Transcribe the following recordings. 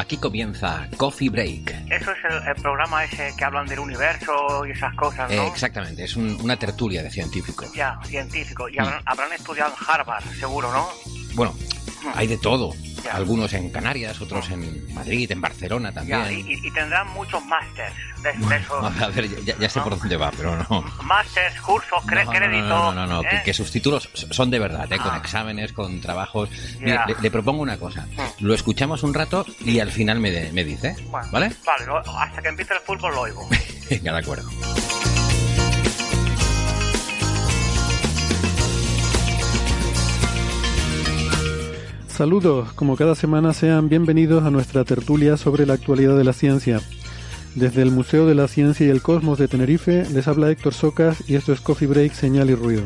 Aquí comienza Coffee Break. Eso es el, el programa ese que hablan del universo y esas cosas, ¿no? Eh, exactamente, es un- una tertulia de científicos. Ya, científico. Y habrán, habrán estudiado en Harvard, seguro, ¿no? Bueno, hay de todo. Ya. Algunos en Canarias, otros en Madrid, en Barcelona también. Ya, y, tendrán muchos másters de, de eso. A ver, ya, ya sé por dónde va, pero no. Másters, cursos, cre- No, no, créditos. no, no, no, no, que, ¿eh? que sus títulos son de verdad, ¿eh? con Ah. exámenes, con trabajos. Ya. Mire, le, le propongo una cosa. Lo escuchamos un rato y al final me, de- me dice, Bueno, ¿vale? Vale, hasta que empiece el fútbol lo oigo. Venga, de acuerdo. Saludos, como cada semana sean bienvenidos a nuestra tertulia sobre la actualidad de la ciencia. Desde el Museo de la Ciencia y el Cosmos de Tenerife les habla Héctor Socas y esto es Coffee Break, Señal y Ruido.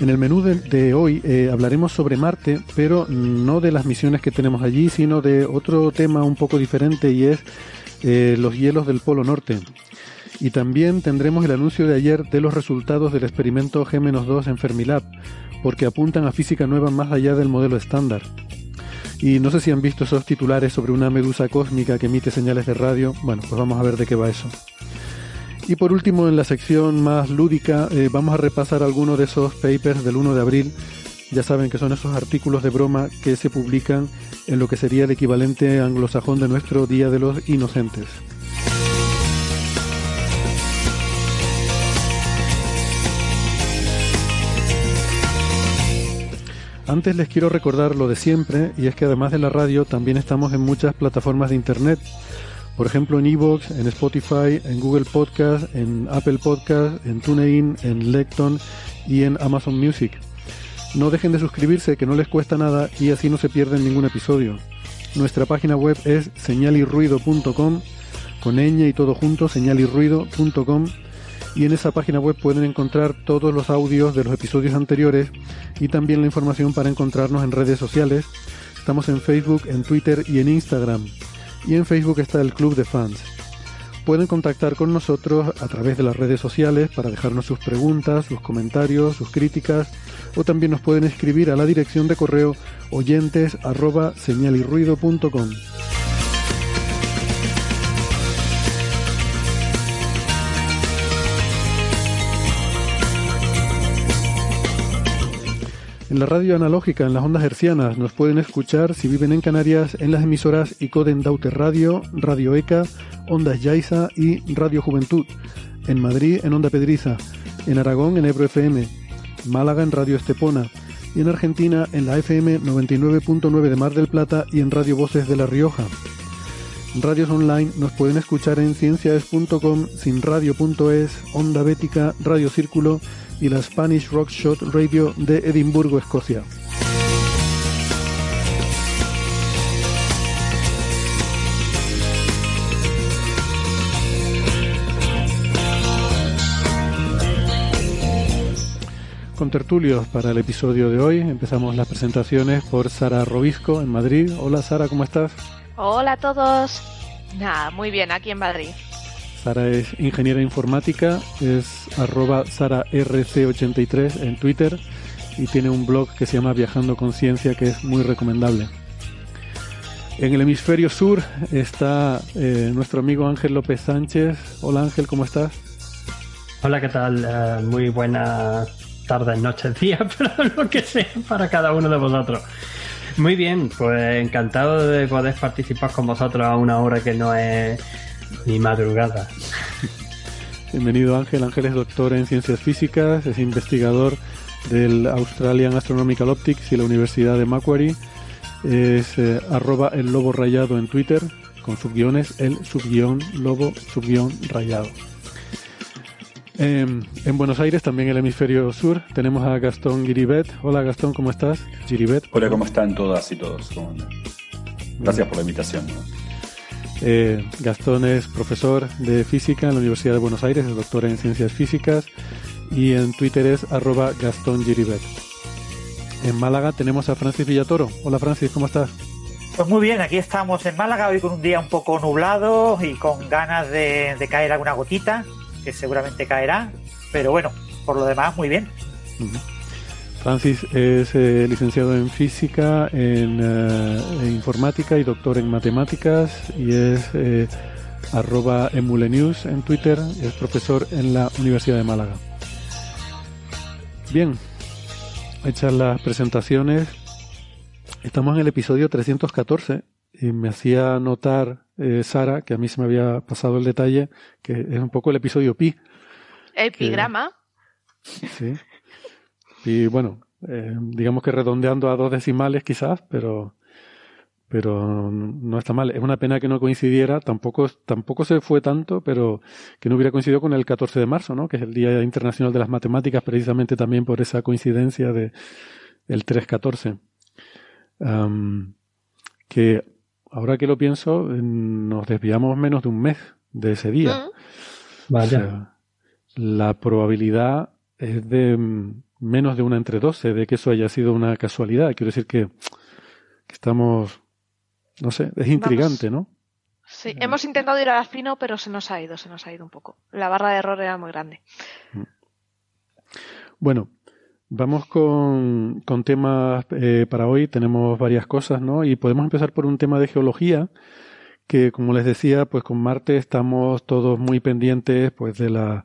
En el menú de, hoy eh, hablaremos sobre Marte, pero no de las misiones que tenemos allí, sino de otro tema un poco diferente y es eh, los hielos del Polo Norte. Y también tendremos el anuncio de ayer de los resultados del experimento G-2 en Fermilab, porque apuntan a física nueva más allá del modelo estándar. Y no sé si han visto esos titulares sobre una medusa cósmica que emite señales de radio. Bueno, pues vamos a ver de qué va eso. Y por último, en la sección más lúdica, eh, vamos a repasar algunos de esos papers del 1 de abril. Ya saben que son esos artículos de broma que se publican en lo que sería el equivalente anglosajón de nuestro Día de los Inocentes. Antes les quiero recordar lo de siempre, y es que además de la radio también estamos en muchas plataformas de internet. Por ejemplo en Evox, en Spotify, en Google Podcast, en Apple Podcast, en TuneIn, en Lecton y en Amazon Music. No dejen de suscribirse, que no les cuesta nada y así no se pierden ningún episodio. Nuestra página web es señalirruido.com, con ñ y todo junto, señalirruido.com y en esa página web pueden encontrar todos los audios de los episodios anteriores y también la información para encontrarnos en redes sociales. Estamos en Facebook, en Twitter y en Instagram. Y en Facebook está el Club de Fans. Pueden contactar con nosotros a través de las redes sociales para dejarnos sus preguntas, sus comentarios, sus críticas o también nos pueden escribir a la dirección de correo oyentes arroba señalirruido.com. En la radio analógica, en las ondas hercianas, nos pueden escuchar si viven en Canarias en las emisoras ICODEN Daute Radio, Radio ECA, Ondas Yaiza y Radio Juventud. En Madrid en Onda Pedriza, en Aragón en Ebro FM, Málaga en Radio Estepona y en Argentina en la FM 99.9 de Mar del Plata y en Radio Voces de La Rioja. Radios online nos pueden escuchar en ciencias.com, sinradio.es, Onda Bética, Radio Círculo y la Spanish Rock Shot Radio de Edimburgo, Escocia. Con tertulios para el episodio de hoy empezamos las presentaciones por Sara Robisco en Madrid. Hola Sara, ¿cómo estás? Hola a todos. Nada, muy bien, aquí en Madrid. Sara es ingeniera informática, es arroba sararc83 en Twitter y tiene un blog que se llama Viajando con Ciencia que es muy recomendable. En el hemisferio sur está eh, nuestro amigo Ángel López Sánchez. Hola Ángel, ¿cómo estás? Hola, ¿qué tal? Eh, muy buenas tardes, noches, días, pero lo que sea para cada uno de vosotros. Muy bien, pues encantado de poder participar con vosotros a una hora que no es ni madrugada. Bienvenido Ángel. Ángel es doctor en ciencias físicas, es investigador del Australian Astronomical Optics y la Universidad de Macquarie. Es eh, arroba el lobo rayado en Twitter, con subguiones el subguión lobo subguión rayado. Em, en Buenos Aires, también el hemisferio sur, tenemos a Gastón Giribet. Hola Gastón, ¿cómo estás? Giribet. Hola, ¿cómo están todas y todos? Gracias por la invitación. Eh, Gastón es profesor de física en la Universidad de Buenos Aires, es doctor en ciencias físicas y en Twitter es arroba Gastón Giribet. En Málaga tenemos a Francis Villatoro. Hola Francis, ¿cómo estás? Pues muy bien, aquí estamos en Málaga hoy con un día un poco nublado y con ganas de, de caer alguna gotita que seguramente caerá, pero bueno, por lo demás, muy bien. Francis es eh, licenciado en física, en, eh, informática y doctor en matemáticas y es eh, arroba emulenews en Twitter, es profesor en la Universidad de Málaga. Bien, hechas las presentaciones, estamos en el episodio 314 y me hacía notar Sara, que a mí se me había pasado el detalle, que es un poco el episodio pi. Epigrama. sí. Y bueno, eh, digamos que redondeando a dos decimales quizás, pero pero no está mal. Es una pena que no coincidiera, tampoco, tampoco se fue tanto, pero que no hubiera coincidido con el 14 de marzo, ¿no? que es el Día Internacional de las Matemáticas, precisamente también por esa coincidencia de el 314. que ahora que lo pienso, nos desviamos menos de un mes de ese día. Mm. Vaya. la probabilidad es de menos de una entre doce de que eso haya sido una casualidad. Quiero decir que, estamos, no sé, es intrigante, ¿no? Sí, hemos intentado ir a la fino, pero se nos ha ido, se nos ha ido un poco. La barra de error era muy grande. Mm. Bueno, Vamos con, con temas eh, para hoy. Tenemos varias cosas, ¿no? Y podemos empezar por un tema de geología, que como les decía, pues con Marte estamos todos muy pendientes, pues de la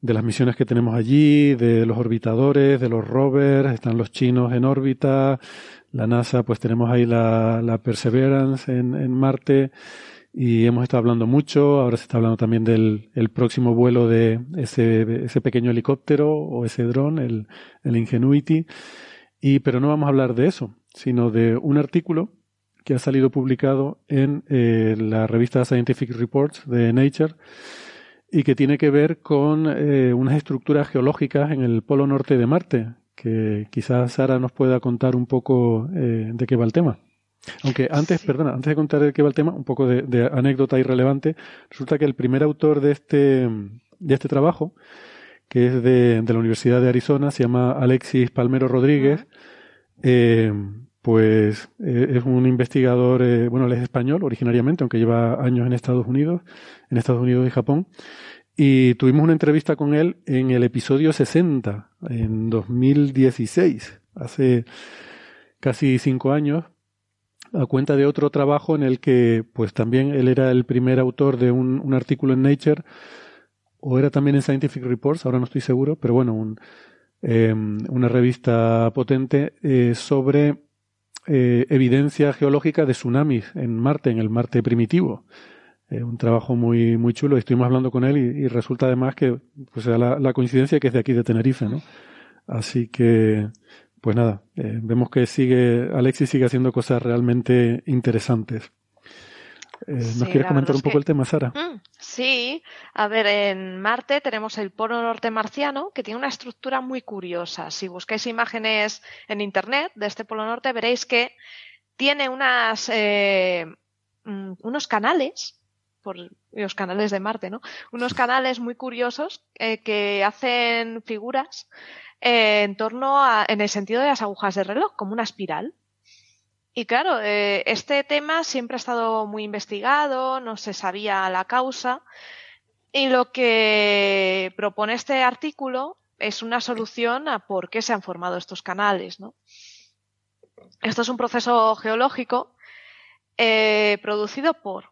de las misiones que tenemos allí, de los orbitadores, de los rovers, están los chinos en órbita, la NASA, pues tenemos ahí la, la Perseverance en, en Marte, y hemos estado hablando mucho, ahora se está hablando también del el próximo vuelo de ese, ese pequeño helicóptero o ese dron, el, el Ingenuity, y, pero no vamos a hablar de eso, sino de un artículo que ha salido publicado en eh, la revista Scientific Reports de Nature y que tiene que ver con eh, unas estructuras geológicas en el polo norte de Marte, que quizás Sara nos pueda contar un poco eh, de qué va el tema. Aunque antes, perdona, antes de contar de qué va el tema, un poco de, anécdota irrelevante, resulta que el primer autor de este, de este trabajo, que es de, de la Universidad de Arizona, se llama Alexis Palmero Rodríguez, eh, pues eh, es un investigador, eh, bueno, él es español originariamente, aunque lleva años en Estados Unidos, en Estados Unidos y Japón, y tuvimos una entrevista con él en el episodio 60, en 2016, hace casi cinco años, a cuenta de otro trabajo en el que pues también él era el primer autor de un, artículo en Nature o era también en Scientific Reports, ahora no estoy seguro, pero bueno, eh, una revista potente eh, sobre eh, evidencia geológica de tsunamis en Marte, en el Marte primitivo. Eh, un trabajo muy, muy chulo. Estuvimos hablando con él y, resulta además que, pues, la, la coincidencia que es de aquí de Tenerife, ¿no? Así que, pues nada, eh, vemos que sigue, Alexis sigue haciendo cosas realmente interesantes. Eh, ¿Nos Sí, quieres comentar un poco que- el tema, Sara? Mm, Sí, a ver, en Marte tenemos el polo norte marciano que tiene una estructura muy curiosa. Si buscáis imágenes en Internet de este polo norte veréis que tiene unas, eh, mm, unos canales, por los canales de Marte, ¿no? Unos canales muy curiosos eh, que hacen figuras en torno a, en el sentido de las agujas de reloj, como una espiral. Y claro, eh, este tema siempre ha estado muy investigado, no se sabía la causa. Y lo que propone este artículo es una solución a por qué se han formado estos canales, ¿no? Esto es un proceso geológico eh, producido por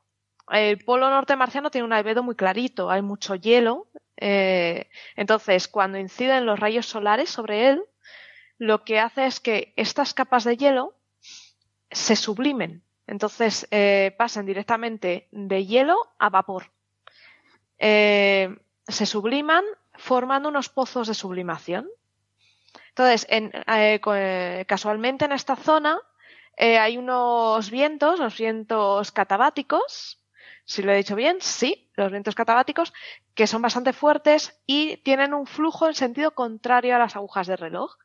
el polo norte marciano tiene un albedo muy clarito, hay mucho hielo, eh, entonces cuando inciden los rayos solares sobre él, lo que hace es que estas capas de hielo se sublimen. Entonces eh, pasan directamente de hielo a vapor. Eh, se subliman formando unos pozos de sublimación. Entonces, en, eh, eh, casualmente en esta zona hay unos vientos, los vientos catabáticos, si lo he dicho bien, sí, los vientos catabáticos, que son bastante fuertes y tienen un flujo en sentido contrario a las agujas de reloj,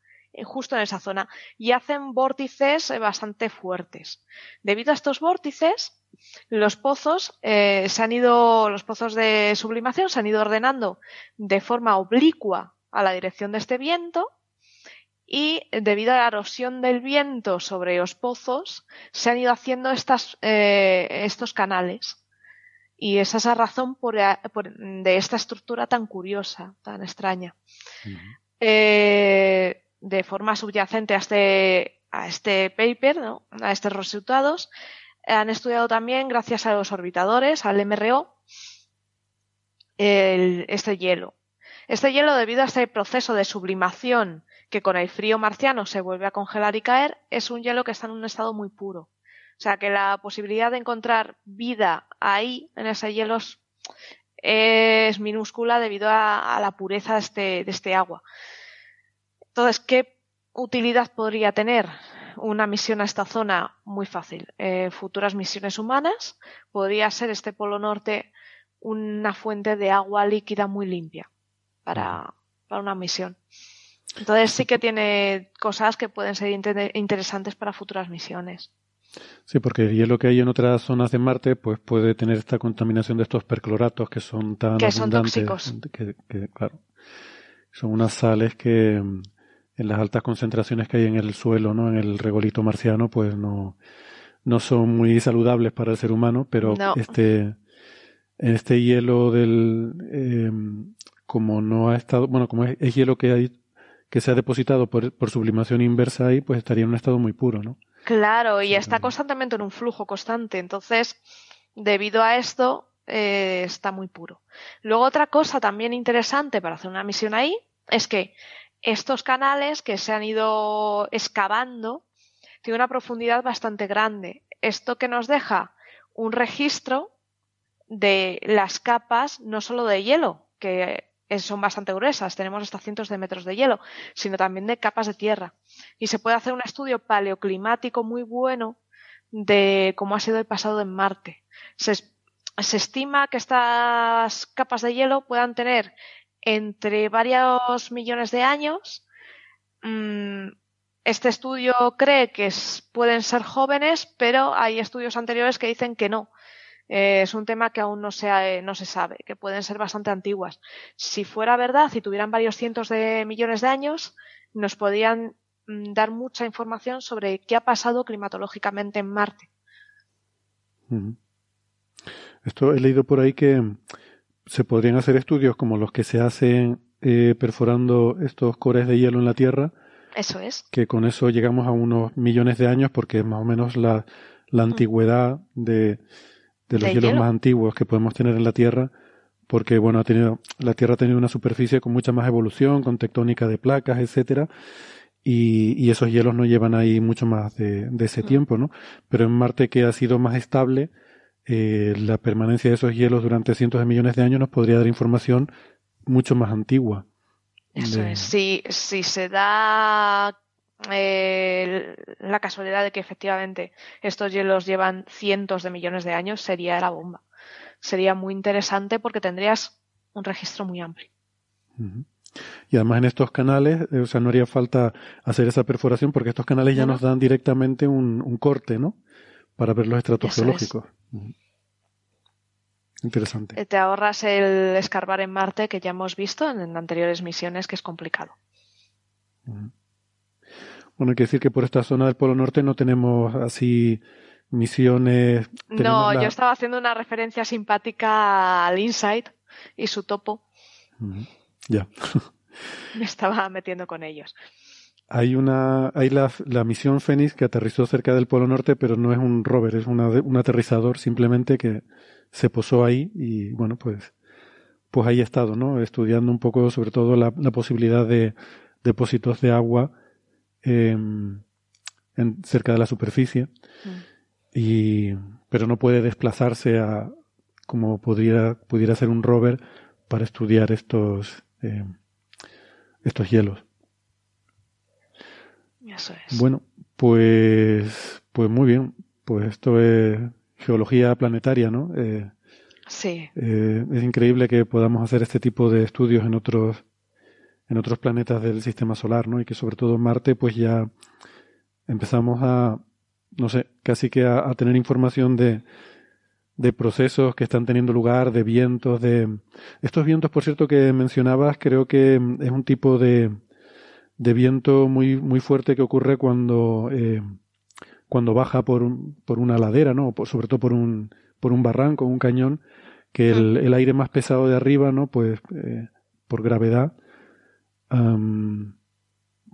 justo en esa zona, y hacen vórtices eh, bastante fuertes. Debido a estos vórtices, los pozos eh, se han ido, los pozos de sublimación se han ido ordenando de forma oblicua a la dirección de este viento y debido a la erosión del viento sobre los pozos se han ido haciendo estas, eh, estos canales. Y esa es la razón por, por- de esta estructura tan curiosa, tan extraña. Eh, de forma subyacente a este, a este paper, ¿no? a estos resultados, han estudiado también, gracias a los orbitadores, al MRO, el- este hielo. Este hielo, debido a este proceso de sublimación que con el frío marciano se vuelve a congelar y caer, es un hielo que está en un estado muy puro. O sea que la posibilidad de encontrar vida ahí, en ese hielo, es- minúscula debido a, a la pureza de este, de este agua. Entonces, ¿qué utilidad podría tener una misión a esta zona? Muy fácil. Eh, futuras misiones humanas podría ser este polo norte una fuente de agua líquida muy limpia para, para una misión. Entonces sí que tiene cosas que pueden ser inter- interesantes para futuras misiones. Sí, porque el hielo que hay en otras zonas de Marte pues puede tener esta contaminación de estos percloratos que son tan Que son tóxicos. Que, que, claro, son unas sales que en las altas concentraciones que hay en el suelo, ¿no? En el regolito marciano, pues no, no son muy saludables para el ser humano, pero No. este, este hielo del, eh, como no ha estado, bueno, como es, es hielo que hay, que se ha depositado por, por sublimación inversa ahí, pues estaría en un estado muy puro, ¿no? Claro, y Sí, está también. constantemente en un flujo constante. Entonces, debido a esto, eh, está muy puro. Luego, otra cosa también interesante para hacer una misión ahí es que estos canales que se han ido excavando tienen una profundidad bastante grande. Esto que nos deja un registro de las capas, no solo de hielo, que son bastante gruesas, tenemos hasta cientos de metros de hielo, sino también de capas de tierra. Y se puede hacer un estudio paleoclimático muy bueno de cómo ha sido el pasado en Marte. Se, se estima que estas capas de hielo puedan tener entre varios millones de años. Mm, Este estudio cree que pueden ser jóvenes, pero hay estudios anteriores que dicen que no. Eh, es un tema que aún no se, ha- no se sabe, que pueden ser bastante antiguas. Si fuera verdad y tuvieran varios cientos de millones de años, nos podrían mm, dar mucha información sobre qué ha pasado climatológicamente en Marte. Esto he leído por ahí que se podrían hacer estudios como los que se hacen eh, perforando estos cores de hielo en la Tierra, Eso es. que con eso llegamos a unos millones de años porque es más o menos la, la antigüedad de, de los hielos hielo. más antiguos que podemos tener en la Tierra, porque bueno, ha tenido, la Tierra ha tenido una superficie con mucha más evolución, con tectónica de placas, etcétera, y, y esos hielos no llevan ahí mucho más de, de ese Mm. tiempo, ¿no? Pero en Marte que ha sido más estable, eh, la permanencia de esos hielos durante cientos de millones de años nos podría dar información mucho más antigua. Eso de- es. Si, si se da eh, la casualidad de que efectivamente estos hielos llevan cientos de millones de años, sería la bomba. Sería muy interesante porque tendrías un registro muy amplio. Y además en estos canales, eh, o sea, no haría falta hacer esa perforación porque estos canales ya No, no. nos dan directamente un, un corte, ¿no? Para ver los estratos Eso geológicos. Interesante. Eh, Te ahorras el escarbar en Marte que ya hemos visto en anteriores misiones que es complicado. Bueno, hay que decir que por esta zona del Polo Norte no tenemos así misiones. No, la- yo estaba haciendo una referencia simpática al Insight y su topo. Ya. Me estaba metiendo con ellos. Hay una, hay la, la misión Fénix que aterrizó cerca del Polo Norte, pero no es un rover, es una, un aterrizador simplemente que se posó ahí y bueno, pues, pues ahí ha estado, ¿no? Estudiando un poco sobre todo la, la posibilidad de depósitos de agua em, en, cerca de la superficie, Mm. y, pero no puede desplazarse a como podría, pudiera ser un rover para estudiar estos, eh, estos hielos. Eso es. Bueno, pues, pues muy bien. Pues esto es geología planetaria, ¿no? Eh, Sí, eh, es increíble que podamos hacer este tipo de estudios en otros, en otros planetas del sistema solar, ¿no? Y que sobre todo en Marte, pues ya empezamos a, no sé, casi que a, a tener información de, de procesos que están teniendo lugar, de vientos, de estos vientos, por cierto, que mencionabas, creo que es un tipo de, de viento muy, muy fuerte que ocurre cuando, eh, cuando baja por, un- por una ladera, ¿no? Por- sobre todo por un, por un barranco, un cañón, que el, el aire más pesado de arriba, ¿no? Pues eh, por gravedad, am,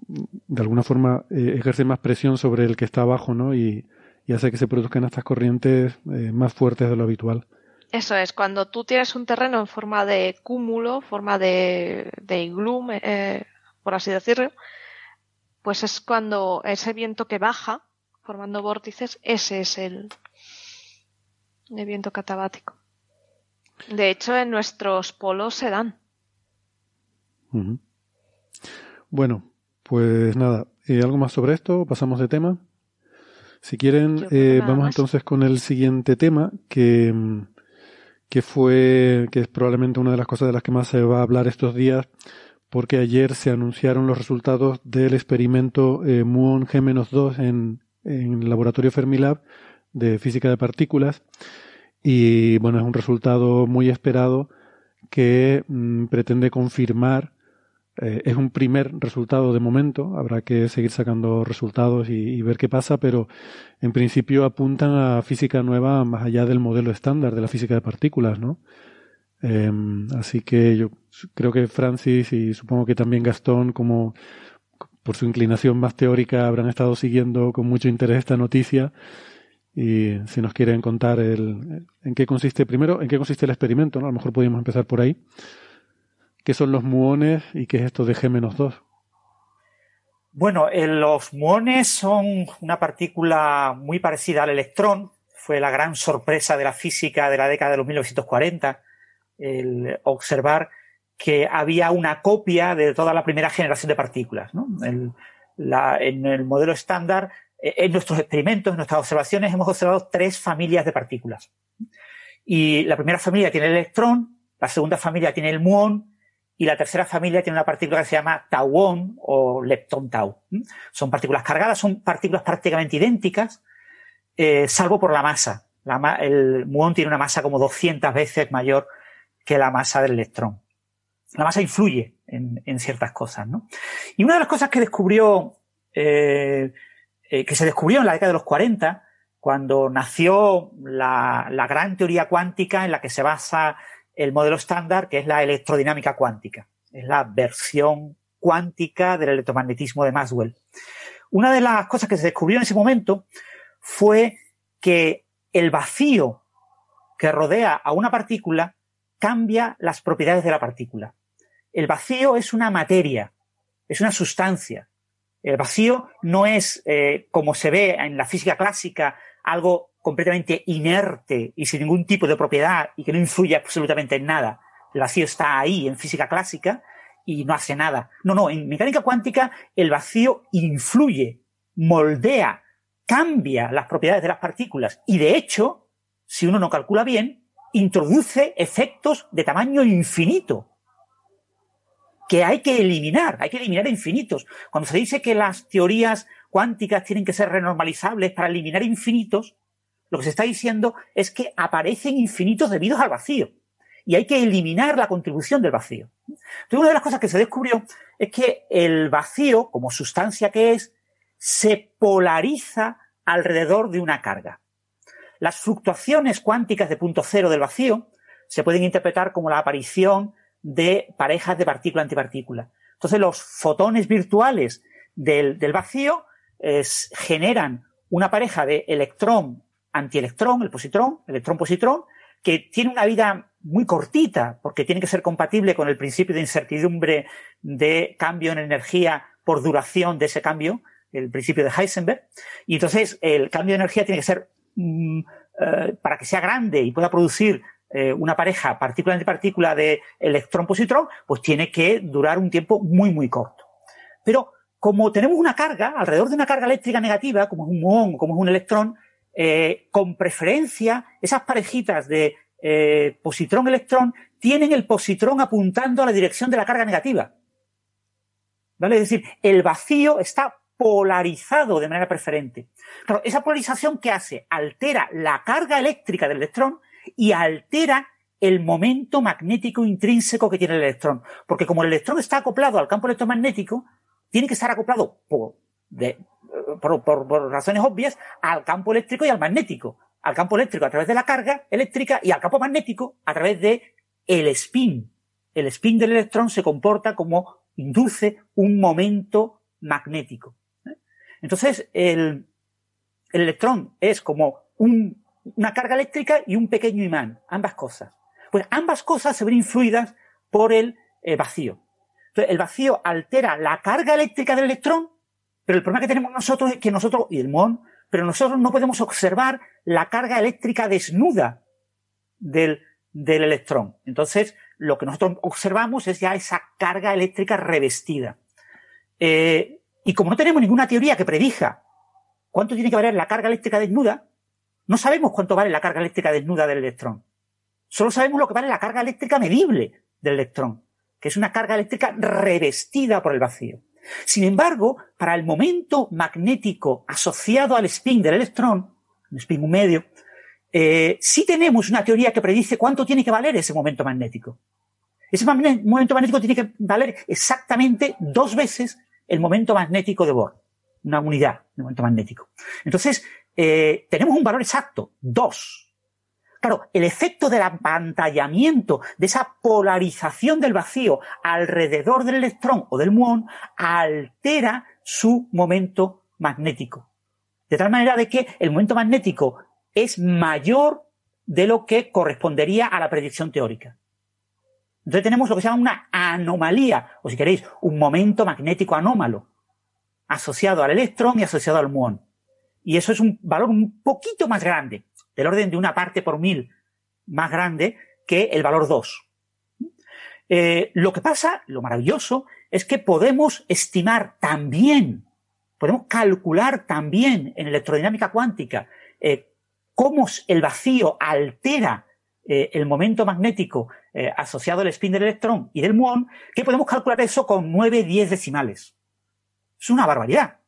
de alguna forma eh, ejerce más presión sobre el que está abajo, ¿no? Y, y hace que se produzcan estas corrientes más fuertes de lo habitual. eso es. Cuando tú tienes un terreno en forma de cúmulo, forma de, de iglú, eh, por así decirlo, pues es cuando ese viento que baja, formando vórtices, ese es el, el viento catabático. De hecho, en nuestros polos se dan. Bueno, pues nada, eh, ¿algo más sobre esto? ¿Pasamos de tema? Si quieren, eh, vamos más. entonces con el siguiente tema, que, que fue, que es probablemente una de las cosas de las que más se va a hablar estos días, porque ayer se anunciaron los resultados del experimento eh, Muon G-2 en, en el laboratorio Fermilab de física de partículas. Y bueno, es un resultado muy esperado que mm, pretende confirmar, eh, es un primer resultado de momento, habrá que seguir sacando resultados y, y ver qué pasa, pero en principio apuntan a física nueva más allá del modelo estándar de la física de partículas, ¿no? Eh, así que yo creo que Francis y supongo que también Gastón, como por su inclinación más teórica, habrán estado siguiendo con mucho interés esta noticia. Y si nos quieren contar el, en qué consiste, primero, en qué consiste el experimento, ¿no? A lo mejor podríamos empezar por ahí. ¿Qué son los muones y qué es esto de G-2? Bueno, eh, los muones son una partícula muy parecida al electrón. Fue la gran sorpresa de la física de la década de los 1940, el observar que había una copia de toda la primera generación de partículas. ¿no? En el modelo estándar, eh, en nuestros experimentos, en nuestras observaciones, hemos observado tres familias de partículas. Y la primera familia tiene el electrón, la segunda familia tiene el muón y la tercera familia tiene una partícula que se llama tauón o leptón tau. ¿m? Son partículas cargadas, son partículas prácticamente idénticas, eh, salvo por la masa. La el muón tiene una masa como 200 veces mayor que la masa del electrón. La masa influye en, ciertas cosas, ¿no? Y una de las cosas que descubrió, eh, eh, que se descubrió en la década de los 40, cuando nació la gran teoría cuántica en la que se basa el modelo estándar, que es la electrodinámica cuántica. Es la versión cuántica del electromagnetismo de Maxwell. Una de las cosas que se descubrió en ese momento fue que el vacío que rodea a una partícula cambia las propiedades de la partícula. El vacío es una materia, es una sustancia. El vacío no es, eh, como se ve en la física clásica, algo completamente inerte y sin ningún tipo de propiedad y que no influye absolutamente en nada. El vacío está ahí en física clásica y no hace nada. No, no, en mecánica cuántica el vacío influye, moldea, cambia las propiedades de las partículas y de hecho, si uno no calcula bien, introduce efectos de tamaño infinito que hay que eliminar, hay que eliminar infinitos. Cuando se dice que las teorías cuánticas tienen que ser renormalizables para eliminar infinitos, lo que se está diciendo es que aparecen infinitos debidos al vacío y hay que eliminar la contribución del vacío. Entonces, una de las cosas que se descubrió es que el vacío, como sustancia que es, se polariza alrededor de una carga. Las fluctuaciones cuánticas de punto cero del vacío se pueden interpretar como la aparición de parejas de partícula-antipartícula. Entonces, los fotones virtuales del, del vacío generan una pareja de electrón-antielectrón, el positrón, electrón-positrón, que tiene una vida muy cortita, porque tiene que ser compatible con el principio de incertidumbre de cambio en energía por duración de ese cambio el principio de Heisenberg. Y entonces el cambio de energía tiene que ser, mm, eh, para que sea grande y pueda producir eh, una pareja partícula entre partícula de electrón-positrón, pues tiene que durar un tiempo muy, muy corto. Pero como tenemos una carga, alrededor de una carga eléctrica negativa, como es un muón como es un electrón, eh, con preferencia, esas parejitas de eh, positrón-electrón tienen el positrón apuntando a la dirección de la carga negativa. ¿Vale? Es decir, el vacío está polarizado de manera preferente. Claro, esa polarización que hace altera la carga eléctrica del electrón y altera el momento magnético intrínseco que tiene el electrón. Porque como el electrón está acoplado al campo electromagnético, tiene que estar acoplado por, por, razones obvias al campo eléctrico y al magnético. Al campo eléctrico a través de la carga eléctrica y al campo magnético a través de el spin. El spin del electrón se comporta como induce un momento magnético. Entonces, el, electrón es como una carga eléctrica y un pequeño imán, ambas cosas. Pues ambas cosas se ven influidas por el eh, vacío. Entonces, el vacío altera la carga eléctrica del electrón, pero el problema que tenemos nosotros es que nosotros, y el muón, pero nosotros no podemos observar la carga eléctrica desnuda del, del electrón. Entonces, lo que nosotros observamos es ya esa carga eléctrica revestida. Eh, y como no tenemos ninguna teoría que predija cuánto tiene que valer la carga eléctrica desnuda, no sabemos cuánto vale la carga eléctrica desnuda del electrón. Solo sabemos lo que vale la carga eléctrica medible del electrón, que es una carga eléctrica revestida por el vacío. Sin embargo, para el momento magnético asociado al spin del electrón, un spin medio, eh, sí tenemos una teoría que predice cuánto tiene que valer ese momento magnético. Ese momento magnético tiene que valer exactamente dos veces el momento magnético de Bohr, una unidad de momento magnético. Entonces, eh, tenemos un valor exacto, 2. Claro, el efecto del apantallamiento, de esa polarización del vacío alrededor del electrón o del muón, altera su momento magnético. De tal manera de que el momento magnético es mayor de lo que correspondería a la predicción teórica. Entonces tenemos lo que se llama una anomalía, o si queréis, un momento magnético anómalo, asociado al electrón y asociado al muón. Y eso es un valor un poquito más grande, del orden de una parte por mil más grande que el valor 2. Eh, lo que pasa, lo maravilloso, es que podemos estimar también, podemos calcular también en electrodinámica cuántica eh, cómo el vacío altera eh, el momento magnético eh, asociado al spin del electrón y del muón, que podemos calcular eso con 9, 10 decimales. Es una barbaridad.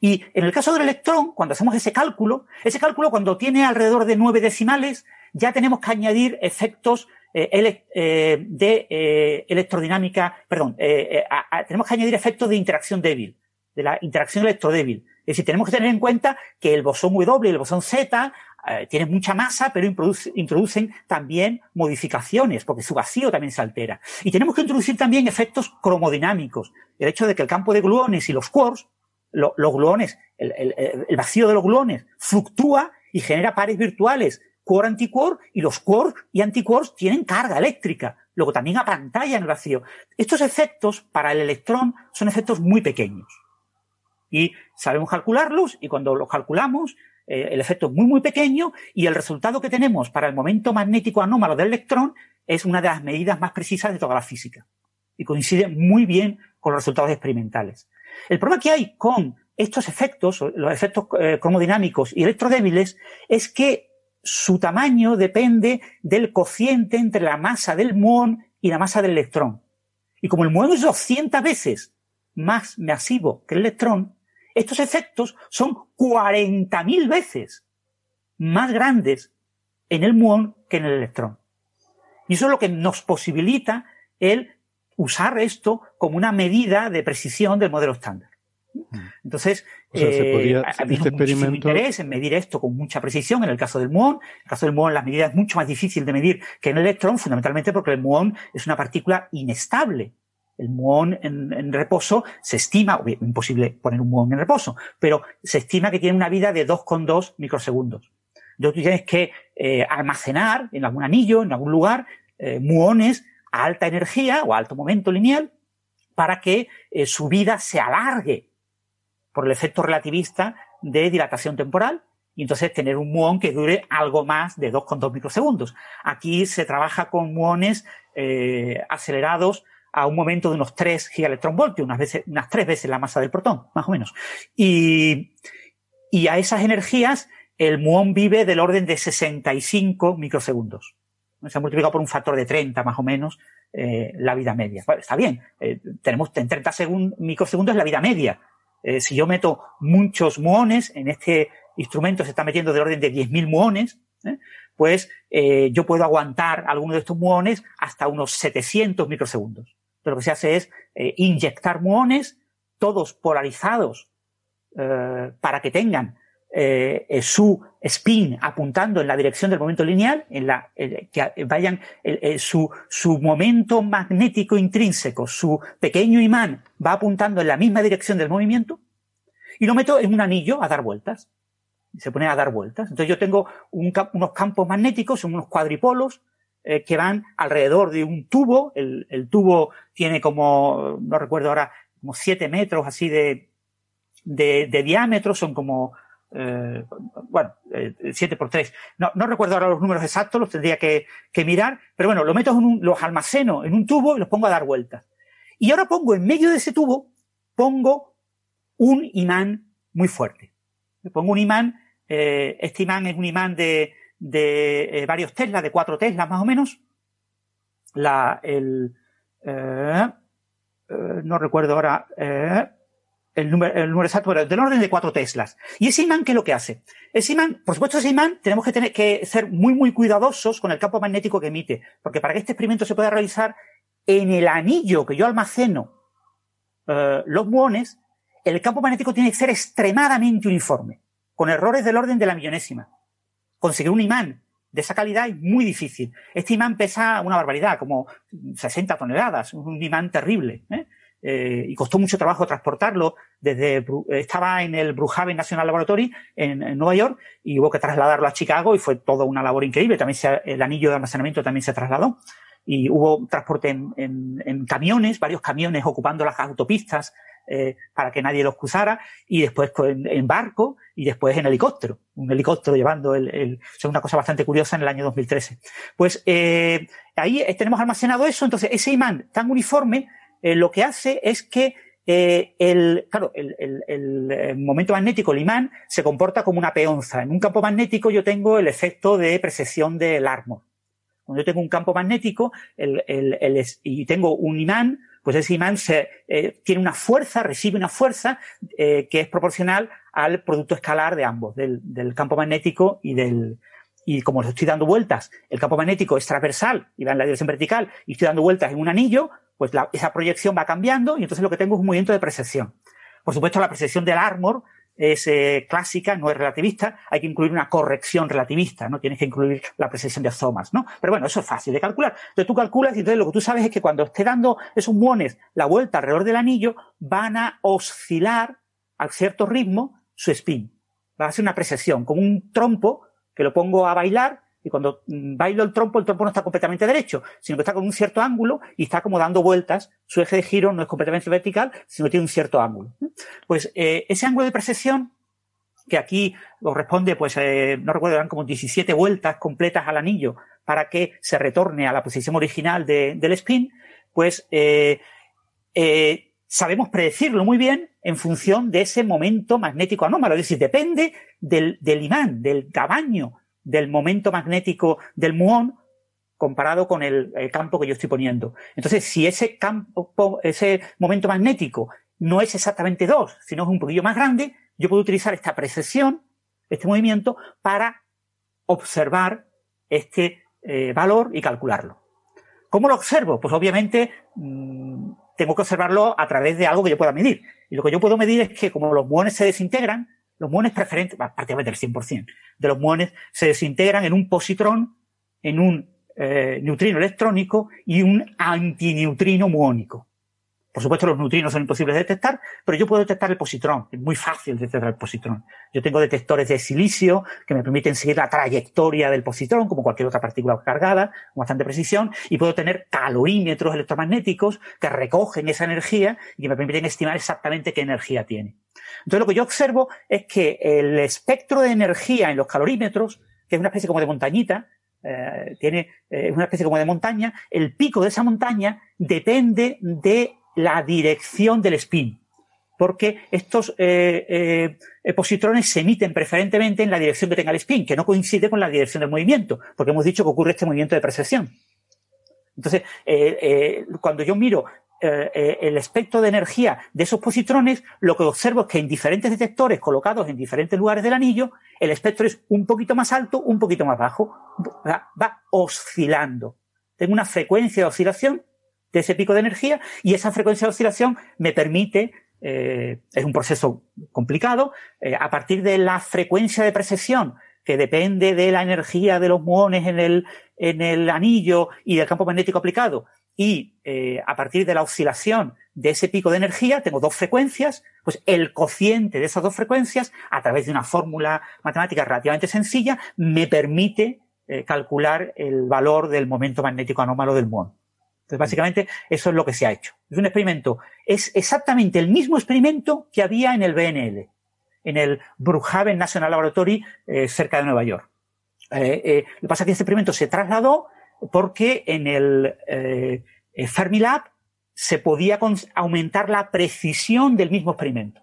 Y en el caso del electrón, cuando hacemos ese cálculo, ese cálculo cuando tiene alrededor de 9 decimales, ya tenemos que añadir efectos eh, de electrodinámica, perdón, tenemos que añadir efectos de interacción débil, de la interacción electrodébil. Es decir, tenemos que tener en cuenta que el bosón W y el bosón Z eh, tienen mucha masa, pero introducen también modificaciones, porque su vacío también se altera. Y tenemos que introducir también efectos cromodinámicos. El hecho de que el campo de gluones y los quarks, los gluones, el, vacío de los gluones fluctúa y genera pares virtuales quark-antiquark y los quarks y antiquarks tienen carga eléctrica, luego también pantalla en el vacío. Estos efectos para el electrón son efectos muy pequeños. Y sabemos calcularlos y cuando los calculamos eh, el efecto es muy, muy pequeño y el resultado que tenemos para el momento magnético anómalo del electrón es una de las medidas más precisas de toda la física y coincide muy bien con los resultados experimentales. El problema que hay con estos efectos, los efectos eh, cromodinámicos y electrodébiles, es que su tamaño depende del cociente entre la masa del muón y la masa del electrón. Y como el muón es 200 veces más masivo que el electrón, estos efectos son 40.000 veces más grandes en el muón que en el electrón. Y eso es lo que nos posibilita el usar esto como una medida de precisión del modelo estándar. Entonces, o sea, se podría, este interés en medir esto con mucha precisión en el caso del muón. En el caso del muón, la medida es mucho más difícil de medir que en el electrón, fundamentalmente porque el muón es una partícula inestable el muón en, reposo se estima, imposible poner un muón en reposo, pero se estima que tiene una vida de 2,2 microsegundos. Entonces tú tienes que eh, almacenar en algún anillo, en algún lugar, eh, muones a alta energía o a alto momento lineal para que eh, su vida se alargue. por el efecto relativista de dilatación temporal y entonces tener un muón que dure algo más de 2,2 microsegundos. Aquí se trabaja con muones acelerados a un momento de unos 3 gigaelectronvoltios, unas, veces, unas tres veces la masa del protón, más o menos. Y, y a esas energías el muón vive del orden de 65 microsegundos. Se ha multiplicado por un factor de 30 más o menos eh, la vida media. está bien, eh, tenemos en 30 microsegundos la vida media. Eh, si yo meto muchos muones, en este instrumento se está metiendo del orden de 10.000 muones, pues yo puedo aguantar algunos de estos muones hasta unos 700 microsegundos. Lo que se hace es eh, inyectar muones, todos polarizados, para que tengan su spin apuntando en la dirección del momento lineal, en la, que vayan su, su momento magnético intrínseco, su pequeño imán va apuntando en la misma dirección del movimiento, y lo meto en un anillo a dar vueltas se pone a dar vueltas. Entonces yo tengo unos campos magnéticos, unos cuadripolos, eh, que van alrededor de un tubo. El, tubo tiene como, no recuerdo ahora, como siete metros así de, de, diámetro, son como, eh, bueno, eh, por tres. No, no, recuerdo ahora los números exactos, los tendría que, que mirar, pero bueno, los meto en un, los almaceno en un tubo y los pongo a dar vueltas. Y ahora pongo en medio de ese tubo, pongo un imán muy fuerte. Pongo un imán, eh, este imán es un imán de, de eh, varios Teslas, de cuatro Teslas más o menos. La, el, eh, no recuerdo ahora el, número, el número exacto, pero del orden de cuatro Teslas. Y ese imán, ¿qué es lo que hace? Ese imán, por supuesto, ese imán tenemos que tener que ser muy, muy cuidadosos con el campo magnético que emite, porque para que este experimento se pueda realizar en el anillo que yo almaceno los muones, el campo magnético tiene que ser extremadamente uniforme, con errores del orden de la millonésima. Conseguir un imán de esa calidad es muy difícil. Este imán pesa una barbaridad, como 60 toneladas, un imán terrible. ¿eh? Eh, y costó mucho trabajo transportarlo desde estaba en el Brookhaven National Laboratory en, Nueva York y hubo que trasladarlo a Chicago y fue toda una labor increíble también el anillo de almacenamiento también se trasladó y hubo transporte en camiones varios camiones ocupando las autopistas eh, para que nadie los cruzara, y después en, barco y después en helicóptero, un helicóptero llevando el, el o una cosa bastante curiosa en el año 2013. Pues eh, ahí tenemos almacenado eso, entonces ese imán tan uniforme eh, lo que hace es que el, claro, el, el, momento magnético, el imán, se comporta como una peonza. En un campo magnético yo tengo el efecto de precesión del árbol. Cuando yo tengo un campo magnético el, y tengo un imán, pues ese imán se, eh, tiene una fuerza, recibe una fuerza eh, que es proporcional al producto escalar de ambos, del, del, campo magnético y del, y como le estoy dando vueltas, el campo magnético es transversal y va en la dirección vertical y estoy dando vueltas en un anillo, pues la, esa proyección va cambiando y entonces lo que tengo es un movimiento de precesión. Por supuesto, la precesión del Armor es eh, clásica, no es relativista, hay que incluir una corrección relativista, ¿no? Tienes que incluir la precesión de Zomas, ¿no? Pero bueno, eso es fácil de calcular. Entonces tú calculas y entonces lo que tú sabes es que cuando esté dando esos muones la vuelta alrededor del anillo, van a oscilar a cierto ritmo su spin. Va a ser una precesión, como un trompo que lo pongo a bailar y cuando mm, bailo el trompo, el trompo no está completamente derecho, sino que está con un cierto ángulo y está como dando vueltas. Su eje de giro no es completamente vertical, sino que tiene un cierto ángulo. Pues eh, ese ángulo de precesión, que aquí corresponde, pues eh, no recuerdo, eran como 17 vueltas completas al anillo para que se retorne a la posición original del spin, pues eh, sabemos predecirlo muy bien en función de ese momento magnético anómalo. Es decir, depende del, del imán, del tamaño del momento magnético del muón comparado con el, campo que yo estoy poniendo. Entonces, si ese campo, ese momento magnético no es exactamente 2, sino es un poquillo más grande, yo puedo utilizar esta precesión, este movimiento, para observar este eh, valor y calcularlo. ¿Cómo lo observo? Pues obviamente mm, tengo que observarlo a través de algo que yo pueda medir. Y lo que yo puedo medir es que como los muones se desintegran, los muones preferentes, prácticamente el 100% de los muones se desintegran en un positrón, en un eh, neutrino electrónico y un antineutrino muónico. Por supuesto, los neutrinos son imposibles de detectar, pero yo puedo detectar el positrón. Es muy fácil detectar el positrón. Yo tengo detectores de silicio que me permiten seguir la trayectoria del positrón, como cualquier otra partícula cargada, con bastante precisión, y puedo tener calorímetros electromagnéticos que recogen esa energía y que me permiten estimar exactamente qué energía tiene. Entonces lo que yo observo es que el espectro de energía en los calorímetros, que es una especie como de montañita, eh, tiene eh, una especie como de montaña, el pico de esa montaña depende de la dirección del spin porque estos eh, eh, positrones se emiten preferentemente en la dirección que tenga el spin, que no coincide con la dirección del movimiento, porque hemos dicho que ocurre este movimiento de percepción. Entonces, eh, cuando yo miro el espectro de energía de esos positrones, lo que observo es que en diferentes detectores colocados en diferentes lugares del anillo, el espectro es un poquito más alto, un poquito más bajo, va, oscilando. Tengo una frecuencia de oscilación de ese pico de energía y esa frecuencia de oscilación me permite eh, es un proceso complicado. Eh, a partir de la frecuencia de precesión, que depende de la energía de los muones en el, en el anillo y del campo magnético aplicado, y eh, a partir de la oscilación de ese pico de energía, tengo dos frecuencias, pues el cociente de esas dos frecuencias, a través de una fórmula matemática relativamente sencilla, me permite calcular el valor del momento magnético anómalo del muón. Entonces, básicamente, eso es lo que se ha hecho. Es un experimento. Es exactamente el mismo experimento que había en el BNL, en el Brookhaven National Laboratory, eh, cerca de Nueva York. Eh, eh, lo que pasa es que este experimento se trasladó porque en el Fermilab se podía aumentar la precisión del mismo experimento.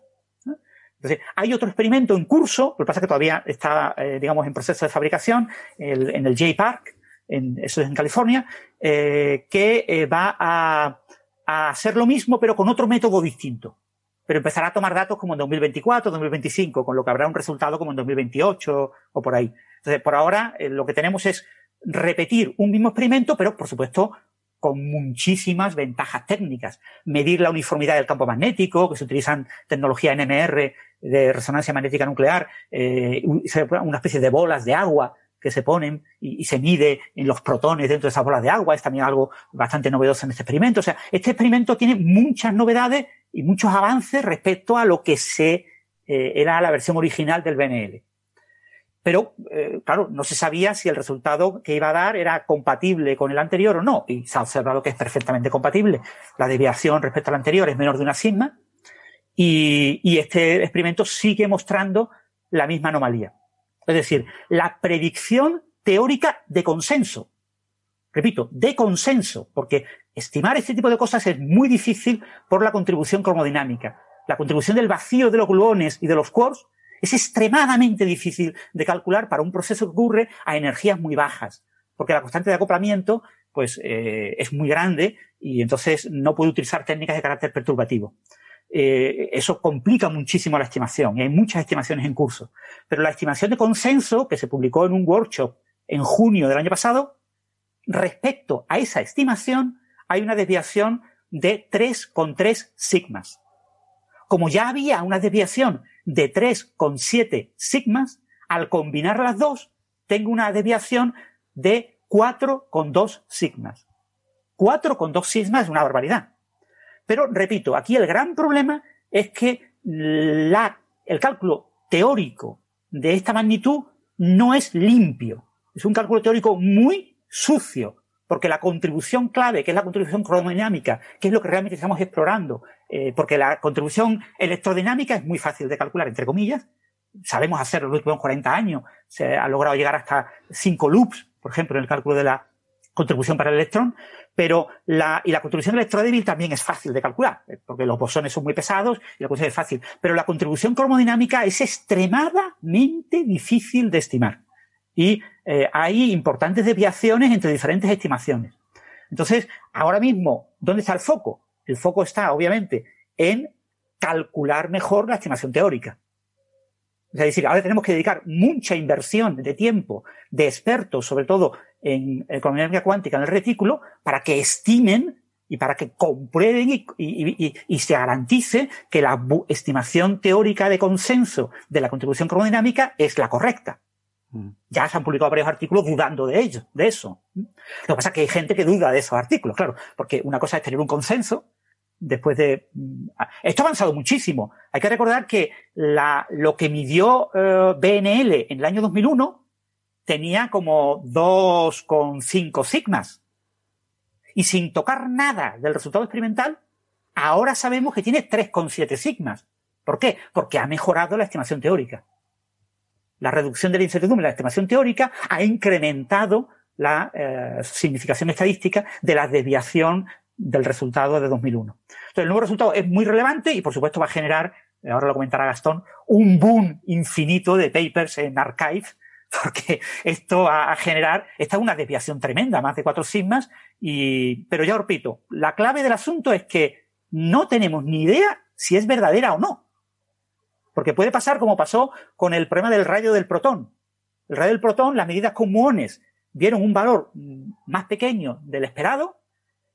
Entonces, hay otro experimento en curso, lo que pasa es que todavía está, digamos, en proceso de fabricación, en el J-Park, eso es en California, eh, que eh, va a, a, hacer lo mismo, pero con otro método distinto. Pero empezará a tomar datos como en 2024, 2025, con lo que habrá un resultado como en 2028 o por ahí. Entonces, por ahora, eh, lo que tenemos es repetir un mismo experimento, pero por supuesto con muchísimas ventajas técnicas. Medir la uniformidad del campo magnético, que se utilizan tecnología NMR de resonancia magnética nuclear, eh, una especie de bolas de agua que se ponen y, se mide en los protones dentro de esas bolas de agua. Es también algo bastante novedoso en este experimento. O sea, este experimento tiene muchas novedades y muchos avances respecto a lo que se eh, era la versión original del BNL. Pero, eh, claro, no se sabía si el resultado que iba a dar era compatible con el anterior o no. Y se ha observado que es perfectamente compatible. La desviación respecto al anterior es menor de una sigma. Y, este experimento sigue mostrando la misma anomalía. Es decir, la predicción teórica de consenso. Repito, de consenso, porque estimar este tipo de cosas es muy difícil por la contribución cromodinámica. La contribución del vacío de los gluones y de los quarks es extremadamente difícil de calcular para un proceso que ocurre a energías muy bajas, porque la constante de acoplamiento pues eh, es muy grande y entonces no puede utilizar técnicas de carácter perturbativo. Eh, eso complica muchísimo la estimación y hay muchas estimaciones en curso. Pero la estimación de consenso que se publicó en un workshop en junio del año pasado, respecto a esa estimación hay una desviación de 3,3 sigmas. Como ya había una desviación de 3,7 sigmas, al combinar las dos, tengo una desviación de 4,2 sigmas. 4,2 sigmas es una barbaridad. Pero, repito, aquí el gran problema es que la, el cálculo teórico de esta magnitud no es limpio. Es un cálculo teórico muy sucio, porque la contribución clave, que es la contribución cromodinámica, que es lo que realmente estamos explorando, eh, porque la contribución electrodinámica es muy fácil de calcular, entre comillas, sabemos hacerlo en los últimos 40 años, se ha logrado llegar hasta 5 loops, por ejemplo, en el cálculo de la contribución para el electrón, pero la, y la contribución electrodébil también es fácil de calcular, eh, porque los bosones son muy pesados y la contribución es fácil, pero la contribución cromodinámica es extremadamente difícil de estimar. Y eh, hay importantes desviaciones entre diferentes estimaciones. Entonces, ahora mismo, ¿dónde está el foco? El foco está, obviamente, en calcular mejor la estimación teórica. Es decir, ahora tenemos que dedicar mucha inversión de tiempo de expertos, sobre todo en economía cuántica, en el retículo, para que estimen y para que comprueben y, se garantice que la estimación teórica de consenso de la contribución cromodinámica es la correcta. Mm. Ya se han publicado varios artículos dudando de ello, de eso. Lo que pasa es que hay gente que duda de esos artículos, claro, porque una cosa es tener un consenso después de... Mm, esto ha avanzado muchísimo. Hay que recordar que la, lo que midió eh, BNL en el año 2001 tenía como 2,5 sigmas. Y sin tocar nada del resultado experimental, ahora sabemos que tiene 3,7 sigmas. ¿Por qué? Porque ha mejorado la estimación teórica. La reducción de la incertidumbre la estimación teórica ha incrementado la eh, significación estadística de la desviación del resultado de 2001. Entonces, el nuevo resultado es muy relevante y, por supuesto, va a generar, ahora lo comentará Gastón, un boom infinito de papers en Archive, porque esto va a generar, esta es una desviación tremenda, más de cuatro sigmas, y, pero ya repito, la clave del asunto es que no tenemos ni idea si es verdadera o no. Porque puede pasar como pasó con el problema del rayo del protón. El rayo del protón, las medidas con muones dieron un valor más pequeño del esperado,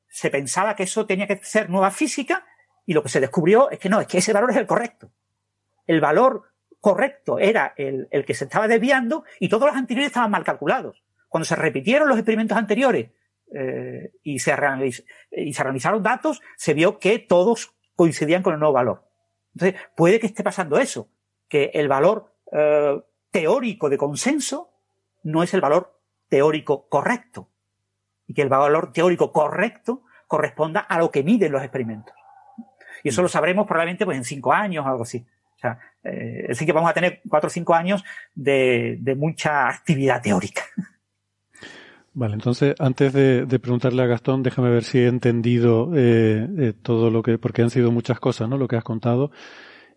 se pensaba que eso tenía que ser nueva física y lo que se descubrió es que no, es que ese valor es el correcto. El valor correcto era el, que se estaba desviando y todos los anteriores estaban mal calculados. Cuando se repitieron los experimentos anteriores eh, y, se y se realizaron datos, se vio que todos coincidían con el nuevo valor. Entonces, puede que esté pasando eso, que el valor eh, teórico de consenso no es el valor teórico correcto. Y que el valor teórico correcto corresponda a lo que miden los experimentos. Y eso lo sabremos probablemente pues, en cinco años o algo así. O sea, eh, así que vamos a tener cuatro o cinco años de, mucha actividad teórica. Vale, entonces antes de, preguntarle a Gastón, déjame ver si he entendido eh, eh, todo lo que, porque han sido muchas cosas, ¿no? Lo que has contado.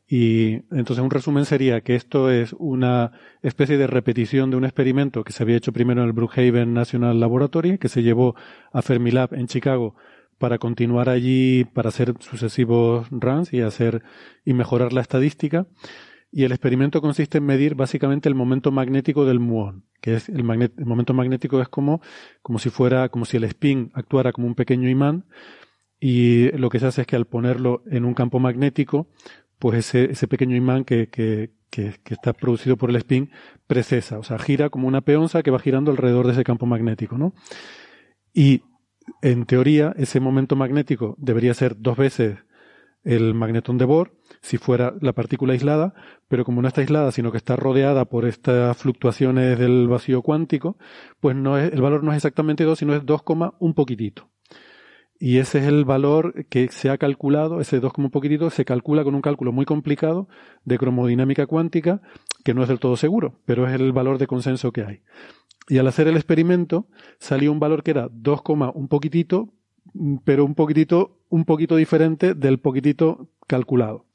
Y entonces un resumen sería que esto es una especie de repetición de un experimento que se había hecho primero en el Brookhaven National Laboratory, que se llevó a Fermilab en Chicago para continuar allí para hacer sucesivos runs y hacer y mejorar la estadística. Y el experimento consiste en medir básicamente el momento magnético del muón, que es el, el momento magnético es como, como si fuera, como si el spin actuara como un pequeño imán, y lo que se hace es que al ponerlo en un campo magnético, pues ese, pequeño imán que, que, que, está producido por el spin precesa, o sea, gira como una peonza que va girando alrededor de ese campo magnético, ¿no? Y en teoría, ese momento magnético debería ser dos veces el magnetón de Bohr, si fuera la partícula aislada, pero como no está aislada, sino que está rodeada por estas fluctuaciones del vacío cuántico, pues no es, el valor no es exactamente 2, sino es 2, un poquitito. Y ese es el valor que se ha calculado, ese 2 como un poquitito, se calcula con un cálculo muy complicado de cromodinámica cuántica, que no es del todo seguro, pero es el valor de consenso que hay. Y al hacer el experimento salió un valor que era 2, un poquitito, pero un poquitito, un poquito diferente del poquitito calculado.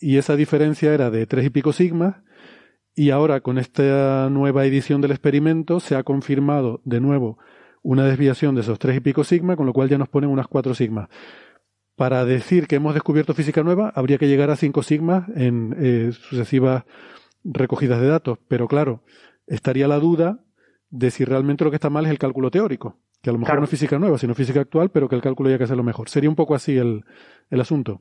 Y esa diferencia era de 3 y pico sigmas, y ahora con esta nueva edición del experimento se ha confirmado de nuevo una desviación de esos tres y pico sigma, con lo cual ya nos ponen unas cuatro sigmas. Para decir que hemos descubierto física nueva, habría que llegar a cinco sigmas en eh, sucesivas recogidas de datos. Pero claro, estaría la duda de si realmente lo que está mal es el cálculo teórico, que a lo mejor no es física nueva, sino física actual, pero que el cálculo ya que hacerlo mejor. Sería un poco así el, el asunto.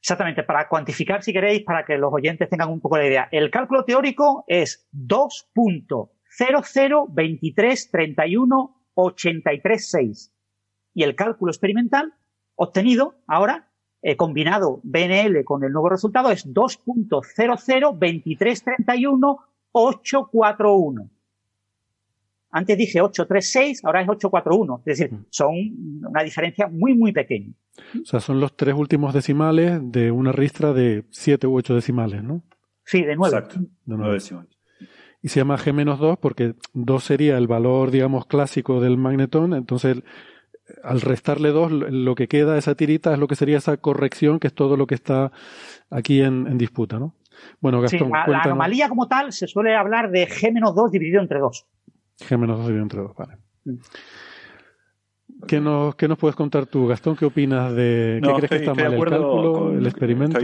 Exactamente, para cuantificar, si queréis, para que los oyentes tengan un poco la idea. El cálculo teórico es 2.002331 83.6. Y el cálculo experimental obtenido ahora, eh, combinado BNL con el nuevo resultado, es 2.002331.841. Antes dije 836, ahora es 841. Es decir, mm. son una diferencia muy, muy pequeña. O sea, son los tres últimos decimales de una ristra de siete u ocho decimales, ¿no? Sí, de nueve. Exacto, de nueve decimales y se llama G-2 porque 2 sería el valor, digamos, clásico del magnetón. Entonces, al restarle 2, lo que queda, esa tirita, es lo que sería esa corrección, que es todo lo que está aquí en, disputa, ¿no? Bueno, Gastón, la, anomalía como tal se suele hablar de G-2 dividido entre 2. G-2 dividido entre 2, vale. ¿Qué nos, ¿Qué nos puedes contar tú, Gastón? ¿Qué opinas de... ¿Qué crees que está mal? ¿El cálculo? ¿El experimento?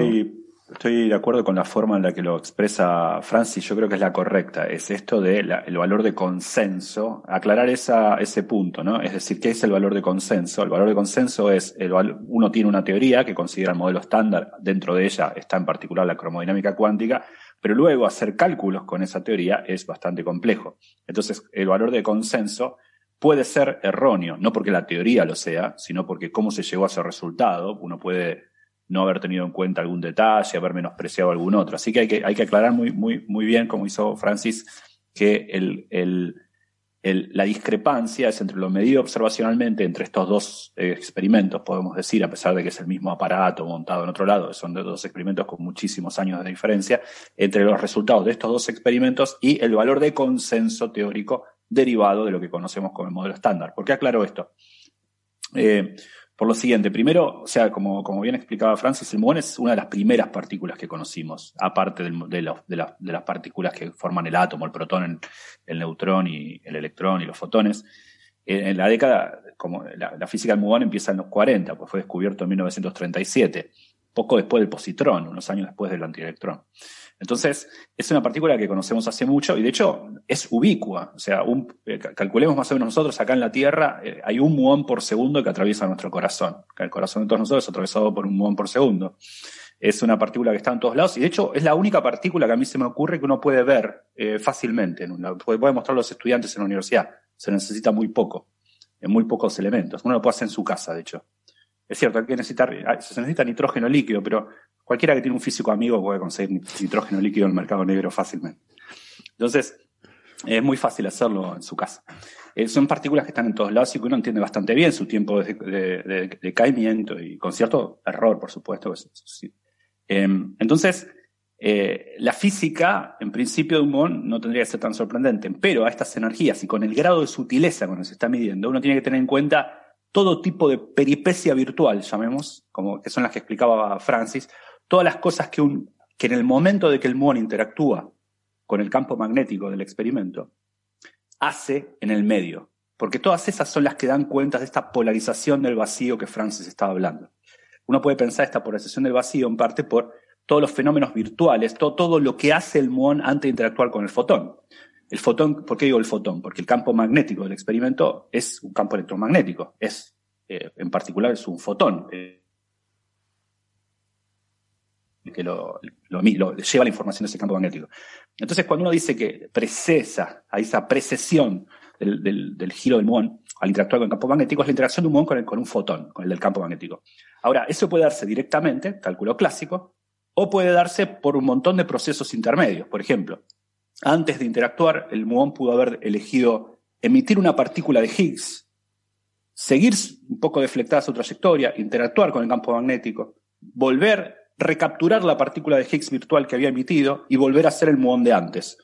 Estoy de acuerdo con la forma en la que lo expresa Francis, yo creo que es la correcta, es esto de el valor de consenso, aclarar esa, ese punto, ¿no? Es decir, ¿qué es el valor de consenso? El valor de consenso es, el, uno tiene una teoría que considera el modelo estándar, dentro de ella está en particular la cromodinámica cuántica, pero luego hacer cálculos con esa teoría es bastante complejo. Entonces, el valor de consenso puede ser erróneo, no porque la teoría lo sea, sino porque cómo se llegó a ese resultado, uno puede no haber tenido en cuenta algún detalle, haber menospreciado algún otro. Así que hay que, hay que aclarar muy, muy, muy bien, como hizo Francis, que el, el, la discrepancia es entre lo medido observacionalmente entre estos dos eh, experimentos, podemos decir, a pesar de que es el mismo aparato montado en otro lado, son dos experimentos con muchísimos años de diferencia, entre los resultados de estos dos experimentos y el valor de consenso teórico derivado de lo que conocemos como el modelo estándar. ¿Por qué aclaro esto? Eh, por lo siguiente, primero, o sea, como, como bien explicaba Francis, el muón es una de las primeras partículas que conocimos, aparte de, de, de, las partículas que forman el átomo, el protón, el, neutrón y el electrón y los fotones. En, la década, como la, física del muón empieza en los 40, pues fue descubierto en 1937, poco después del positrón, unos años después del antielectrón. Entonces, es una partícula que conocemos hace mucho y de hecho es ubicua. O sea, eh, calculemos más o menos nosotros acá en la Tierra, eh, hay un muón por segundo que atraviesa nuestro corazón. El corazón de todos nosotros es atravesado por un muón por segundo. Es una partícula que está en todos lados y de hecho es la única partícula que a mí se me ocurre que uno puede ver eh, fácilmente. Puede, puede mostrar los estudiantes en la universidad. Se necesita muy poco, en muy pocos elementos. Uno lo puede hacer en su casa, de hecho. Es cierto, hay que necesitar, se necesita nitrógeno líquido, pero cualquiera que tiene un físico amigo puede conseguir nitrógeno líquido en el mercado negro fácilmente. Entonces, es muy fácil hacerlo en su casa. Eh, son partículas que están en todos lados y que uno entiende bastante bien su tiempo de, caimiento y con cierto error, por supuesto. Em, entonces, eh, la física, en principio de un muón, no tendría que ser tan sorprendente, pero a estas energías y con el grado de sutileza con el que se está midiendo, uno tiene que tener en cuenta todo tipo de peripecia virtual, llamemos, como que son las que explicaba Francis, todas las cosas que, un, que en el momento de que el muón interactúa con el campo magnético del experimento, hace en el medio. Porque todas esas son las que dan cuenta de esta polarización del vacío que Francis estaba hablando. Uno puede pensar esta polarización del vacío en parte por todos los fenómenos virtuales, todo, lo que hace el muón antes de interactuar con el fotón. El fotón, ¿por qué digo el fotón? Porque el campo magnético del experimento es un campo electromagnético, es, eh, en particular, es un fotón. Que lo, lleva la información de ese campo magnético. Entonces, cuando uno dice que precesa a esa precesión del, giro del muón al interactuar con el campo magnético, es la interacción de un muón con, con un fotón, con el del campo magnético. Ahora, eso puede darse directamente, cálculo clásico, o puede darse por un montón de procesos intermedios. Por ejemplo, antes de interactuar, el muón pudo haber elegido emitir una partícula de Higgs, seguir un poco deflectada su trayectoria, interactuar con el campo magnético, volver, recapturar la partícula de Higgs virtual que había emitido y volver a hacer el muón de antes.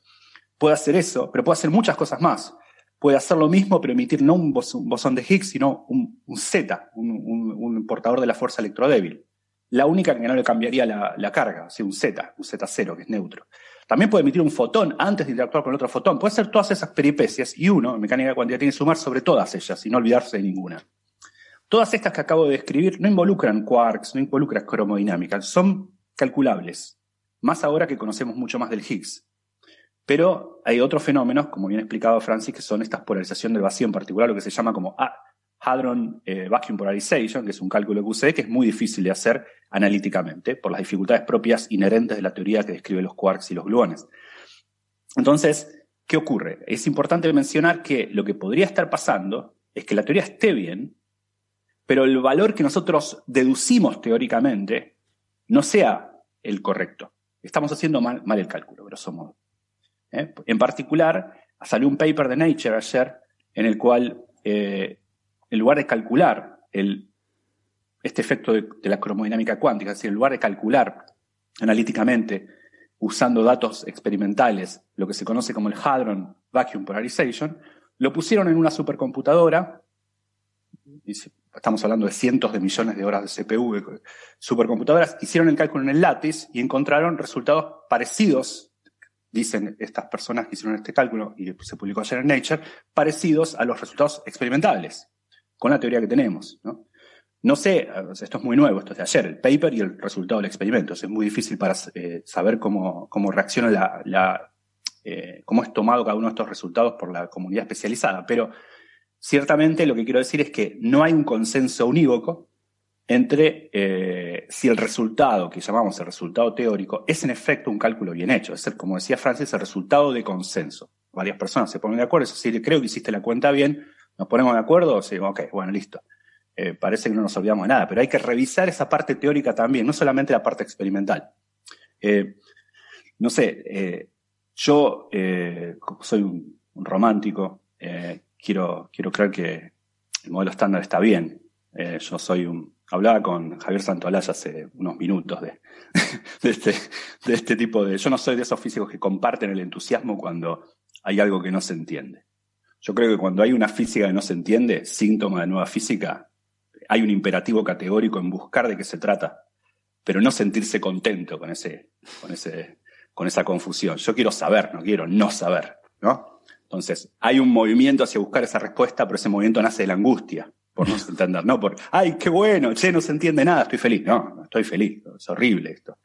Puede hacer eso, pero puede hacer muchas cosas más. Puede hacer lo mismo, pero emitir no un bosón de Higgs, sino un, Z, un, portador de la fuerza electrodébil. La única que no le cambiaría la, carga, o un Z, un Z0, que es neutro. También puede emitir un fotón antes de interactuar con el otro fotón. Puede hacer todas esas peripecias y uno, en mecánica cuantía, tiene que sumar sobre todas ellas y no olvidarse de ninguna. Todas estas que acabo de describir no involucran quarks, no involucran cromodinámica, son calculables, más ahora que conocemos mucho más del Higgs. Pero hay otros fenómenos, como bien explicado Francis, que son estas polarización del vacío, en particular lo que se llama como Hadron eh, Vacuum Polarization, que es un cálculo QCD que es muy difícil de hacer analíticamente por las dificultades propias inherentes de la teoría que describe los quarks y los gluones. Entonces, ¿qué ocurre? Es importante mencionar que lo que podría estar pasando es que la teoría esté bien, pero el valor que nosotros deducimos teóricamente no sea el correcto. Estamos haciendo mal, el cálculo, grosso modo. ¿eh? En particular, salió un paper de Nature ayer en el cual eh, en lugar de calcular este efecto de, la cromodinámica cuántica, es decir, en lugar de calcular analíticamente, usando datos experimentales, lo que se conoce como el Hadron Vacuum Polarization, lo pusieron en una supercomputadora, estamos hablando de cientos de millones de horas de CPU, supercomputadoras, hicieron el cálculo en el látiz y encontraron resultados parecidos, dicen estas personas que hicieron este cálculo y se publicó ayer en Nature, parecidos a los resultados experimentales con la teoría que tenemos. ¿no? Sé, esto es muy nuevo, esto es de ayer, el paper y el resultado del experimento. Es muy difícil para eh, saber cómo, cómo reacciona la, la eh, cómo es tomado cada uno de estos resultados por la comunidad especializada. Pero ciertamente lo que quiero decir es que no hay un consenso unívoco entre eh, si el resultado, que llamamos el resultado teórico, es en efecto un cálculo bien hecho. Es, como decía Francis, el resultado de consenso. Varias personas se ponen de acuerdo, es decir, creo que hiciste la cuenta bien, ¿Nos ponemos de acuerdo? Sí, ok, bueno, listo. Eh, parece que no nos olvidamos de nada, pero hay que revisar esa parte teórica también, no solamente la parte experimental. Eh, no sé, yo soy un, romántico, quiero, quiero creer que el modelo estándar está bien. Eh, yo soy un, hablaba con Javier Santolaya hace unos minutos de, este, de este tipo de, yo no soy de esos físicos que comparten el entusiasmo cuando hay algo que no se entiende. Yo creo que cuando hay una física que no se entiende, síntoma de nueva física, hay un imperativo categórico en buscar de qué se trata, pero no sentirse contento con ese, con ese, con esa confusión. Yo quiero saber, no quiero no saber, ¿no? Entonces, hay un movimiento hacia buscar esa respuesta, pero ese movimiento nace de la angustia, por no entender, no por, ay, qué bueno, che, no se entiende nada, estoy feliz. No, no estoy feliz, es horrible esto.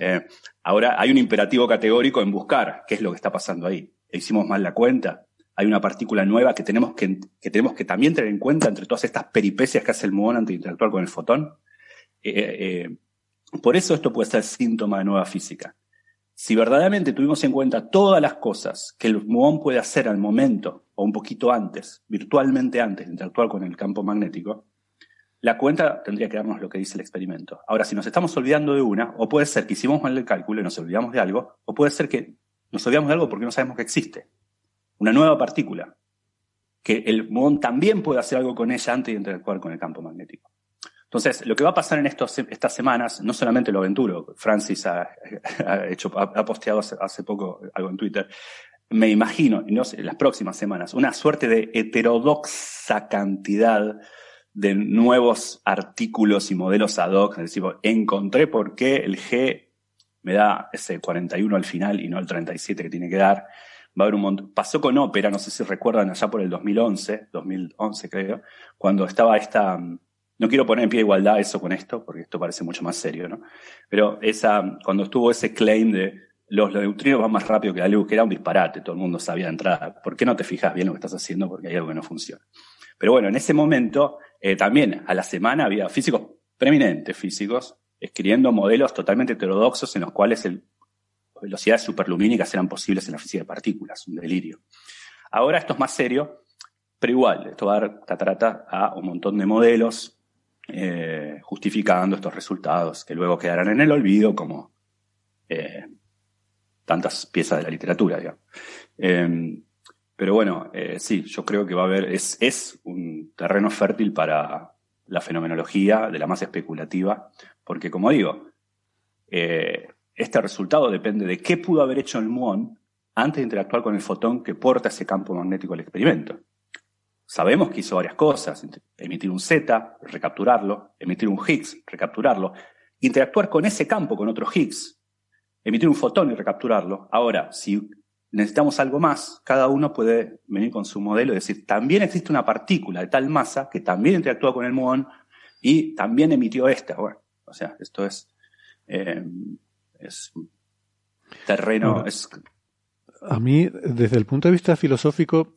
Eh, ahora, hay un imperativo categórico en buscar qué es lo que está pasando ahí. hicimos mal la cuenta, hay una partícula nueva que tenemos que, que, tenemos que también tener en cuenta entre todas estas peripecias que hace el muón antes de interactuar con el fotón. Eh, eh, por eso esto puede ser síntoma de nueva física. Si verdaderamente tuvimos en cuenta todas las cosas que el muón puede hacer al momento o un poquito antes, virtualmente antes de interactuar con el campo magnético, la cuenta tendría que darnos lo que dice el experimento. Ahora, si nos estamos olvidando de una, o puede ser que hicimos mal el cálculo y nos olvidamos de algo, o puede ser que nos olvidamos de algo porque no sabemos que existe. Una nueva partícula. Que el muón también puede hacer algo con ella antes de interactuar con el campo magnético. Entonces, lo que va a pasar en estos, estas semanas, no solamente lo aventuro, Francis ha, hecho, ha, posteado hace, poco algo en Twitter, me imagino, no sé, las próximas semanas, una suerte de heterodoxa cantidad de nuevos artículos y modelos ad hoc. Es decir, encontré por qué el G me da ese 41 al final y no el 37 que tiene que dar. Va a haber un montón. Pasó con Ópera, no sé si recuerdan allá por el 2011, 2011 creo, cuando estaba esta, no quiero poner en pie de igualdad eso con esto, porque esto parece mucho más serio, ¿no? Pero esa, cuando estuvo ese claim de los, neutrinos van más rápido que la luz, que era un disparate, todo el mundo sabía de entrada. ¿Por qué no te fijas bien lo que estás haciendo? Porque hay algo que no funciona. Pero bueno, en ese momento, eh, también a la semana había físicos, preeminentes físicos, escribiendo modelos totalmente heterodoxos en los cuales el, velocidades superlumínicas eran posibles en la física de partículas, un delirio. Ahora esto es más serio, pero igual, esto va a dar trata a un montón de modelos eh, justificando estos resultados que luego quedarán en el olvido como eh, tantas piezas de la literatura. Em, pero bueno, eh, sí, yo creo que va a haber, es, es un terreno fértil para la fenomenología de la más especulativa, porque como digo, este resultado depende de qué pudo haber hecho el muón antes de interactuar con el fotón que porta ese campo magnético al experimento. Sabemos que hizo varias cosas, emitir un Z, recapturarlo, emitir un Higgs, recapturarlo, interactuar con ese campo, con otro Higgs, emitir un fotón y recapturarlo. Ahora, si necesitamos algo más, cada uno puede venir con su modelo y decir, también existe una partícula de tal masa que también interactúa con el muón y también emitió esta. Bueno, o sea, esto es, eh, es terreno. es... A mí, desde el punto de vista filosófico,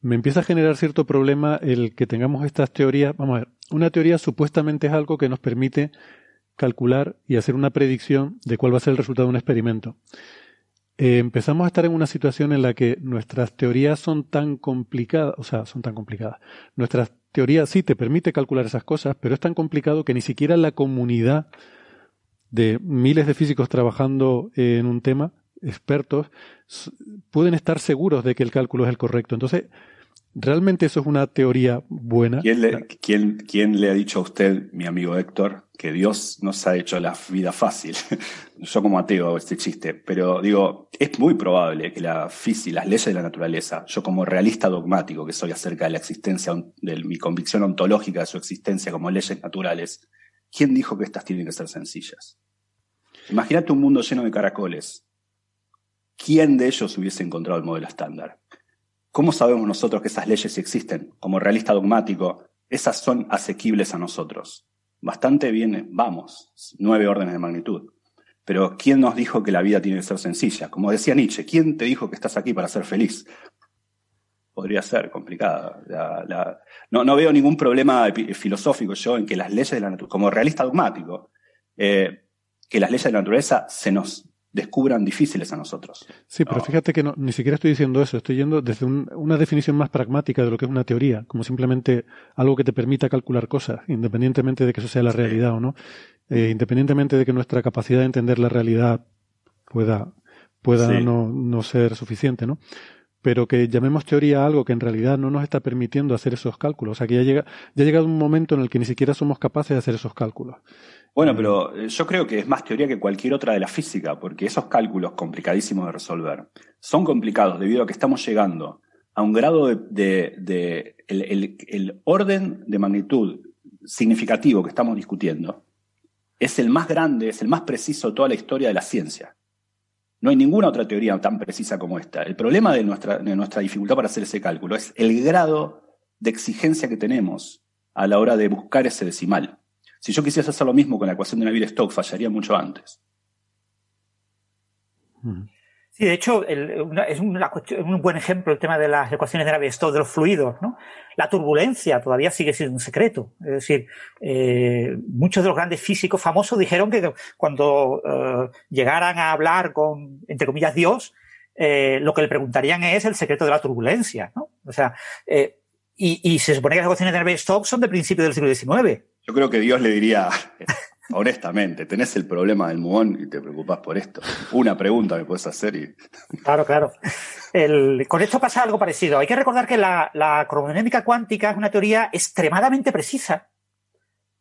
me empieza a generar cierto problema el que tengamos estas teorías. Vamos a ver, una teoría supuestamente es algo que nos permite calcular y hacer una predicción de cuál va a ser el resultado de un experimento. Eh, empezamos a estar en una situación en la que nuestras teorías son tan complicadas, o sea, son tan complicadas. Nuestras teorías sí te permite calcular esas cosas, pero es tan complicado que ni siquiera la comunidad de miles de físicos trabajando en un tema, expertos, pueden estar seguros de que el cálculo es el correcto. Entonces, ¿Realmente eso es una teoría buena? ¿Quién le, quién, le ha dicho a usted, mi amigo Héctor, que Dios nos ha hecho la vida fácil? Yo como ateo hago este chiste, pero digo, es muy probable que la física, las leyes de la naturaleza, yo como realista dogmático que soy acerca de la existencia, de mi convicción ontológica de su existencia como leyes naturales, ¿quién dijo que estas tienen que ser sencillas? Imagínate un mundo lleno de caracoles. ¿Quién de ellos hubiese encontrado el modelo estándar? ¿Cómo sabemos nosotros que esas leyes existen? Como realista dogmático, esas son asequibles a nosotros. Bastante bien, vamos, nueve órdenes de magnitud. Pero ¿quién nos dijo que la vida tiene que ser sencilla? Como decía Nietzsche, ¿quién te dijo que estás aquí para ser feliz? Podría ser complicada. no, no, veo ningún problema filosófico yo en que las leyes de la naturaleza, como realista dogmático, eh, que las leyes de la naturaleza se nos descubran difíciles a nosotros. Sí, pero fíjate que no, ni siquiera estoy diciendo eso, estoy yendo desde una definición más pragmática de lo que es una teoría, como simplemente algo que te permita calcular cosas, independientemente de que eso sea la realidad o no, eh, independientemente de que nuestra capacidad de entender la realidad pueda, pueda no, no ser suficiente, ¿no? pero que llamemos teoría a algo que en realidad no nos está permitiendo hacer esos cálculos. O sea, que ya, llega, ya ha llegado un momento en el que ni siquiera somos capaces de hacer esos cálculos. Bueno, pero eh, yo creo que es más teoría que cualquier otra de la física, porque esos cálculos complicadísimos de resolver son complicados debido a que estamos llegando a un grado de, el, orden de magnitud significativo que estamos discutiendo es el más grande, es el más preciso de toda la historia de la ciencia. No hay ninguna otra teoría tan precisa como esta. El problema de nuestra, de nuestra dificultad para hacer ese cálculo es el grado de exigencia que tenemos a la hora de buscar ese decimal. Si yo quisiese hacer lo mismo con la ecuación de Navier-Stokes, fallaría mucho antes. Sí, de hecho, es un buen ejemplo el tema de las ecuaciones de Navier-Stokes, de los fluidos. ¿no? La turbulencia todavía sigue siendo un secreto. Es decir, eh, muchos de los grandes físicos famosos dijeron que cuando eh, llegaran a hablar con, entre comillas, Dios, eh, lo que le preguntarían es el secreto de la turbulencia. ¿no? O sea, y, se supone que las ecuaciones de Navier-Stokes son de principio del siglo XIX. Yo creo que Dios le diría, honestamente, tenés el problema del muón y te preocupas por esto. Una pregunta me puedes hacer y... Claro, claro. con esto pasa algo parecido. Hay que recordar que la, la cromodinámica cuántica es una teoría extremadamente precisa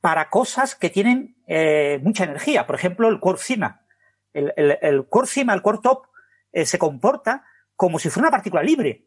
para cosas que tienen eh, mucha energía. Por ejemplo, el quark cima. El, el, el quark cima, el quark top, eh, se comporta como si fuera una partícula libre,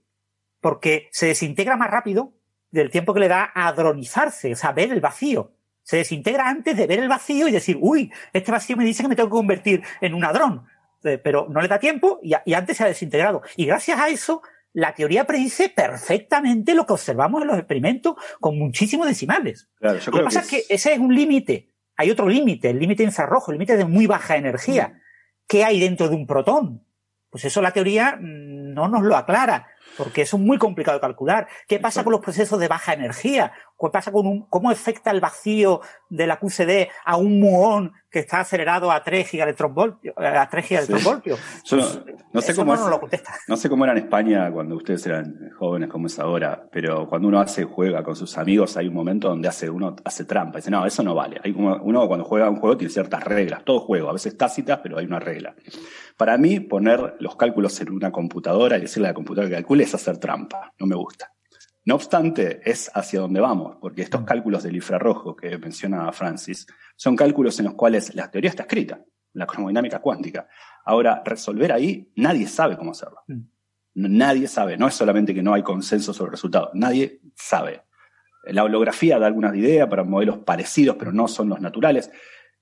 porque se desintegra más rápido del tiempo que le da a dronizarse, o sea, ver el vacío se desintegra antes de ver el vacío y decir, uy, este vacío me dice que me tengo que convertir en un hadrón. Eh, pero no le da tiempo y, antes se ha desintegrado. Y gracias a eso, la teoría predice perfectamente lo que observamos en los experimentos con muchísimos decimales. lo que pasa es que ese es un límite. Hay otro límite, el límite infrarrojo, el límite de muy baja energía. Mm. ¿Qué hay dentro de un protón? Pues eso la teoría mm, no nos lo aclara porque eso es muy complicado de calcular. ¿Qué pasa con los procesos de baja energía? ¿Qué pasa con un, cómo afecta el vacío de la QCD a un muón que está acelerado a 3 gigaelectronvoltios? A 3 gigaelectronvoltios. no, sé cómo no, sé cómo era en España cuando ustedes eran jóvenes como es ahora, pero cuando uno hace juega con sus amigos hay un momento donde hace uno hace trampa. Dice, no, eso no vale. Hay como, uno cuando juega un juego tiene ciertas reglas. Todo juego, a veces tácitas, pero hay una regla. Para mí, poner los cálculos en una computadora y decirle a la computadora que calcule es hacer trampa. No me gusta. No obstante, es hacia donde vamos, porque estos cálculos del infrarrojo que menciona Francis son cálculos en los cuales la teoría está escrita, la cromodinámica cuántica. Ahora, resolver ahí, nadie sabe cómo hacerlo. Mm. Nadie sabe, no es solamente que no hay consenso sobre el resultado, nadie sabe. La holografía da algunas ideas para modelos parecidos, pero no son los naturales.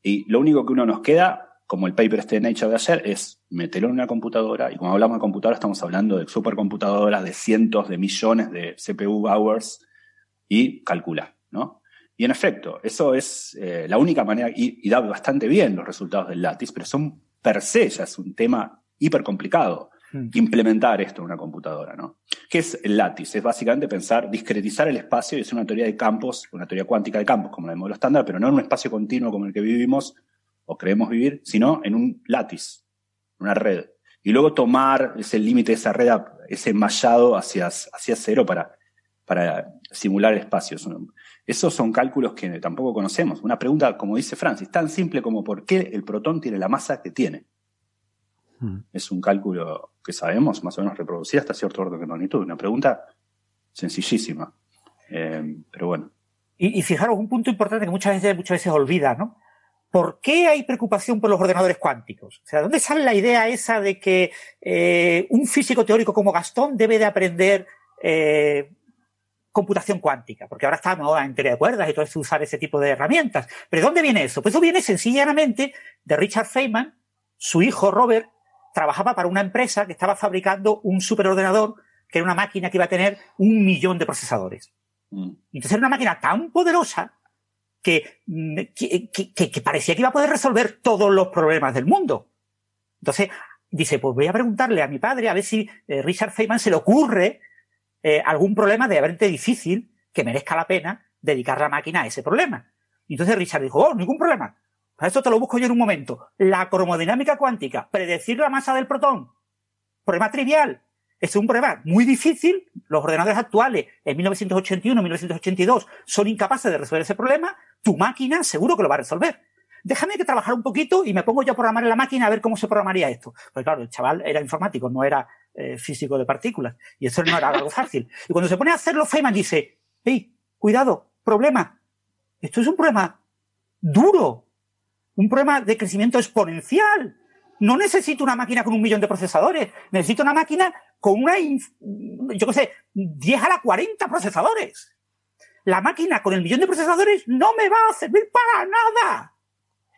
Y lo único que uno nos queda como el paper este de Nature de ayer, es meterlo en una computadora, y cuando hablamos de computadora estamos hablando de supercomputadoras de cientos de millones de CPU hours, y calcula, ¿no? Y en efecto, eso es eh, la única manera, y, da bastante bien los resultados del Lattice, pero son per se, ya es un tema hiper complicado hmm. implementar esto en una computadora, ¿no? ¿Qué es el Lattice? Es básicamente pensar, discretizar el espacio y es una teoría de campos, una teoría cuántica de campos, como la de modelo estándar, pero no en un espacio continuo como el que vivimos, o creemos vivir, sino en un látiz, una red. Y luego tomar ese límite de esa red, ese mallado hacia, hacia cero para, para simular espacios. Esos son cálculos que tampoco conocemos. Una pregunta, como dice Francis, tan simple como por qué el protón tiene la masa que tiene. Hmm. Es un cálculo que sabemos más o menos reproducir hasta cierto orden de magnitud. Una pregunta sencillísima. Eh, pero bueno. Y, y, fijaros, un punto importante que muchas veces, muchas veces olvida, ¿no? ¿Por qué hay preocupación por los ordenadores cuánticos? O sea, ¿dónde sale la idea esa de que eh, un físico teórico como Gastón debe de aprender eh, computación cuántica? Porque ahora estamos en teoría de cuerdas y todo eso usar ese tipo de herramientas. ¿Pero de dónde viene eso? Pues eso viene sencillamente de Richard Feynman. Su hijo Robert trabajaba para una empresa que estaba fabricando un superordenador que era una máquina que iba a tener un millón de procesadores. Mm. Entonces era una máquina tan poderosa Mm, que, que, parecía que iba a poder resolver todos los problemas del mundo. Entonces, dice, pues voy a preguntarle a mi padre a ver si eh, Richard Feynman se le ocurre eh, algún problema de verente difícil que merezca la pena dedicar la máquina a ese problema. Y entonces Richard dijo, oh, ningún problema. Para esto te lo busco yo en un momento. La cromodinámica cuántica, predecir la masa del protón. Problema trivial. Es un problema muy difícil. Los ordenadores actuales en 1981, 1982 son incapaces de resolver ese problema. Tu máquina seguro que lo va a resolver. déjame que trabajar un poquito y me pongo yo a programar en la máquina a ver cómo se programaría esto. Pues claro, el chaval era informático, no era eh, físico de partículas. Y eso no era algo fácil. Y cuando se pone a hacerlo, Feynman dice, hey, cuidado, problema. Esto es un problema duro. Un problema de crecimiento exponencial. No necesito una máquina con un millón de procesadores. Necesito una máquina con una, yo qué sé, 10 a la 40 procesadores. La máquina con el millón de procesadores no me va a servir para nada.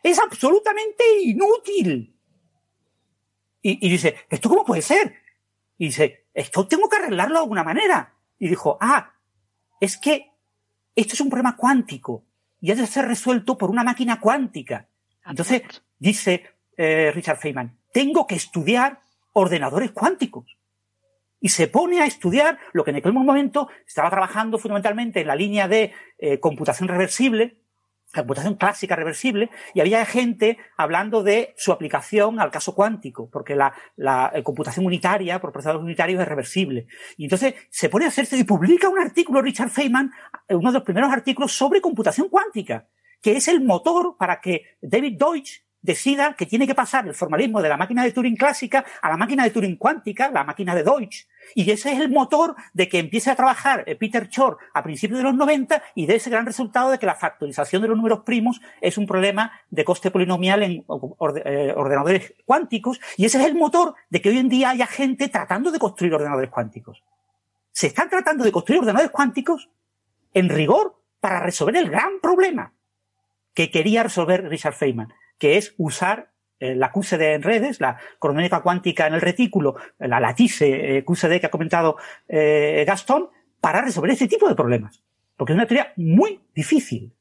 Es absolutamente inútil. Y, dice, ¿esto cómo puede ser? Y dice, esto tengo que arreglarlo de alguna manera. Y dijo, ah, es que esto es un problema cuántico y ha de ser resuelto por una máquina cuántica. Entonces, dice eh, Richard Feynman, tengo que estudiar ordenadores cuánticos y se pone a estudiar lo que en aquel momento estaba trabajando fundamentalmente en la línea de eh, computación reversible, computación clásica reversible, y había gente hablando de su aplicación al caso cuántico, porque la, eh, computación unitaria por procesadores unitarios es reversible. Y entonces se pone a hacerse y publica un artículo, Richard Feynman, eh, uno de los primeros artículos sobre computación cuántica, que es el motor para que David Deutsch decida que tiene que pasar el formalismo de la máquina de Turing clásica a la máquina de Turing cuántica, la máquina de Deutsch, y ese es el motor de que empiece a trabajar eh, Peter Shor a principios de los 90 y de ese gran resultado de que la factorización de los números primos es un problema de coste polinomial en eh, ordenadores cuánticos, y ese es el motor de que hoy en día haya gente tratando de construir ordenadores cuánticos. Se están tratando de construir ordenadores cuánticos en rigor para resolver el gran problema que quería resolver Richard Feynman que es usar eh, la QCD en redes, la cronómica cuántica en el retículo, la latice eh, QCD que ha comentado eh, Gastón, para resolver este tipo de problemas. Porque es una teoría muy difícil.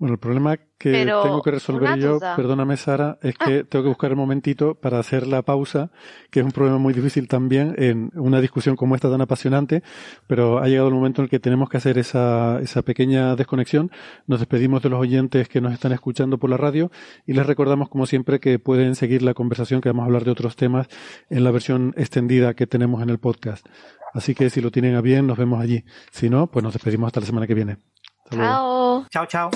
Bueno, el problema que tengo que resolver yo, perdóname Sara, es que ah. tengo que buscar el momentito para hacer la pausa, que es un problema muy difícil también en una discusión como esta tan apasionante, pero ha llegado el momento en el que tenemos que hacer esa, esa pequeña desconexión. Nos despedimos de los oyentes que nos están escuchando por la radio y les recordamos como siempre que pueden seguir la conversación, que vamos a hablar de otros temas en la versión extendida que tenemos en el podcast. Así que si lo tienen a bien, nos vemos allí. Si no, pues nos despedimos hasta la semana que viene. chao. Chao, chao.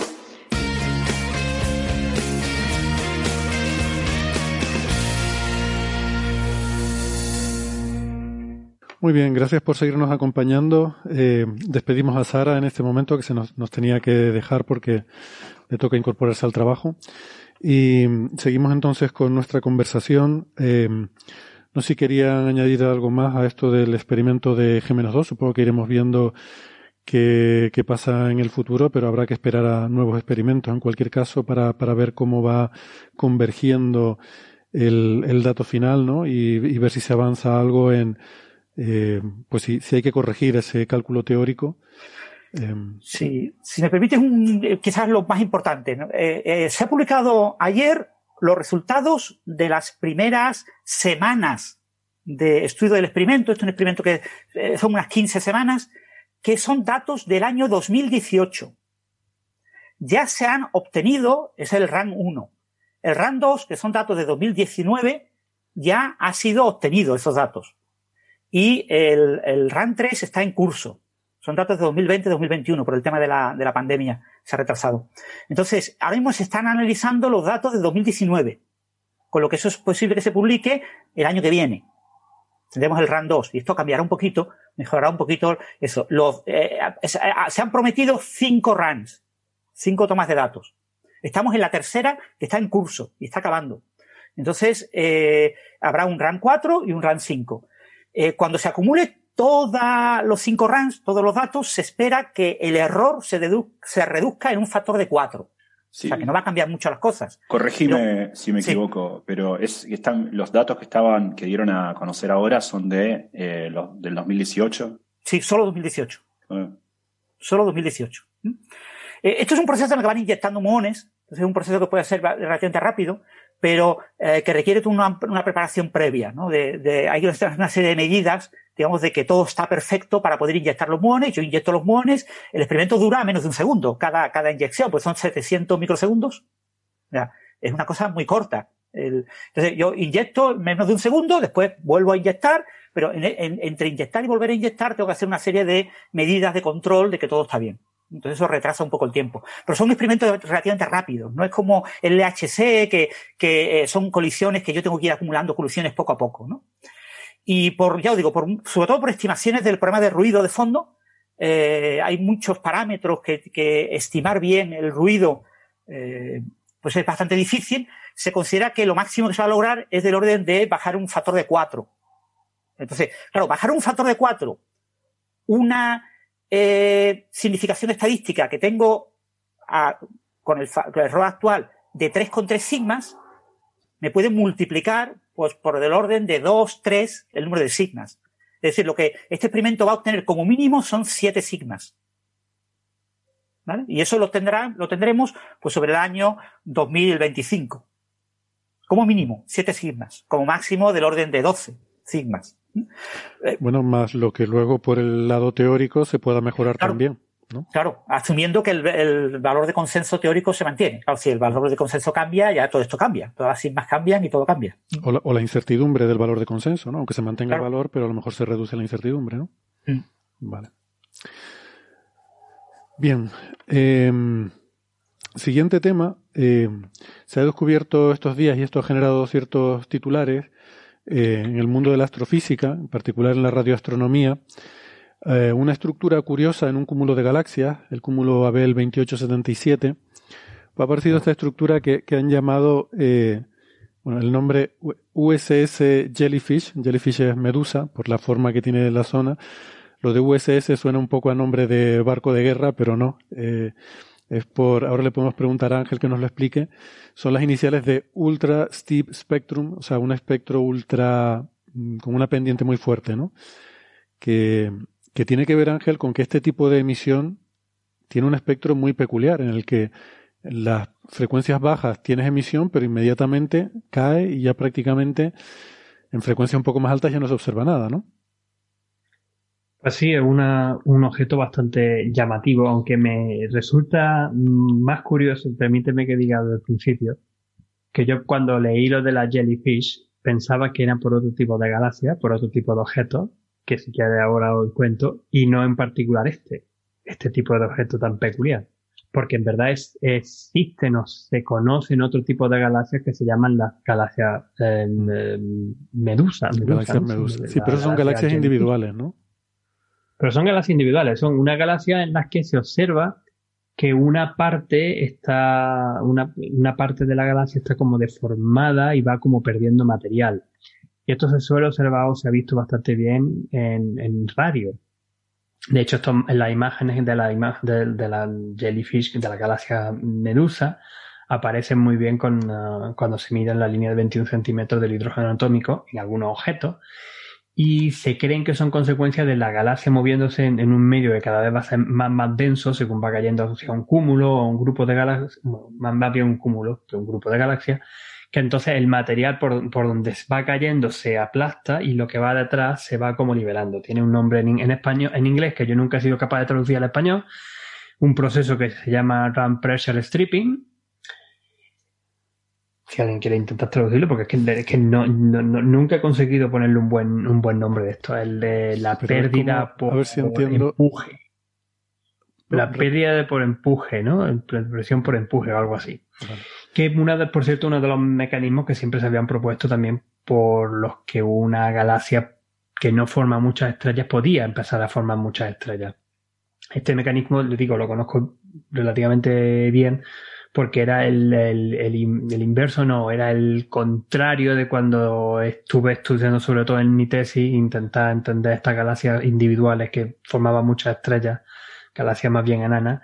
Muy bien, gracias por seguirnos acompañando. Eh, despedimos a Sara en este momento que se nos, tenía que dejar porque le toca incorporarse al trabajo. Y seguimos entonces con nuestra conversación. Eh, no sé si querían añadir algo más a esto del experimento de G-2. Supongo que iremos viendo qué, qué, pasa en el futuro, pero habrá que esperar a nuevos experimentos en cualquier caso para, para ver cómo va convergiendo el, el dato final, ¿no? Y ver si se avanza algo en, eh, pues si, si, hay que corregir ese cálculo teórico. Eh, sí, si me permites, un, eh, quizás lo más importante. Eh, se ha publicado ayer los resultados de las primeras semanas de estudio del experimento. Esto es un experimento que son unas 15 semanas, que son datos del año 2018. Ya se han obtenido, es el RAN 1. El RAN 2, que son datos de 2019, ya ha sido obtenido esos datos y el, el RAN 3 está en curso. Son datos de 2020-2021 por el tema de la, de la pandemia. Se ha retrasado. Entonces, ahora mismo se están analizando los datos de 2019. Con lo que eso es posible que se publique el año que viene. Tendremos el RAN 2 y esto cambiará un poquito, mejorará un poquito eso. Los, eh, eh, se han prometido cinco RANs, cinco tomas de datos. Estamos en la tercera que está en curso y está acabando. Entonces, eh, habrá un RAN 4 y un RAN 5. Eh, cuando se acumule todos los cinco RANs, todos los datos, se espera que el error se, se reduzca en un factor de cuatro. O sea, que no va a cambiar mucho las cosas. Corregime si me equivoco, pero es, están, los datos que estaban, que dieron a conocer ahora son de eh, los, del 2018. Sí, solo 2018. Ah. Solo 2018. ¿Mm? Eh, esto es un proceso en el que van inyectando muones, entonces es un proceso que puede ser relativamente rápido, pero eh, que requiere una, una, preparación previa, ¿no? De, de, hay una serie de medidas, digamos, de que todo está perfecto para poder inyectar los muones. Yo inyecto los muones, el experimento dura menos de un segundo cada, cada inyección, pues son 700 microsegundos. Ya, es una cosa muy corta. Entonces yo inyecto menos de un segundo, después vuelvo a inyectar, pero en, en, entre inyectar y volver a inyectar tengo que hacer una serie de medidas de control de que todo está bien. Entonces eso retrasa un poco el tiempo. Pero son experimentos relativamente rápidos. No es como el LHC, que, que eh, son colisiones que yo tengo que ir acumulando colisiones poco a poco, ¿no? Y por, ya os digo, sobre todo por estimaciones del programa de ruido de fondo, eh, hay muchos parámetros que, que, estimar bien el ruido, eh, pues es bastante difícil. Se considera que lo máximo que se va a lograr es del orden de bajar un factor de 4. Entonces, claro, bajar un factor de 4, una eh, significación estadística que tengo a, con, el, con, el, error actual de 3,3 sigmas, me puede multiplicar pues, por el orden de 2, 3 el número de sigmas. Es decir, lo que este experimento va a obtener como mínimo son 7 sigmas. ¿Vale? Y eso lo, tendrá, lo tendremos pues, sobre el año 2025. Como mínimo, 7 sigmas. Como máximo del orden de 12 sigmas. Eh, bueno, más lo que luego por el lado teórico se pueda mejorar claro, también. ¿no? Claro, asumiendo que el, el, valor de consenso teórico se mantiene. Claro, si el valor de consenso cambia, ya todo esto cambia. Todas las sigmas cambian y todo cambia. O la, o la incertidumbre del valor de consenso, ¿no? Aunque se mantenga claro. el valor, pero a lo mejor se reduce la incertidumbre, ¿no? Mm. Vale. Bien. Eh, siguiente tema. Eh, se ha descubierto estos días y esto ha generado ciertos titulares eh, en el mundo de la astrofísica, en particular en la radioastronomía, eh, una estructura curiosa en un cúmulo de galaxias, el cúmulo Abel 2877. Ha aparecido esta estructura que, han llamado eh, bueno, el nombre USS Jellyfish. Jellyfish es medusa, por la forma que tiene la zona. Lo de USS suena un poco a nombre de barco de guerra, pero no. Es por, ahora le podemos preguntar a Ángel que nos lo explique, son las iniciales de Ultra Steep Spectrum, o sea, un espectro ultra, con una pendiente muy fuerte, ¿no? Que, que tiene que ver, Ángel, con que este tipo de emisión tiene un espectro muy peculiar, en el que las frecuencias bajas tienes emisión, pero inmediatamente cae y ya prácticamente en frecuencias un poco más altas ya no se observa nada, ¿no? Pues sí, es una, un objeto bastante llamativo, aunque me resulta más curioso, permíteme que diga desde el principio, que yo cuando leí lo de la jellyfish pensaba que eran por otro tipo de galaxia, por otro tipo de objetos, que si quiere ahora os cuento, y no en particular este, este tipo de objeto tan peculiar. Porque en verdad es, existen o se conocen otro tipo de galaxias que se llaman las galaxias eh, medusa. medusa, galaxias medusa. Sí, pero son galaxias individuales, ¿no? Pero son galaxias individuales, son una galaxia en las que se observa que una parte está, una, una parte de la galaxia está como deformada y va como perdiendo material. Y esto se suele observar o se ha visto bastante bien en, en radio. De hecho, esto en las imágenes de la, ima de, la jellyfish, de la galaxia Medusa, aparecen muy bien con, uh, cuando se mide la línea de 21 centímetros del hidrógeno atómico en algunos objetos y se creen que son consecuencias de la galaxia moviéndose en, en, un medio que cada vez va a ser más, más denso según va cayendo hacia un cúmulo o un grupo de galaxias, más, más bien un cúmulo que un grupo de galaxias, que entonces el material por, por, donde va cayendo se aplasta y lo que va detrás se va como liberando. Tiene un nombre en, en español, en inglés que yo nunca he sido capaz de traducir al español, un proceso que se llama Run Pressure Stripping, si alguien quiere intentar traducirlo, porque es que, es que no, no, no, nunca he conseguido ponerle un buen, un buen nombre de esto. El de la Pero pérdida como, por, si por empuje. La pérdida de por empuje, ¿no? Presión por empuje o algo así. Vale. Que una de, por cierto, uno de los mecanismos que siempre se habían propuesto también por los que una galaxia que no forma muchas estrellas podía empezar a formar muchas estrellas. Este mecanismo, le digo, lo conozco relativamente bien porque era el, el, el, inverso, no, era el contrario de cuando estuve estudiando sobre todo en mi tesis, intentar entender estas galaxias individuales que formaban muchas estrellas, galaxias más bien enanas,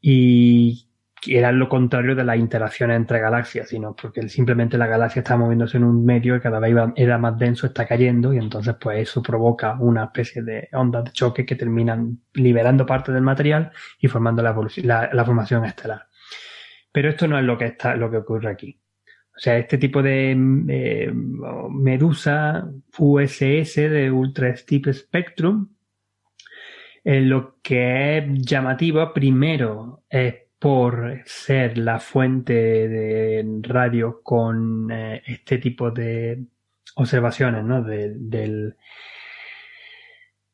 y era lo contrario de las interacciones entre galaxias, sino porque simplemente la galaxia está moviéndose en un medio y cada vez era más denso, está cayendo, y entonces pues eso provoca una especie de ondas de choque que terminan liberando parte del material y formando la, la, la formación estelar. Pero esto no es lo que está, lo que ocurre aquí. O sea, este tipo de eh, medusa USS de Ultra Steep Spectrum, lo que es llamativo primero es por ser la fuente de radio con eh, este tipo de observaciones, ¿no? De, del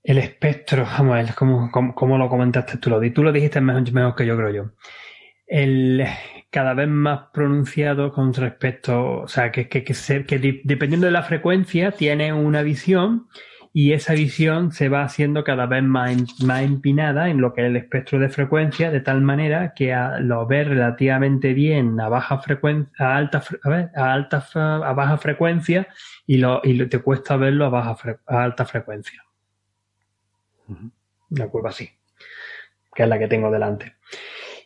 El espectro, vamos a ver, ¿cómo, lo comentaste tú? Lo, tú lo dijiste mejor, mejor que yo creo yo. El, cada vez más pronunciado con respecto, o sea, que, que, que, dependiendo de la frecuencia tiene una visión y esa visión se va haciendo cada vez más, más empinada en lo que es el espectro de frecuencia, de tal manera que a, lo ves relativamente bien a baja frecuencia, a alta, a, alta, a baja frecuencia y, lo, y te cuesta verlo a, baja a alta frecuencia. Una curva así, que es la que tengo delante.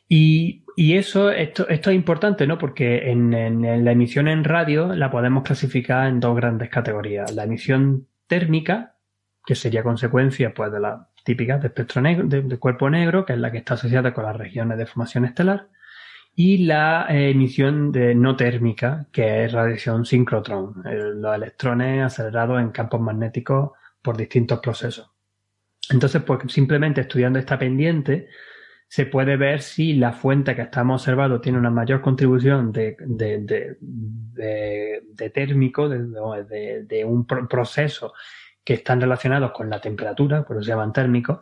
Y, y eso, esto, esto es importante, ¿no? Porque en, la emisión en radio la podemos clasificar en dos grandes categorías. La emisión térmica, que sería consecuencia pues, de la típica de espectro negro, de, cuerpo negro, que es la que está asociada con las regiones de formación estelar, y la eh, emisión de no térmica, que es radiación sincrotrón, los electrones acelerados en campos magnéticos por distintos procesos. Entonces, pues simplemente estudiando esta pendiente, se puede ver si la fuente que estamos observando tiene una mayor contribución de, de, de, térmico, de, un proceso que están relacionados con la temperatura, por eso se llaman térmicos,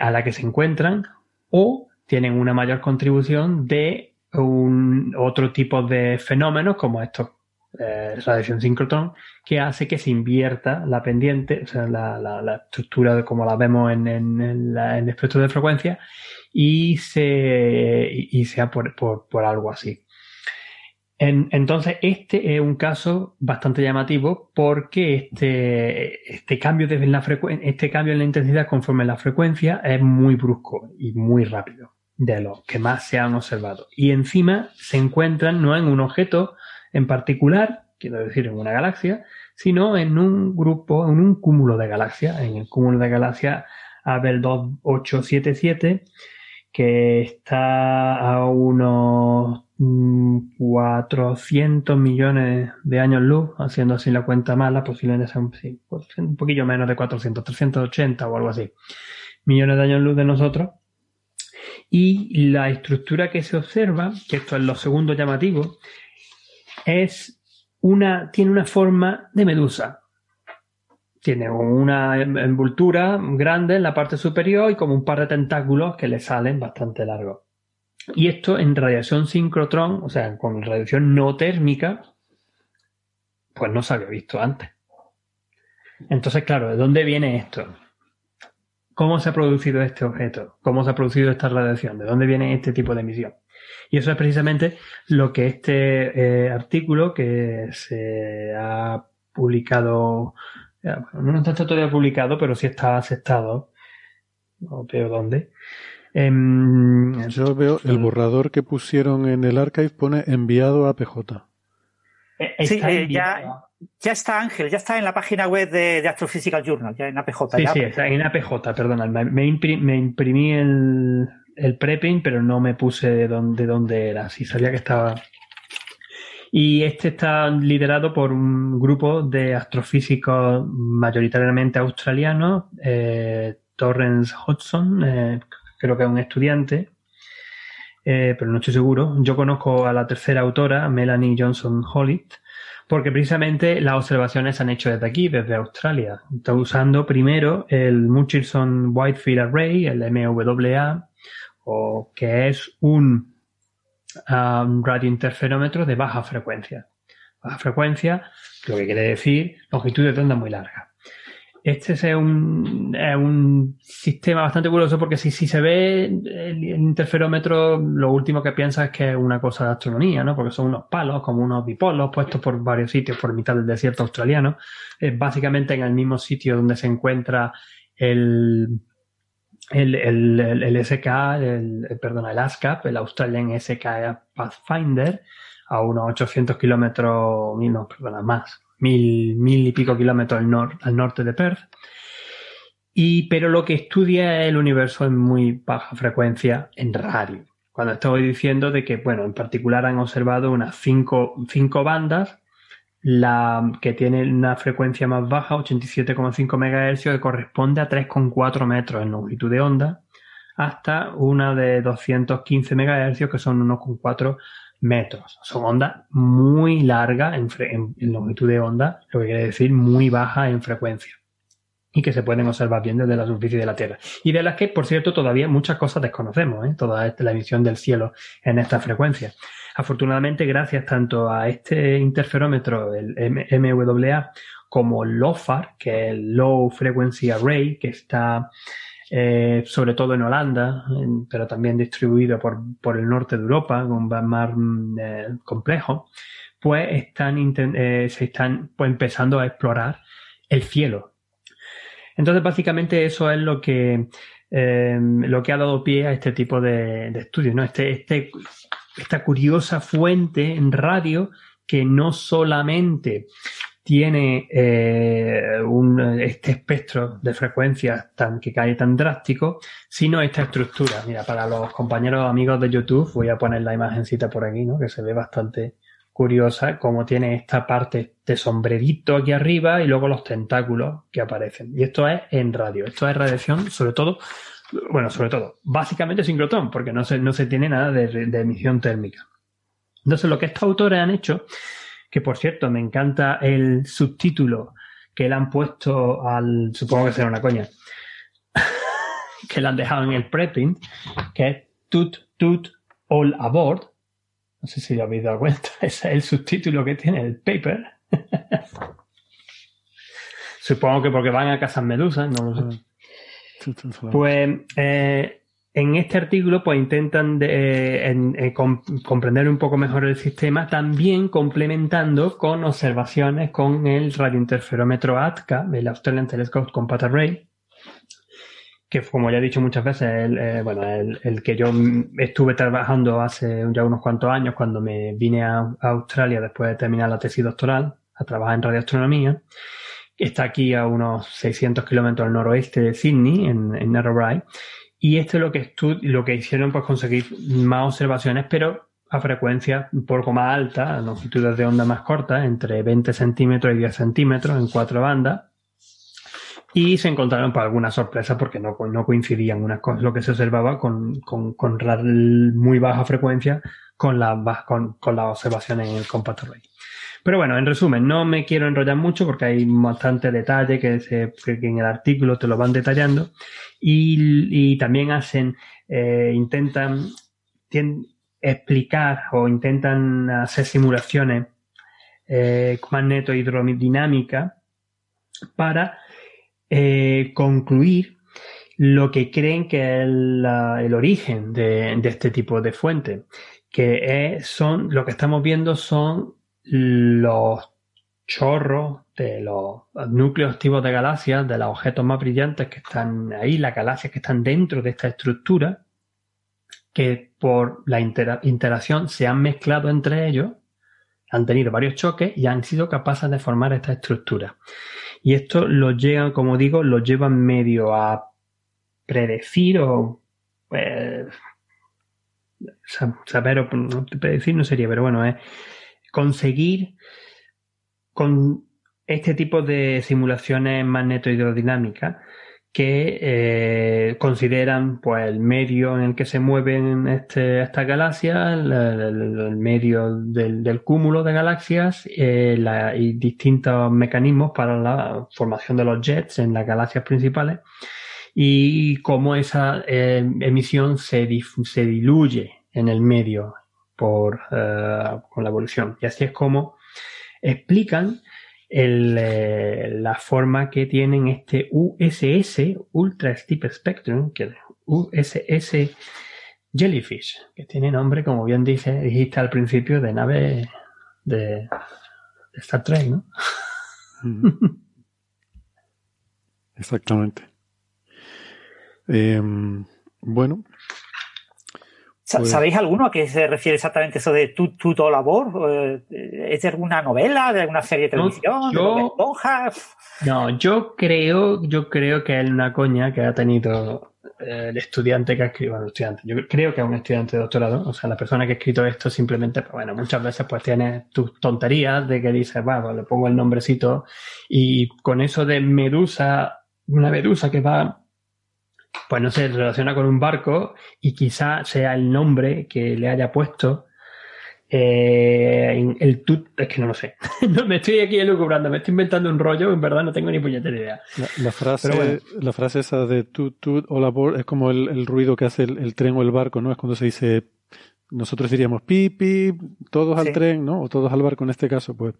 a la que se encuentran, o tienen una mayor contribución de un, otro tipo de fenómenos como estos eh, radiación sincrotrón, que hace que se invierta la pendiente, o sea, la, la, estructura de como la vemos en, en, el espectro de frecuencia, y, se, y sea por, por, por algo así. En, entonces, este es un caso bastante llamativo porque este, este, cambio de la este cambio en la intensidad conforme la frecuencia es muy brusco y muy rápido de los que más se han observado. Y encima se encuentran no en un objeto en particular, quiero decir en una galaxia, sino en un grupo, en un cúmulo de galaxias, en el cúmulo de galaxias Abel 2877, que está a unos 400 mm, millones de años luz, haciendo así la cuenta mala, posiblemente sea un, un poquillo menos de 400, 380 o algo así, millones de años luz de nosotros. Y la estructura que se observa, que esto es lo segundo llamativo, es una, tiene una forma de medusa. Tiene una envoltura grande en la parte superior y como un par de tentáculos que le salen bastante largos. Y esto en radiación sincrotrón, o sea, con radiación no térmica, pues no se había visto antes. Entonces, claro, ¿de dónde viene esto? ¿Cómo se ha producido este objeto? ¿Cómo se ha producido esta radiación? ¿De dónde viene este tipo de emisión? Y eso es precisamente lo que este eh, artículo que se ha publicado, no está todavía publicado, pero sí está aceptado, no veo dónde. Em, Yo veo el borrador que pusieron en el archive pone enviado a PJ. Eh, sí, eh, ya, ya, está Ángel, ya está en la página web de, Astrophysical Journal, ya en APJ. Sí, sí, está en APJ, perdona. me imprimí el, el prepping, pero no me puse de dónde, era. Sí sabía que estaba. Y este está liderado por un grupo de astrofísicos mayoritariamente australianos, eh, Torrens Hodgson, eh, creo que es un estudiante, eh, pero no estoy seguro. Yo conozco a la tercera autora, Melanie Johnson Hollitt, porque precisamente las observaciones se han hecho desde aquí, desde Australia. Está usando primero el Murchison Whitefield Array, el MWA, o que es un um, radiointerferómetro de baja frecuencia. Baja frecuencia, lo que quiere decir longitud de onda muy larga. Este es un, un sistema bastante curioso porque si, se ve el, interferómetro, lo último que piensa es que es una cosa de astronomía, ¿no? Porque son unos palos, como unos bipolos, puestos por varios sitios por mitad del desierto australiano. Es básicamente en el mismo sitio donde se encuentra el, el, el, el, SK, el, perdona, el ASCAP, el Australian SK Pathfinder, a unos 800 kilómetros, no, perdona, más, mil, mil y pico kilómetros al, al norte de Perth. Y, pero lo que estudia el universo en muy baja frecuencia en radio. Cuando estoy diciendo de que, bueno, en particular han observado unas cinco, cinco bandas la que tiene una frecuencia más baja, 87,5 MHz, que corresponde a 3,4 metros en longitud de onda, hasta una de 215 MHz, que son 1,4 metros. Son ondas muy largas en, longitud de onda, lo que quiere decir muy baja en frecuencia. y que se pueden observar bien desde la superficie de la Tierra. Y de las que, por cierto, todavía muchas cosas desconocemos, ¿eh? toda la emisión del cielo en esta frecuencia. Afortunadamente, gracias tanto a este interferómetro, el MWA, como LOFAR, que es el Low Frequency Array, que está eh, sobre todo en Holanda, pero también distribuido por, por, el norte de Europa, con más mm, eh, complejo, pues están, eh, se están pues, empezando a explorar el cielo. Entonces, básicamente eso es lo que, lo que ha dado pie a este tipo de, de estudios, ¿no? Este, este, esta curiosa fuente en radio que no solamente tiene eh, un, este espectro de frecuencias tan, que cae tan drástico, sino esta estructura. Mira, para los compañeros amigos de YouTube, voy a poner la imagencita por aquí, ¿no? que se ve bastante curiosa, como tiene esta parte de sombrerito aquí arriba y luego los tentáculos que aparecen. Y esto es en radio, esto es radiación, sobre todo, bueno, sobre todo, básicamente sincrotón, porque no se, no se tiene nada de, emisión térmica. Entonces, lo que estos autores han hecho que por cierto me encanta el subtítulo que le han puesto al, supongo que será una coña, que le han dejado en el preprint, que es Tut Tut All Aboard. No sé si lo habéis dado cuenta, ese es el subtítulo que tiene el paper. Supongo que porque van a cazar medusas, no lo sé. Pues eh, en este artículo, pues intentan eh, comprender un poco mejor el sistema, también complementando con observaciones con el radiointerferómetro ATCA, el Australian Telescope Compact Array, que como ya he dicho muchas veces, el, eh, bueno, el, que yo estuve trabajando hace ya unos cuantos años cuando me vine a, Australia después de terminar la tesis doctoral a trabajar en radioastronomía. Está aquí a unos 600 kilómetros al noroeste de Sydney, en, en Narrabri y esto es lo que, lo que hicieron, pues conseguir más observaciones, pero a frecuencia un poco más alta, a longitudes de onda más cortas, entre 20 centímetros y 10 centímetros en cuatro bandas. Y se encontraron por pues, algunas sorpresas porque no, no coincidían unas cosas, lo que se observaba con, con, muy baja frecuencia con, la, con, con las observaciones en el Compact Array. Pero bueno, en resumen, no me quiero enrollar mucho porque hay bastante detalle que, en el artículo te lo van detallando. Y, también hacen, eh, intentan explicar o intentan hacer simulaciones eh, magneto-hidrodinámica para eh, concluir lo que creen que es el origen de, este tipo de fuente, que son, lo que estamos viendo son los chorros de los núcleos activos de galaxias, de los objetos más brillantes que están ahí, las galaxias que están dentro de esta estructura, que por la interacción se han mezclado entre ellos, han tenido varios choques y han sido capaces de formar esta estructura. Y esto lo llegan, como digo, lo llevan medio a predecir o pues, saber o predecir no sería, pero bueno, es conseguir con este tipo de simulaciones magnetohidrodinámicas que eh, consideran pues el medio en el que se mueven este, estas galaxias, el, medio del, cúmulo de galaxias eh, y distintos mecanismos para la formación de los jets en las galaxias principales y cómo esa eh, emisión se, se diluye en el medio por, con la evolución. Y así es como explican eh, la forma que tienen este USS, Ultra Steep Spectrum, que USS Jellyfish, que tiene nombre, como bien dijiste al principio, de nave de, Star Trek, ¿no? Exactamente. Em, bueno, ¿Sabéis alguno a qué se refiere exactamente eso de tu, labor? Eh, ¿Es de alguna novela, de alguna serie de televisión, yo, No, yo creo, yo creo que es una coña que ha tenido eh, el estudiante que ha escrito, bueno, estudiante, yo creo que es un estudiante de doctorado, o sea, la persona que ha escrito esto simplemente, pues bueno, muchas veces pues tiene tus tonterías de que dices, bueno, le pongo el nombrecito y con eso de medusa, una medusa que va pues no se relaciona con un barco y quizá sea el nombre que le haya puesto Eh, el tut, es que no lo sé. no, me estoy aquí elucubrando, me estoy inventando un rollo, en verdad no tengo ni puñetera idea. La, frase, la frase esa de tut, tut, all aboard es como el, ruido que hace el, tren o el barco, ¿no? Es cuando se dice, nosotros diríamos pi, pi, todos al tren, ¿no? O todos al barco en este caso, pues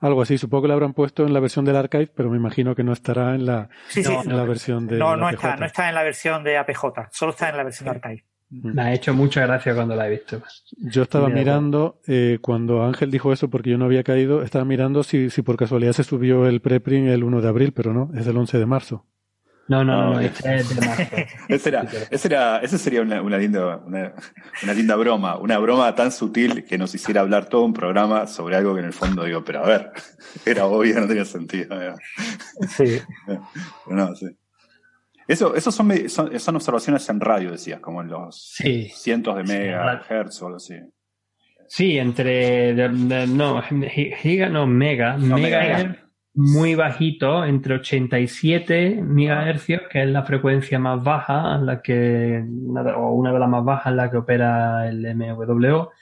algo así. Supongo que lo habrán puesto en la versión del archive, pero me imagino que no estará en la, en la versión de. No, no está, no está en la versión de APJ, solo está en la versión de archive. Me ha hecho mucha gracia cuando la he visto. Yo estaba mirando, eh, cuando Ángel dijo eso, porque yo no había caído, estaba mirando si, si por casualidad se subió el preprint el 1 de abril, pero no, es el 11 de marzo. No, no, no, este es de ese, era, ese, era, ese sería una, una, linda, una, una, linda broma, una broma tan sutil que nos hiciera hablar todo un programa sobre algo que en el fondo digo, pero a ver, era obvio, no tenía sentido. Sí. no, sí. Eso, eso son, son, observaciones en radio, decías, como en los cientos de megahertz o algo así. Sí, entre. no, giga, no, mega. mega, muy bajito, entre 87 megahercios, que es la frecuencia más baja, la que, o una de las más bajas en la que opera el MWO,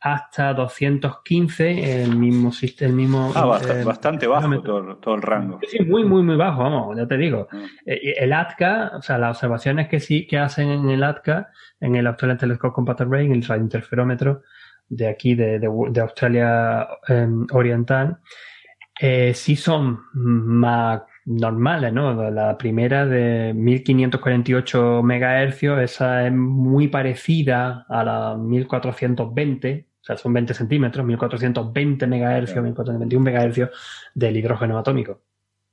hasta 215, el mismo sistema, el mismo... Ah, eh, bastante, bajo todo, el rango. Sí, muy, muy, muy bajo, vamos, ya te digo. Ah. Eh, el ATCA, o sea, las observaciones que sí que hacen en el ATCA, en el Australian Telescope Compact Array, en el radiointerferómetro de aquí, de, de, Australia em, Oriental, eh, sí son más normales, ¿no? La primera de 1548 megahercios, esa es muy parecida a la 1420 o sea, son 20 centímetros, 1420 megahercios, 1421 megahercios del hidrógeno atómico.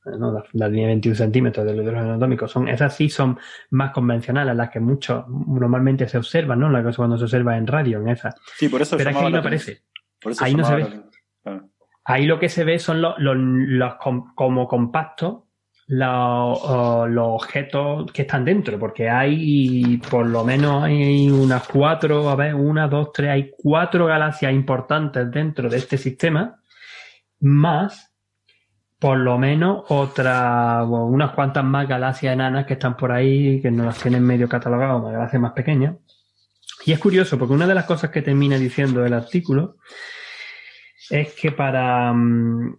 ¿no? La, línea de 21 centímetros del hidrógeno atómico. Son, esas sí son más convencionales, las que mucho normalmente se observan, ¿no? Las que cuando se observa en radio, en esas. Sí, por eso Pero aquí no aparece. ahí no se ve. Ahí lo que se ve son los, como compactos los, objetos que están dentro, porque hay por lo menos hay unas cuatro, a ver, una, dos, tres, hay cuatro galaxias importantes dentro de este sistema, más por lo menos otras, unas cuantas más galaxias enanas que están por ahí, que no las tienen medio catalogadas, galaxias más pequeñas. Y es curioso, porque una de las cosas que termina diciendo el artículo es que para, mm,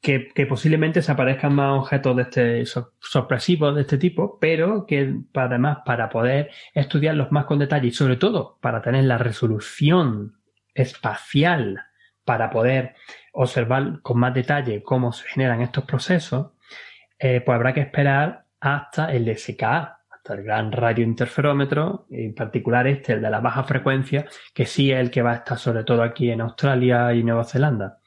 que, posiblemente se aparezcan más objetos de este sorpresivos de este tipo, pero que además para poder estudiarlos más con detalle y sobre todo para tener la resolución espacial para poder observar con más detalle cómo se generan estos procesos, eh, pues habrá que esperar hasta el SKA, el gran radiointerferómetro, en particular este, el de la baja frecuencia, que sí es el que va a estar sobre todo aquí en Australia y Nueva Zelanda.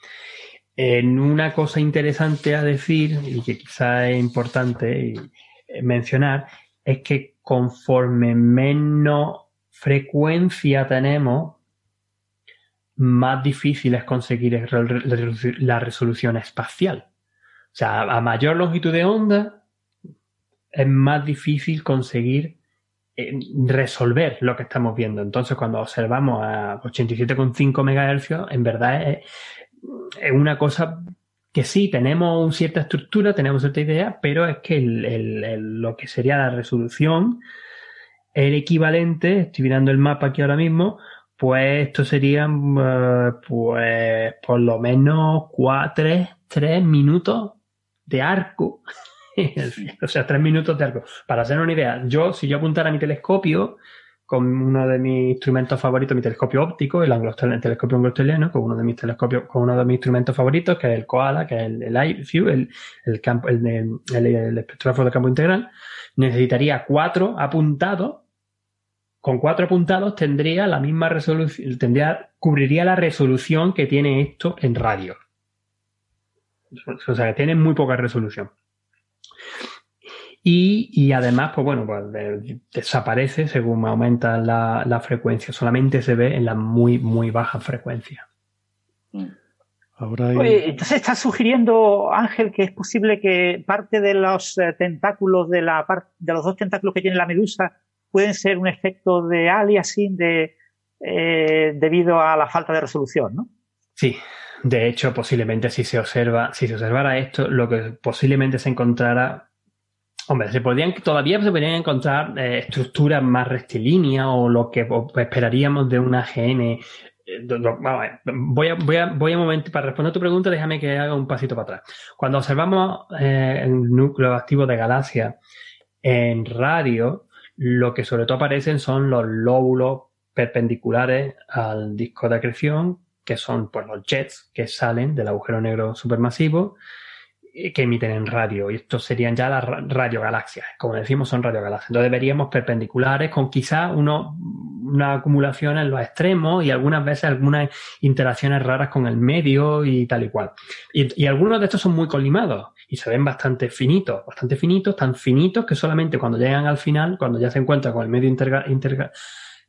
En una cosa interesante a decir y que quizá es importante eh, mencionar es que conforme menos frecuencia tenemos, más difícil es conseguir la resolución espacial. O sea, a mayor longitud de onda, es más difícil conseguir eh, resolver lo que estamos viendo. Entonces, cuando observamos a 87,5 MHz, en verdad es, una cosa que sí, tenemos cierta estructura, tenemos cierta idea, pero es que lo que sería la resolución, el equivalente, estoy mirando el mapa aquí ahora mismo, pues esto serían, eh, pues, por lo menos cuatro, tres, minutos de arco. o sea, tres minutos de arco. Para hacer una idea, yo, si yo apuntara mi telescopio, con uno de mis instrumentos favoritos, mi telescopio óptico, el, anglo el telescopio anglo-australiano, con uno de mis telescopios, con uno de mis instrumentos favoritos, que es el Koala, que es el, el el, el, campo, el, el, espectrógrafo de campo integral, necesitaría cuatro apuntados. Con cuatro apuntados tendría la misma resolución, tendría, cubriría la resolución que tiene esto en radio. O sea, que tiene muy poca resolución. Y, además, pues bueno, pues desaparece según aumenta la, frecuencia. Solamente se ve en la muy, muy baja frecuencia. Mm. entonces está sugiriendo, Ángel, que es posible que parte de los eh, tentáculos de la de los dos tentáculos que tiene la medusa pueden ser un efecto de aliasing de, eh, debido a la falta de resolución, ¿no? Sí, de hecho, posiblemente si se observa, si se observara esto, lo que posiblemente se encontrara Hombre, se todavía se podrían encontrar eh, estructuras más rectilíneas o lo que esperaríamos de una GN voy a, voy a, voy a un momento, para responder a tu pregunta, déjame que haga un pasito para atrás. Cuando observamos eh, el núcleo activo de galaxias en radio, lo que sobre todo aparecen son los lóbulos perpendiculares al disco de acreción, que son pues, los jets que salen del agujero negro supermasivo que emiten en radio. Y estos serían ya las radiogalaxias. Como decimos, son radiogalaxias. Entonces veríamos perpendiculares con quizá uno, una acumulación en los extremos y algunas veces algunas interacciones raras con el medio y tal y cual. Y, algunos de estos son muy colimados y se ven bastante finitos, bastante finitos, tan finitos que solamente cuando llegan al final, cuando ya se encuentran con el medio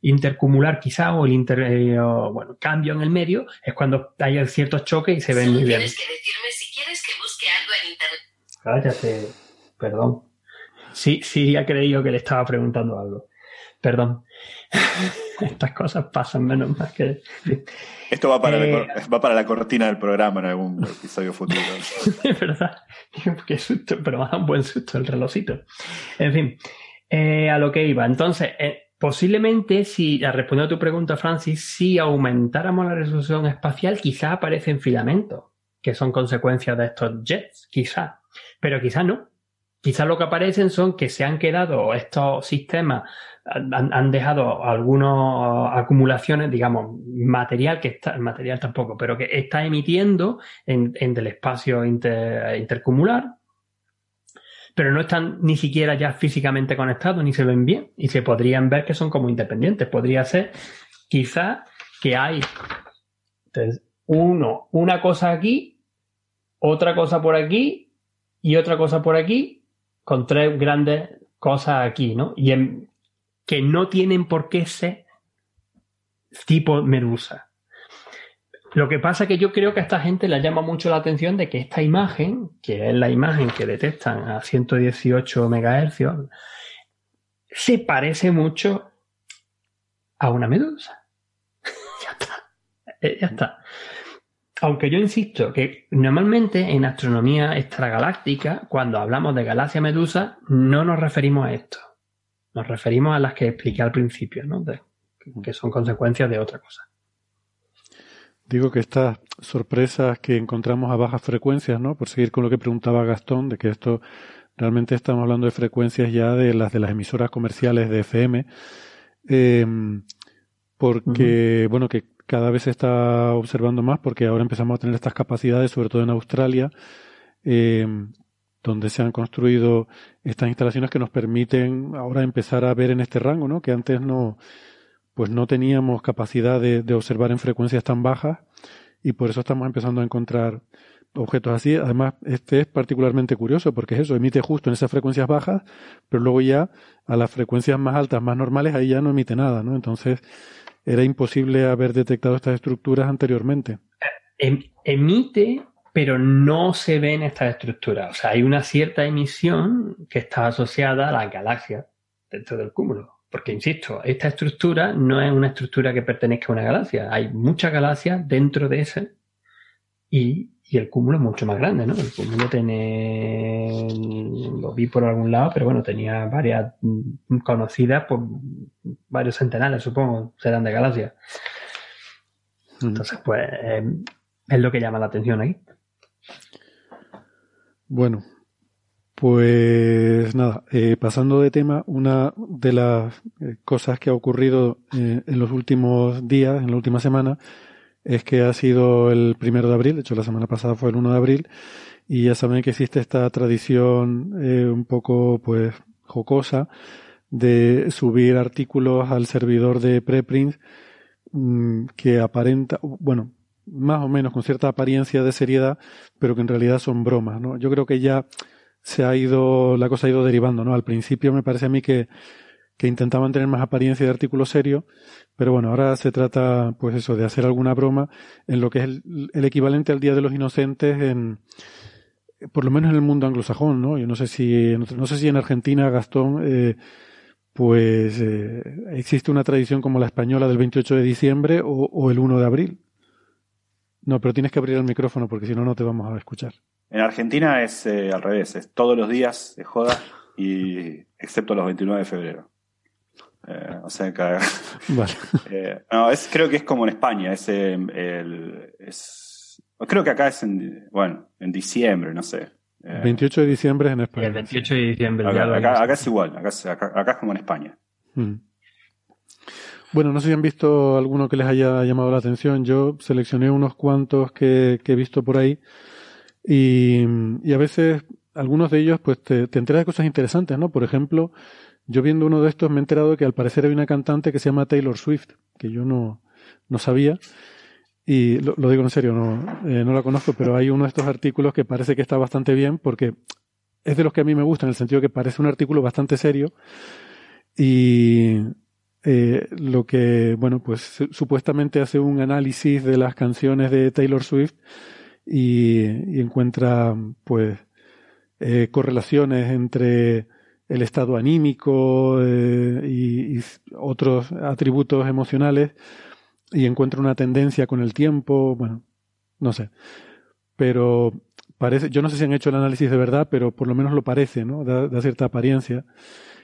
intercumular quizá o el inter, eh, bueno, cambio en el medio, es cuando hay ciertos choques y se ven muy bien. Tienes que decirme si quieres que busque algo en internet. Cállate, perdón. Sí, sí, ha creído que le estaba preguntando algo. Perdón. Estas cosas pasan menos más que. Esto va para, la, eh, va para la cortina del programa en algún episodio futuro. es verdad. Qué susto, pero me da un buen susto el relojito. En fin, eh, a lo que iba. Entonces, eh, posiblemente, si, respondiendo a tu pregunta, Francis, si aumentáramos la resolución espacial, quizá aparecen filamentos, que son consecuencias de estos jets, quizá. Pero quizá no. Quizá lo que aparecen son que se han quedado estos sistemas han, dejado algunas acumulaciones, digamos, material que está, material tampoco, pero que está emitiendo en, en el espacio intercumular, pero no están ni siquiera ya físicamente conectados ni se ven bien y se podrían ver que son como independientes. Podría ser quizá que hay uno, una cosa aquí, otra cosa por aquí y otra cosa por aquí, con tres grandes cosas aquí, ¿no? Y que no tienen por qué ser tipo medusa. Lo que pasa es que yo creo que a esta gente le llama mucho la atención de que esta imagen, que es la imagen que detectan a 118 MHz, se parece mucho a una medusa. ya está. Eh, ya está. Aunque yo insisto que normalmente en astronomía extragaláctica, cuando hablamos de galaxia medusa, no nos referimos a esto. Nos referimos a las que expliqué al principio, ¿no? que son consecuencias de otra cosa. Digo que estas sorpresas que encontramos a bajas frecuencias, ¿no? Por seguir con lo que preguntaba Gastón, de que esto realmente estamos hablando de frecuencias ya de las de las emisoras comerciales de FM, em, porque, bueno, que cada vez se está observando más, porque ahora empezamos a tener estas capacidades, sobre todo en Australia, eh, donde se han construido estas instalaciones que nos permiten ahora empezar a ver en este rango, ¿no? Que antes no, pues no teníamos capacidad de, observar en frecuencias tan bajas y por eso estamos empezando a encontrar objetos así. Además, este es particularmente curioso porque es eso, emite justo en esas frecuencias bajas, pero luego ya a las frecuencias más altas, más normales, ahí ya no emite nada, ¿no? Entonces, era imposible haber detectado estas estructuras anteriormente. Em, emite pero no se ven estas estructuras. O sea, hay una cierta emisión que está asociada a las galaxias dentro del cúmulo. Porque, insisto, esta estructura no es una estructura que pertenezca a una galaxia. Hay muchas galaxias dentro de ese y, el cúmulo es mucho más grande, ¿no? El cúmulo tiene, lo vi por algún lado, pero bueno, tenía varias conocidas por varios centenares, supongo, serán de galaxias. Mm. Entonces, pues, eh, es lo que llama la atención ahí. Bueno, pues nada, eh, pasando de tema, una de las eh, cosas que ha ocurrido eh, en los últimos días, en la última semana, es que ha sido el primero de abril, de hecho la semana pasada fue el 1 de abril, y ya saben que existe esta tradición un poco pues jocosa de subir artículos al servidor de preprints mm, que aparenta, bueno, más o menos con cierta apariencia de seriedad, pero que en realidad son bromas, ¿no? Yo creo que ya se ha ido, la cosa ha ido derivando, ¿no? Al principio me parece a mí que, que intentaban tener más apariencia de artículo serio, pero bueno, ahora se trata, pues eso, de hacer alguna broma en lo que es el, equivalente al Día de los Inocentes en, por lo menos en el mundo anglosajón, ¿no? Yo no sé si, no sé si en Argentina, Gastón, eh, pues eh, existe una tradición como la española del 28 de diciembre o, o el 1 de abril. No, pero tienes que abrir el micrófono porque si no, no te vamos a escuchar. En Argentina es eh, al revés, es todos los días de joda y excepto los 29 de febrero. Eh, o sea, que, eh, no, es, creo que es como en España, es, el, es, creo que acá es en, bueno, en diciembre, no sé. 28 de diciembre en España. El 28 de diciembre. Acá, es igual, acá, acá, es como en España. Mm. Bueno, no sé si han visto alguno que les haya llamado la atención. Yo seleccioné unos cuantos que, he visto por ahí y, a veces algunos de ellos pues te, te enteras de cosas interesantes, ¿no? Por ejemplo, yo viendo uno de estos me he enterado de que al parecer hay una cantante que se llama Taylor Swift, que yo no, no sabía. Y lo, digo en serio, no, eh, no la conozco, pero hay uno de estos artículos que parece que está bastante bien porque es de los que a mí me gusta, en el sentido que parece un artículo bastante serio. Y eh, lo que, bueno, pues supuestamente hace un análisis de las canciones de Taylor Swift y, encuentra, pues, eh, correlaciones entre el estado anímico eh, y, otros atributos emocionales y encuentra una tendencia con el tiempo, bueno, no sé. Pero parece, yo no sé si han hecho el análisis de verdad, pero por lo menos lo parece, ¿no? Da, cierta apariencia.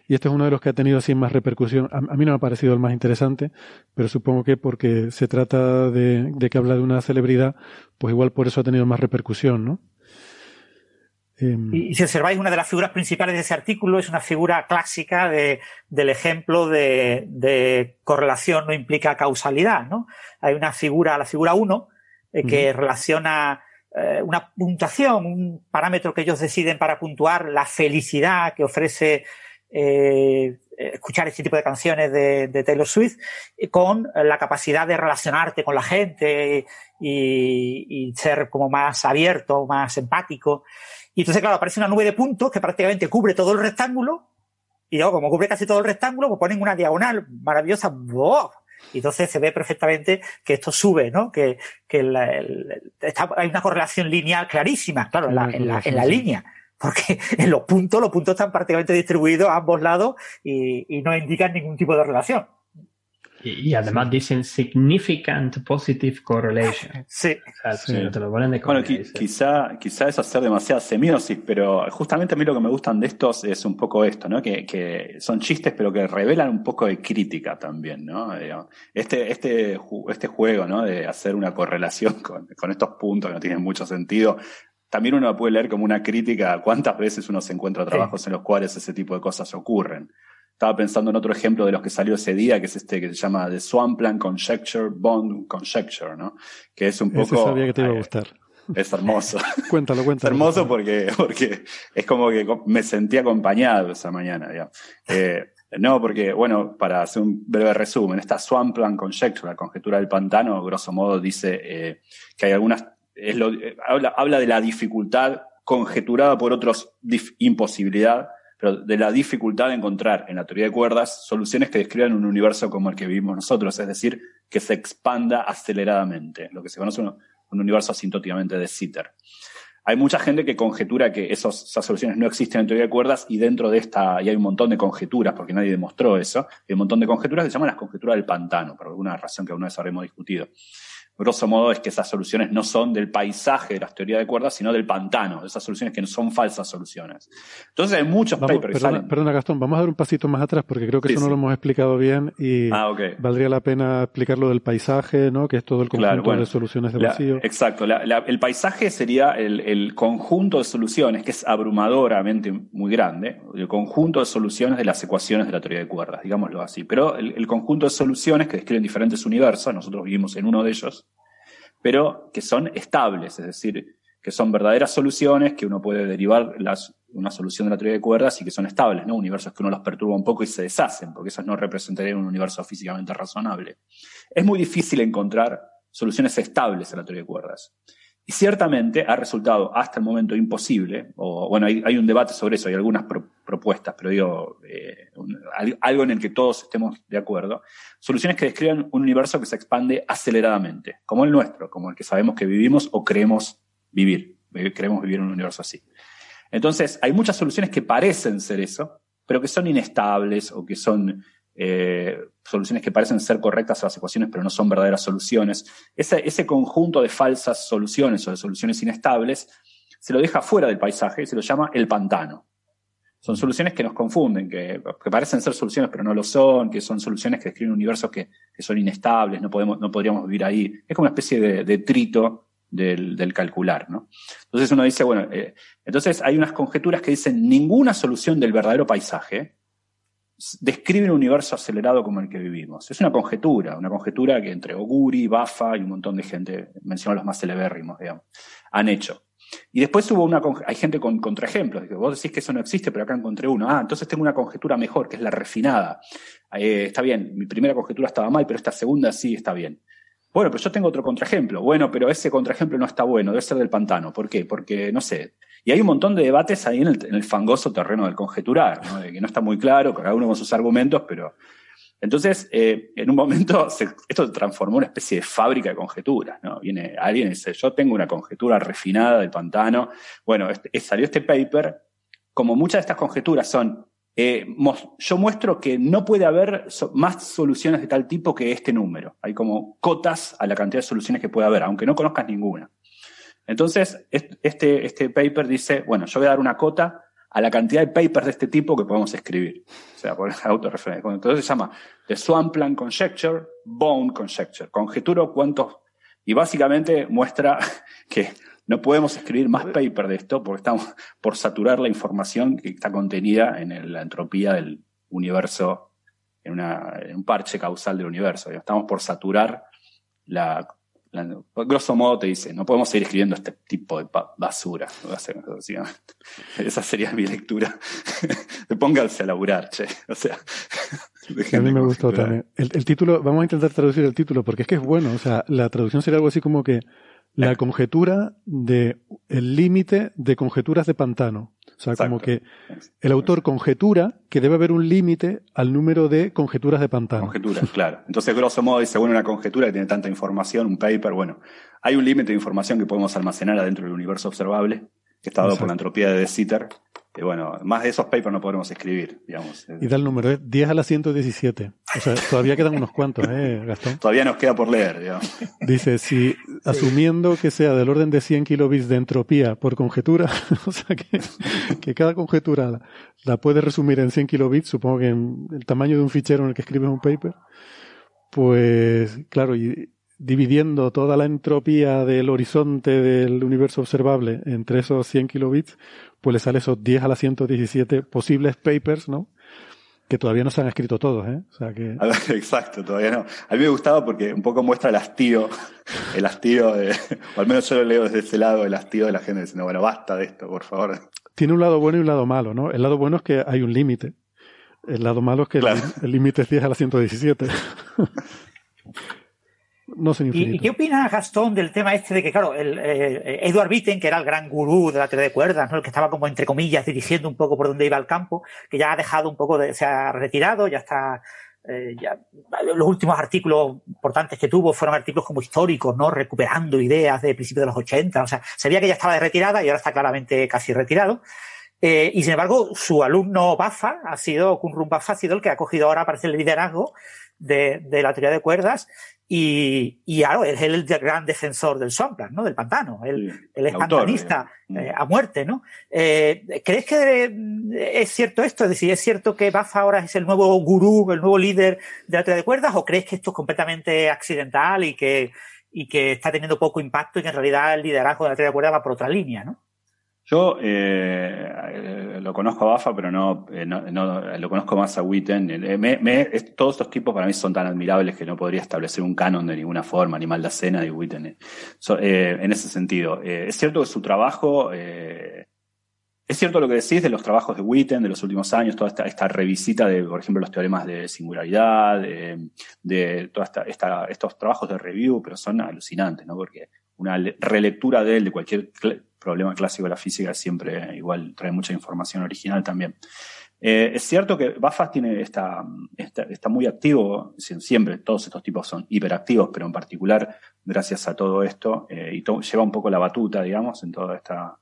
Y este es uno de los que ha tenido así más repercusión. A, mí no me ha parecido el más interesante, pero supongo que porque se trata de, de que habla de una celebridad, pues igual por eso ha tenido más repercusión, ¿no? Em, y, si observáis, una de las figuras principales de ese artículo es una figura clásica de, del ejemplo de, de, correlación no implica causalidad. ¿no? Hay una figura, la figura 1, eh, que relaciona eh, una puntuación, un parámetro que ellos deciden para puntuar la felicidad que ofrece eh, escuchar este tipo de canciones de, de, Taylor Swift con la capacidad de relacionarte con la gente y, y ser como más abierto, más empático. Y entonces, claro, aparece una nube de puntos que prácticamente cubre todo el rectángulo. Y luego, como cubre casi todo el rectángulo, pues ponen una diagonal maravillosa. Y entonces se ve perfectamente que esto sube, ¿no? Que, que hay una correlación lineal clarísima, claro, en la, en la, en la línea porque en los puntos, los puntos están prácticamente distribuidos a ambos lados y, y, no indican ningún tipo de relación. Y, además dicen significant positive correlation. Sí. te lo ponen de bueno, quizá, quizá es hacer demasiada semiosis, pero justamente a mí lo que me gustan de estos es un poco esto, ¿no? Que, que son chistes, pero que revelan un poco de crítica también, ¿no? Este, este, este juego, ¿no? De hacer una correlación con, con estos puntos que no tienen mucho sentido, también uno puede leer como una crítica a cuántas veces uno se encuentra trabajos en los cuales ese tipo de cosas ocurren. Estaba pensando en otro ejemplo de los que salió ese día, que es este que se llama The Swampland Conjecture, Bond Conjecture, ¿no? Que es un poco... sabía que te iba a gustar. Es hermoso. cuéntalo, cuéntalo. Es hermoso porque, porque es como que me sentí acompañado esa mañana, digamos. Eh, no, porque, bueno, para hacer un breve resumen, esta Swampland Conjecture, la conjetura del pantano, grosso modo dice eh, que hay algunas... Es lo, eh, habla, habla de la dificultad conjeturada por otros, imposibilidad pero de la dificultad de encontrar en la teoría de cuerdas soluciones que describan un universo como el que vivimos nosotros, es decir, que se expanda aceleradamente, lo que se conoce un, un universo asintóticamente de Sitter. Hay mucha gente que conjetura que esas soluciones no existen en teoría de cuerdas y dentro de esta, y hay un montón de conjeturas, porque nadie demostró eso, hay un montón de conjeturas que se llaman las conjeturas del pantano, por alguna razón que alguna vez habremos discutido grosso modo es que esas soluciones no son del paisaje de las teorías de cuerdas, sino del pantano, esas soluciones que no son falsas soluciones. Entonces hay muchos papers que salen. Perdona, Gastón, vamos a dar un pasito más atrás porque creo que eso no lo hemos explicado bien y ah, valdría la pena explicar lo del paisaje, ¿no? que es todo el conjunto de soluciones de vacío. exacto, el paisaje sería el, conjunto de soluciones, que es abrumadoramente muy grande, el conjunto de soluciones de las ecuaciones de la teoría de cuerdas, digámoslo así. Pero el conjunto de soluciones que describen diferentes universos, nosotros vivimos en uno de ellos, pero que son estables, es decir, que son verdaderas soluciones, que uno puede derivar las, una solución de la teoría de cuerdas y que son estables, ¿no? Universos que uno los perturba un poco y se deshacen, porque esos no representarían un universo físicamente razonable. Es muy difícil encontrar soluciones estables a la teoría de cuerdas. Y ciertamente ha resultado hasta el momento imposible, o bueno, hay, un debate sobre eso, hay algunas propuestas, pero digo, eh, algo en el que todos estemos de acuerdo, soluciones que describan un universo que se expande aceleradamente, como el nuestro, como el que sabemos que vivimos o creemos vivir, queremos vivir en un universo así. Entonces, hay muchas soluciones que parecen ser eso, pero que son inestables o que son eh, soluciones que parecen ser correctas a las ecuaciones, pero no son verdaderas soluciones. Ese, conjunto de falsas soluciones o de soluciones inestables se lo deja fuera del paisaje y se lo llama el pantano. Son soluciones que nos confunden, que, parecen ser soluciones pero no lo son, que son soluciones que describen universos que, son inestables, no, podemos, no podríamos vivir ahí. Es como una especie de, de trito del, calcular, ¿no? Entonces uno dice, bueno, eh, entonces hay unas conjeturas que dicen ninguna solución del verdadero paisaje describe un universo acelerado como el que vivimos. Es una conjetura, una conjetura que entre Oguri, Bafa y un montón de gente, menciono los más celebérrimos, digamos, han hecho. Y después hubo una, hay gente con contraejemplos, vos decís que eso no existe, pero acá encontré uno. Ah, entonces tengo una conjetura mejor, que es la refinada. Eh, está bien, mi primera conjetura estaba mal, pero esta segunda sí está bien. Bueno, pero yo tengo otro contraejemplo. Bueno, pero ese contraejemplo no está bueno, debe ser del pantano. ¿Por qué? Porque, no sé. Y hay un montón de debates ahí en el, fangoso terreno del conjeturar, ¿no? Que no está muy claro, cada uno con sus argumentos, pero. Entonces, eh, en un momento, esto se transformó en una especie de fábrica de conjeturas. Viene alguien y dice, yo tengo una conjetura refinada del pantano. Bueno, este, salió este paper. Como muchas de estas conjeturas son eh, yo muestro que no puede haber más soluciones de tal tipo que este número. Hay como cotas a la cantidad de soluciones que puede haber, aunque no conozcas ninguna. Entonces, este, este paper dice, bueno, yo voy a dar una cota a la cantidad de papers de este tipo que podemos escribir. O sea, por autorreferencia. Entonces se llama The Swampland Conjecture, Bone Conjecture. Conjeturo cuántos. Y básicamente muestra que no podemos escribir más paper de esto porque estamos por saturar la información que está contenida en la entropía del universo, en, un parche causal del universo. Estamos por saturar la, grosso modo te dice, no podemos seguir escribiendo este tipo de basura. Esa sería mi lectura. Pónganse a laburar, che. O sea, a mí me gustó también. El, el, título, vamos a intentar traducir el título porque es que es bueno. O sea, la traducción sería algo así como que la conjetura de el límite de conjeturas de pantano. O sea, como que el autor conjetura que debe haber un límite al número de conjeturas de pantano. Conjeturas, claro. Entonces, grosso modo, dice, bueno, una conjetura que tiene tanta información, un paper, bueno, hay un límite de información que podemos almacenar adentro del universo observable, que está dado por la entropía de Sitter, y bueno, más de esos papers no podremos escribir, digamos. Y da el número, es 10 a la 117. O sea, todavía quedan unos cuantos, ¿eh, Gastón? Todavía nos queda por leer, digamos. Dice, si asumiendo que sea del orden de 100 kilobits de entropía por conjetura, o sea que, que cada conjetura la, la puede resumir en 100 kilobits, supongo que en el tamaño de un fichero en el que escribes un paper, pues claro, y dividiendo toda la entropía del horizonte del universo observable entre esos 100 kilobits, pues le sale esos 10 a la 117 posibles papers, ¿no? Que todavía no se han escrito todos, ¿eh? O sea que... Exacto, todavía no. A mí me gustaba porque un poco muestra el hastío, el hastío de, o al menos yo lo leo desde ese lado, el hastío de la gente diciendo, bueno, basta de esto, por favor. Tiene un lado bueno y un lado malo, ¿no? El lado bueno es que hay un límite. El lado malo es que el límite es 10 a la 117. ¿Y, qué opina Gastón del tema este de que, claro, el, eh, Edward Witten, que era el gran gurú de la teoría de cuerdas, ¿no? el que estaba como entre comillas dirigiendo un poco por donde iba el campo, que ya ha dejado un poco de, se ha retirado, ya está, eh, ya, los últimos artículos importantes que tuvo fueron artículos como históricos, ¿no? Recuperando ideas de principios de los 80, o sea, sabía que ya estaba de retirada y ahora está claramente casi retirado. Eh, y sin embargo, su alumno Bafa ha sido, Kunrum Bafa ha sido el que ha cogido ahora, parece, el liderazgo de, de la teoría de cuerdas y, y claro, él es el gran defensor del Swampland, ¿no? Del pantano. Él, es pantanista eh, a muerte, ¿no? Eh, ¿Crees que es cierto esto? Es decir, ¿es cierto que Bafa ahora es el nuevo gurú, el nuevo líder de la de cuerdas? ¿O crees que esto es completamente accidental y que, y que está teniendo poco impacto y que en realidad el liderazgo de la de cuerdas va por otra línea, ¿no? Yo eh, lo conozco a Bafa, pero no, eh, lo conozco más a Witten. Eh, todos estos tipos para mí son tan admirables que no podría establecer un canon de ninguna forma, ni mal la cena de Witten. en ese sentido, es cierto que su trabajo, es cierto lo que decís de los trabajos de Witten de los últimos años, toda esta, revisita de, por ejemplo, los teoremas de singularidad, de, de toda esta, estos trabajos de review, pero son alucinantes, ¿no? Porque una relectura de él, de cualquier problema clásico de la física, siempre igual trae mucha información original también. Eh, es cierto que Bafas tiene está, está, muy activo, siempre todos estos tipos son hiperactivos, pero en particular gracias a todo esto, eh, y lleva un poco la batuta, digamos, en toda esta,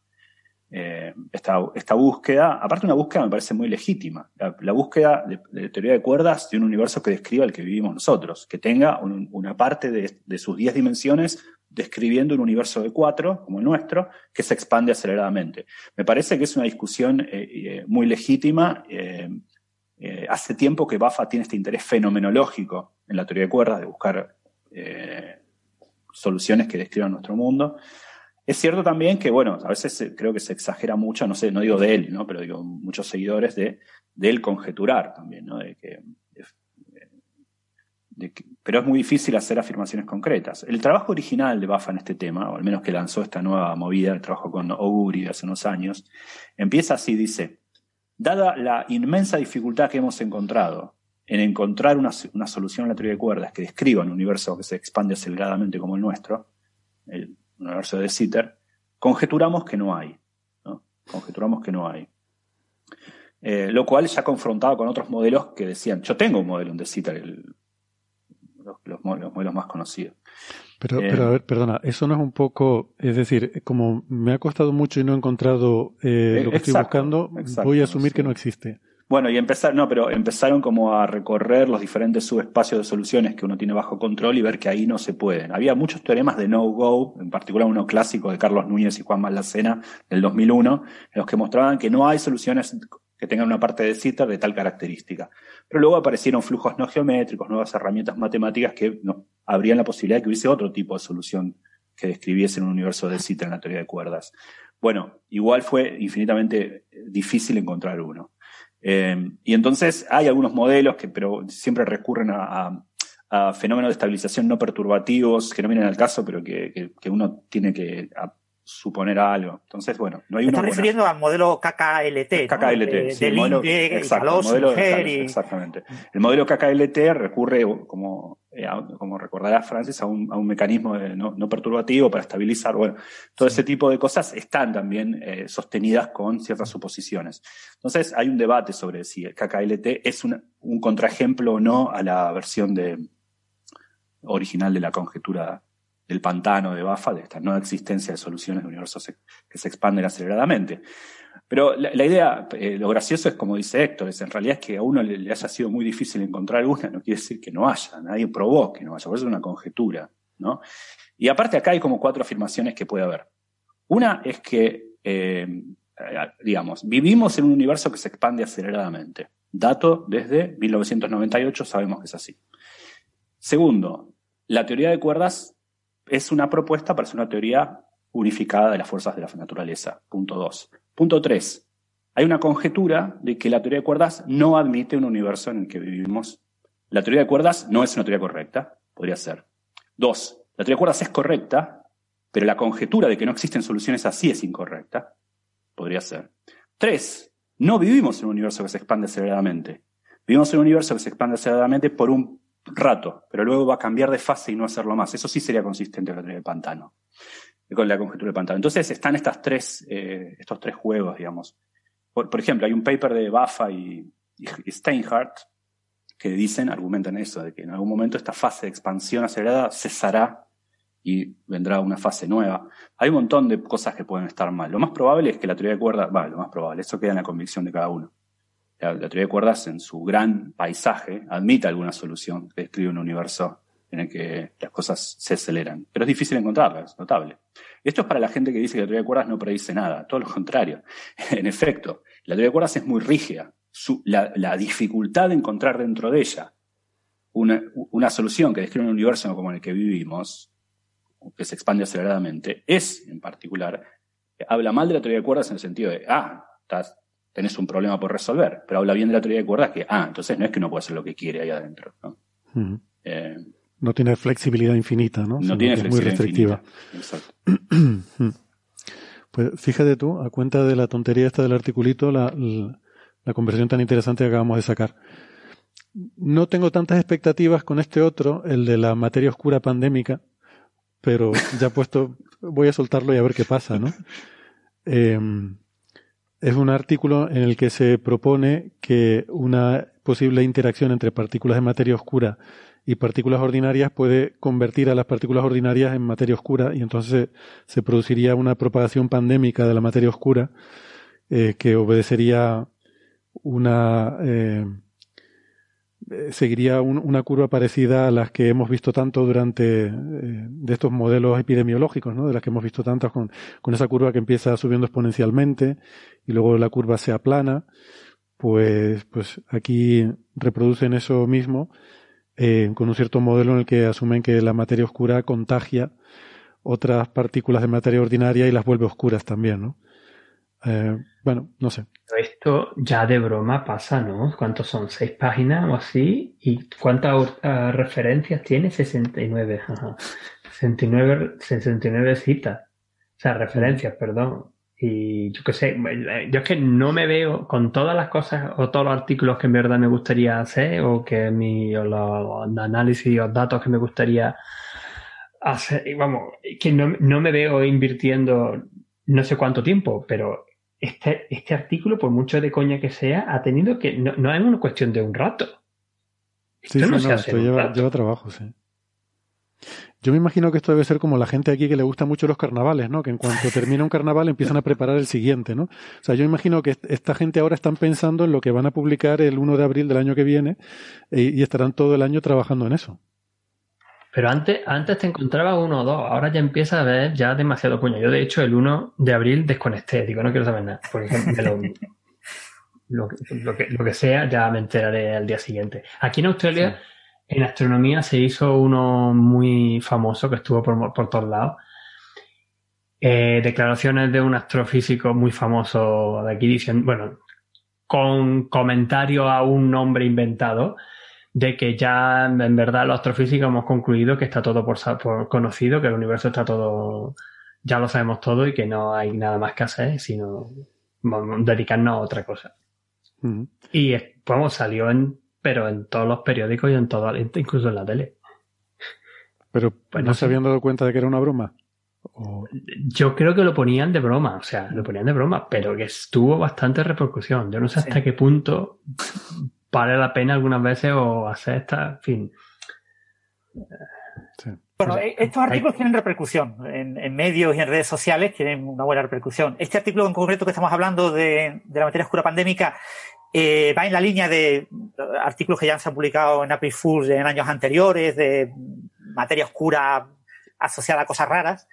eh, esta, esta, búsqueda. Aparte una búsqueda me parece muy legítima, la, búsqueda de, teoría de cuerdas de un universo que describa el que vivimos nosotros, que tenga una parte de, de sus 10 dimensiones describiendo un universo de cuatro, como el nuestro, que se expande aceleradamente. Me parece que es una discusión eh, eh, muy legítima. Eh, hace tiempo que BAFA tiene este interés fenomenológico en la teoría de cuerdas, de buscar soluciones que describan nuestro mundo. Es cierto también que, bueno, a veces creo que se exagera mucho, no sé, no digo de él, ¿no? pero digo muchos seguidores de, él conjeturar también, ¿no? de que pero es muy difícil hacer afirmaciones concretas. El trabajo original de Bafa en este tema, o al menos que lanzó esta nueva movida, el trabajo con Oguri hace unos años, empieza así, dice, dada la inmensa dificultad que hemos encontrado en encontrar una, solución a la teoría de cuerdas que describa un universo que se expande aceleradamente como el nuestro, el universo de Sitter, conjeturamos que no hay. Conjeturamos que no hay. Eh, lo cual ya confrontado con otros modelos que decían, yo tengo un modelo De Sitter, el los, modelos más conocidos. Pero, pero a eh, ver, perdona, eso no es un poco, es decir, como me ha costado mucho y no he encontrado eh, lo que estoy buscando, voy a asumir que no existe. Bueno, y empezar, no, pero empezaron como a recorrer los diferentes subespacios de soluciones que uno tiene bajo control y ver que ahí no se pueden. Había muchos teoremas de no-go, en particular uno clásico de Carlos Núñez y Juan Malacena del 2001, en los que mostraban que no hay soluciones que tengan una parte de cita de tal característica. Pero luego aparecieron flujos no geométricos, nuevas herramientas matemáticas que no, abrían la posibilidad de que hubiese otro tipo de solución que describiese un universo de cita en la teoría de cuerdas. Bueno, igual fue infinitamente difícil encontrar uno. Eh, y entonces hay algunos modelos que, pero siempre recurren a, fenómenos de estabilización no perturbativos que no vienen al caso, pero que uno tiene que suponer algo. Entonces, bueno, no hay una. Estás refiriendo al modelo KKLT. KKLT, sí, el modelo, Exactamente. El modelo KKLT recurre, como, eh, como recordará Francis, a un, a un mecanismo no, perturbativo para estabilizar. Bueno, todo ese tipo de cosas están también eh, sostenidas con ciertas suposiciones. Entonces, hay un debate sobre si el KKLT es un, un contraejemplo o no a la versión de original de la conjetura del pantano de Bafa, de esta no existencia de soluciones de universos que se expanden aceleradamente. Pero la, idea, eh, lo gracioso es como dice Héctor, es en realidad es que a uno le, haya sido muy difícil encontrar una, no quiere decir que no haya, nadie probó que no haya, por eso es una conjetura, ¿no? Y aparte acá hay como cuatro afirmaciones que puede haber. Una es que, eh, digamos, vivimos en un universo que se expande aceleradamente. Dato desde 1998 sabemos que es así. Segundo, la teoría de cuerdas es una propuesta para hacer una teoría unificada de las fuerzas de la naturaleza. Punto dos. Punto tres. Hay una conjetura de que la teoría de cuerdas no admite un universo en el que vivimos. La teoría de cuerdas no es una teoría correcta. Podría ser. Dos. La teoría de cuerdas es correcta, pero la conjetura de que no existen soluciones así es incorrecta. Podría ser. Tres. No vivimos en un universo que se expande aceleradamente. Vivimos en un universo que se expande aceleradamente por un rato, pero luego va a cambiar de fase y no hacerlo más. Eso sí sería consistente con la teoría del pantano, con la conjetura del pantano. Entonces están estas tres, eh, estos tres juegos, digamos. Por, ejemplo, hay un paper de Bafa y, Steinhardt que dicen, argumentan eso, de que en algún momento esta fase de expansión acelerada cesará y vendrá una fase nueva. Hay un montón de cosas que pueden estar mal. Lo más probable es que la teoría de cuerdas, vale, lo más probable, eso queda en la convicción de cada uno la, teoría de cuerdas en su gran paisaje admite alguna solución que describe un universo en el que las cosas se aceleran. Pero es difícil encontrarla, es notable. Esto es para la gente que dice que la teoría de cuerdas no predice nada, todo lo contrario. en efecto, la teoría de cuerdas es muy rígida. la, dificultad de encontrar dentro de ella una, una solución que describe un universo como el que vivimos, que se expande aceleradamente, es en particular, habla mal de la teoría de cuerdas en el sentido de, ah, estás, tenés un problema por resolver. Pero habla bien de la teoría de cuerdas que, ah, entonces no es que no puede hacer lo que quiere ahí adentro. ¿no? Eh, no tiene flexibilidad infinita, ¿no? No tiene flexibilidad muy restrictiva. Exacto. pues fíjate tú, a cuenta de la tontería esta del articulito, la, la, conversación tan interesante que acabamos de sacar. No tengo tantas expectativas con este otro, el de la materia oscura pandémica, pero ya puesto, voy a soltarlo y a ver qué pasa, ¿no? Eh, es un artículo en el que se propone que una posible interacción entre partículas de materia oscura y partículas ordinarias puede convertir a las partículas ordinarias en materia oscura y entonces se, produciría una propagación pandémica de la materia oscura eh, que obedecería una, eh, eh, seguiría una curva parecida a las que hemos visto tanto durante de estos modelos epidemiológicos, ¿no? de las que hemos visto tantos con, con esa curva que empieza subiendo exponencialmente y luego la curva se aplana, pues, pues aquí reproducen eso mismo eh, con un cierto modelo en el que asumen que la materia oscura contagia otras partículas de materia ordinaria y las vuelve oscuras también, ¿no? Eh, bueno, no sé. Esto ya de broma pasa, ¿no? ¿Cuántos son? ¿Seis páginas o así? ¿Y cuántas uh, referencias tiene? 69. Ajá. 69, 69 citas. O sea, referencias, perdón. Y yo qué sé, yo es que no me veo con todas las cosas o todos los artículos que en verdad me gustaría hacer o que mi, o los análisis o datos que me gustaría hacer, vamos, que no, no me veo invirtiendo no sé cuánto tiempo, pero este, este artículo, por mucho de coña que sea, ha tenido que, no, no es una cuestión de un rato. sí, no, se hace lleva, lleva trabajo, sí. Yo me imagino que esto debe ser como la gente aquí que le gusta mucho los carnavales, ¿no? Que en cuanto termina un carnaval empiezan a preparar el siguiente, ¿no? O sea, yo imagino que esta gente ahora están pensando en lo que van a publicar el 1 de abril del año que viene y, estarán todo el año trabajando en eso. Pero antes, antes te encontraba uno o dos, ahora ya empieza a ver ya demasiado puño. Yo, de hecho, el 1 de abril desconecté, digo, no quiero saber nada. Por ejemplo, lo, lo, que, lo que sea, ya me enteraré al día siguiente. Aquí en Australia. En astronomía se hizo uno muy famoso que estuvo por, por todos lados. Eh, declaraciones de un astrofísico muy famoso de aquí diciendo, bueno, con comentario a un nombre inventado de que ya en verdad los astrofísicos hemos concluido que está todo por, por, conocido, que el universo está todo, ya lo sabemos todo y que no hay nada más que hacer, sino dedicarnos a otra cosa. Y vamos, salió en pero en todos los periódicos y en todo, incluso en la tele. Pero pues no se habían dado cuenta de que era una broma. Yo creo que lo ponían de broma, o sea, lo ponían de broma, pero que estuvo bastante repercusión. Yo no sé hasta qué punto vale la pena algunas veces o hacer esta, en fin. Bueno, e-, estos artículos tienen repercusión en, medios y en redes sociales, tienen una buena repercusión. Este artículo en concreto que estamos hablando de, de la materia oscura pandémica eh, va en la línea de artículos que ya se han publicado en April Fools en años anteriores, de materia oscura asociada a cosas raras,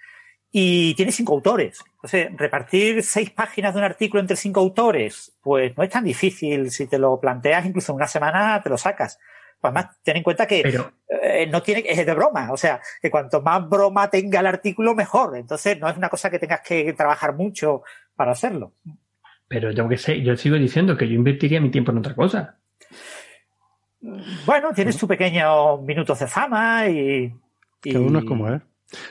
y tiene cinco autores. Entonces, repartir seis páginas de un artículo entre cinco autores, pues no es tan difícil. Si te lo planteas, incluso en una semana te lo sacas. Pues además, ten en cuenta que eh, no tiene, es de broma. O sea, que cuanto más broma tenga el artículo, mejor. Entonces, no es una cosa que tengas que trabajar mucho para hacerlo. Pero yo que sé, yo sigo diciendo que yo invertiría mi tiempo en otra cosa. Bueno, tienes tu pequeño minutos de fama y. Cada uno es como es.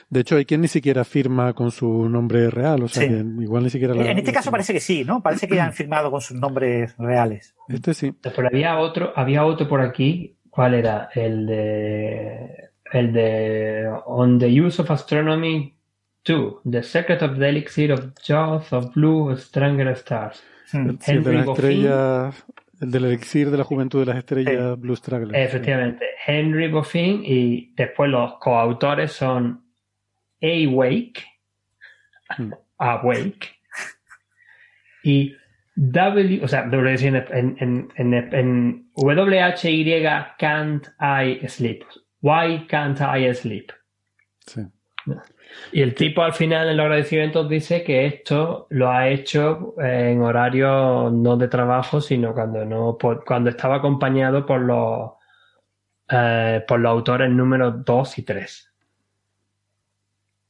De hecho, hay quien ni siquiera firma con su nombre real, o sea, igual ni siquiera. en este caso parece que sí, ¿no? Parece que han firmado con sus nombres reales. Este sí. Pero había otro, había otro por aquí. ¿Cuál era? El de. El de. On the Use of Astronomy 2. The Secret of the Elixir of Jaws of Blue Stranger Stars. Hmm. El, de las estrellas, el del elixir de la juventud de las estrellas Blue Stranger. Efectivamente. Henry Boffin y después los coautores son A. Wake, hmm. Awake y W, o sea, W en, en, en, en WHY Can't I Sleep. Why Can't I Sleep? Sí. Y el tipo al final en los agradecimientos dice que esto lo ha hecho en horario no de trabajo, sino cuando no cuando estaba acompañado por los eh, por los autores números 2 y 3.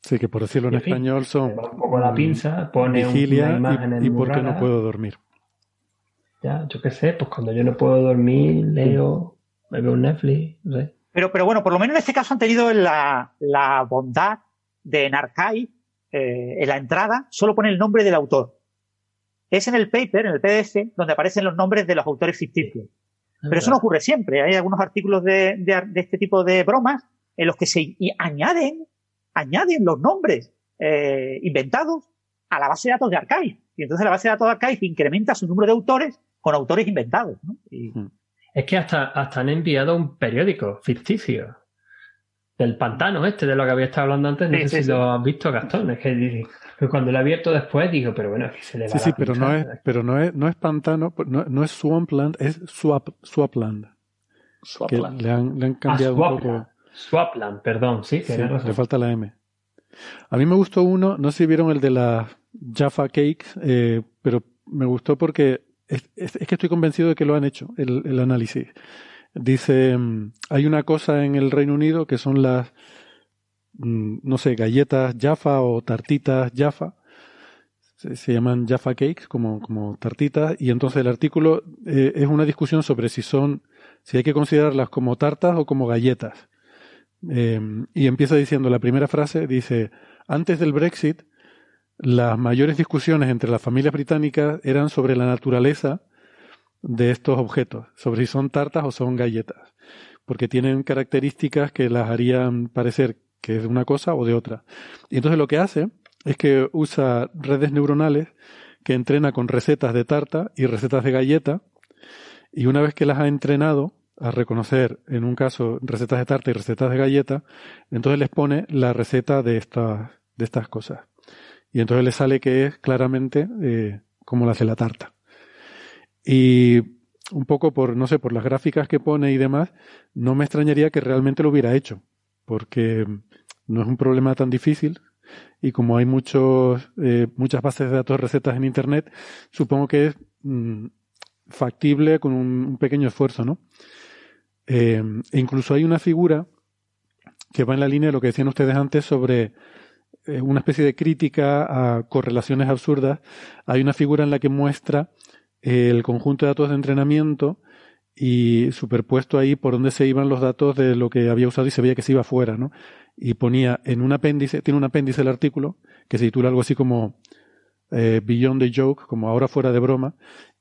Sí, que por decirlo en, español son un poco la pinza, pone vigilia una imagen y, y por qué no puedo dormir. Ya, yo qué sé, pues cuando yo no puedo dormir, leo, me veo un Netflix, no sé. Pero, pero bueno, por lo menos en este caso han tenido la, la bondad de en Archive, eh, en la entrada, solo pone el nombre del autor. Es en el paper, en el PDF, donde aparecen los nombres de los autores ficticios. Pero eso no ocurre siempre. Hay algunos artículos de, de, este tipo de bromas en los que se añaden, añaden los nombres eh, inventados a la base de datos de Archive. Y entonces la base de datos de Archive incrementa su número de autores con autores inventados. ¿no? Hmm. Es que hasta, hasta han enviado un periódico ficticio del pantano este de lo que había estado hablando antes, no sé si lo has visto, Gastón, es que, cuando lo he abierto después digo, pero bueno, aquí se le va Sí, sí, pero no es, pero no es, no es pantano, no, no es swampland, es swap, swapland. que le han, le han cambiado ah, un poco. Swapland, perdón, sí, sí le falta la M. A mí me gustó uno, no sé si vieron el de las Jaffa Cakes, eh, pero me gustó porque es, que estoy convencido de que lo han hecho, el, el análisis. Dice, mm, hay una cosa en el Reino Unido que son las, mm, no sé, galletas Jaffa o tartitas Jaffa, se, llaman Jaffa Cakes como, como tartitas, y entonces el artículo eh, es una discusión sobre si son, si hay que considerarlas como tartas o como galletas. Eh, y empieza diciendo, la primera frase dice, antes del Brexit, las mayores discusiones entre las familias británicas eran sobre la naturaleza de estos objetos, sobre si son tartas o son galletas, porque tienen características que las harían parecer que es de una cosa o de otra. Y entonces lo que hace es que usa redes neuronales que entrena con recetas de tarta y recetas de galleta, y una vez que las ha entrenado a reconocer, en un caso, recetas de tarta y recetas de galleta, entonces les pone la receta de estas, de estas cosas. Y entonces le sale que es claramente eh, como la hace la tarta. Y un poco por, no sé, por las gráficas que pone y demás, no me extrañaría que realmente lo hubiera hecho, porque no es un problema tan difícil, y como hay muchos, eh, muchas bases de datos de recetas en Internet, supongo que es mm, factible con un, pequeño esfuerzo, ¿no? Eh, e incluso hay una figura que va en la línea de lo que decían ustedes antes sobre eh, una especie de crítica a correlaciones absurdas. Hay una figura en la que muestra el conjunto de datos de entrenamiento y superpuesto ahí por donde se iban los datos de lo que había usado y se veía que se iba fuera, ¿no? y ponía en un apéndice, tiene un apéndice el artículo, que se titula algo así como eh, Beyond the Joke, como ahora fuera de broma,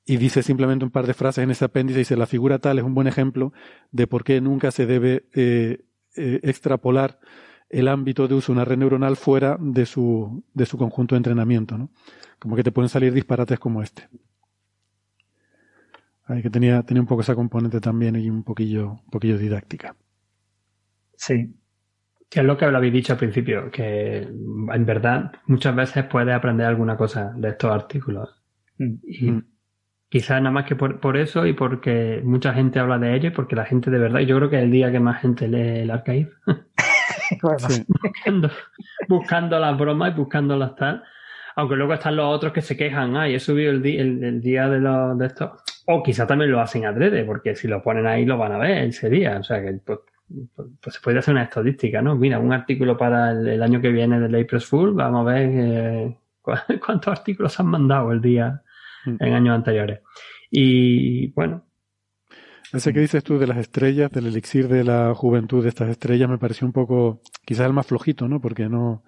y dice simplemente un par de frases en ese apéndice, dice la figura tal es un buen ejemplo de por qué nunca se debe eh, eh, extrapolar el ámbito de uso de una red neuronal fuera de su, de su conjunto de entrenamiento, ¿no? Como que te pueden salir disparates como este. Ahí que tenía, tenía un poco esa componente también y un poquillo, un poquillo didáctica. Sí, que es lo que habéis dicho al principio, que en verdad muchas veces puedes aprender alguna cosa de estos artículos. Mm. Y mm. Quizás nada más que por, eso y porque mucha gente habla de ello porque la gente de verdad, yo creo que es el día que más gente lee el archive. buscando, buscando las bromas y buscando las tal. Aunque luego están los otros que se quejan, ay, he subido el, el, día de, los, de esto. O quizás también lo hacen adrede, porque si lo ponen ahí lo van a ver ese día. O sea que pues, pues se puede hacer una estadística, ¿no? Mira, un artículo para el, año que viene del April Full, vamos a ver eh, cuántos artículos han mandado el día mm. en años anteriores. Y bueno. Ese que dices tú de las estrellas, del elixir de la juventud de estas estrellas, me pareció un poco, quizás el más flojito, ¿no? Porque no,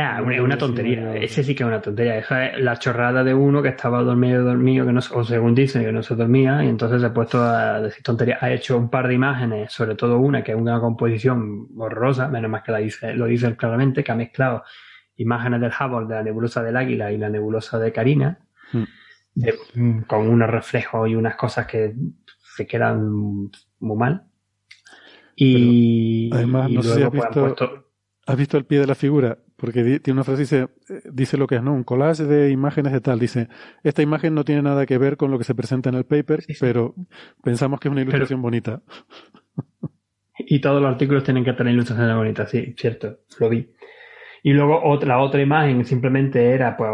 Ah, una, una tontería. Ese sí que es una tontería. Esa es la chorrada de uno que estaba dormido, dormido, que no, o según dicen, que no se dormía, y entonces se ha puesto a decir tonterías. Ha hecho un par de imágenes, sobre todo una que es una composición horrorosa, menos más que la dice, lo dice claramente, que ha mezclado imágenes del Hubble, de la nebulosa del Águila y la nebulosa de Carina, mm, con unos reflejos y unas cosas que se quedan muy mal. Y, además, no sé si pues, has visto el pie de la figura porque tiene una frase dice dice lo que es no un collage de imágenes de tal. Dice esta imagen no tiene nada que ver con lo que se presenta en el paper pero pensamos que es una ilustración bonita y todos los artículos tienen que tener ilustraciones bonitas sí cierto lo vi y luego otra, la otra imagen simplemente era pues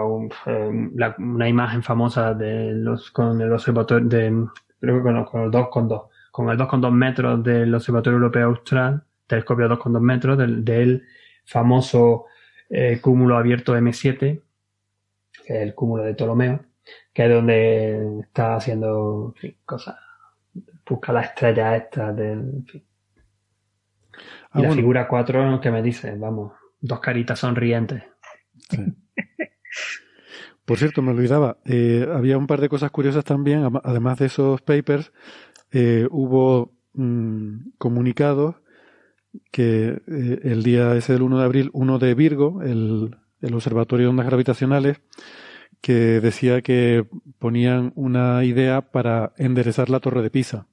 una imagen famosa de los con el observatorio de creo que con, el 2 con 2 con el 2 con 2 metros del observatorio europeo austral telescopio 2 con 2 metros del, del famoso eh, cúmulo abierto M7, que es el cúmulo de Ptolomeo, que es donde está haciendo cosas, busca la estrella esta del... Ah, y la figura 4 que me dice, vamos, dos caritas sonrientes. Por cierto, me olvidaba, eh, había un par de cosas curiosas también, además de esos papers, eh, hubo mm, comunicados que eh, el día ese del 1 de abril, uno de Virgo, el, el Observatorio de Ondas Gravitacionales, que decía que ponían una idea para enderezar la torre de Pisa.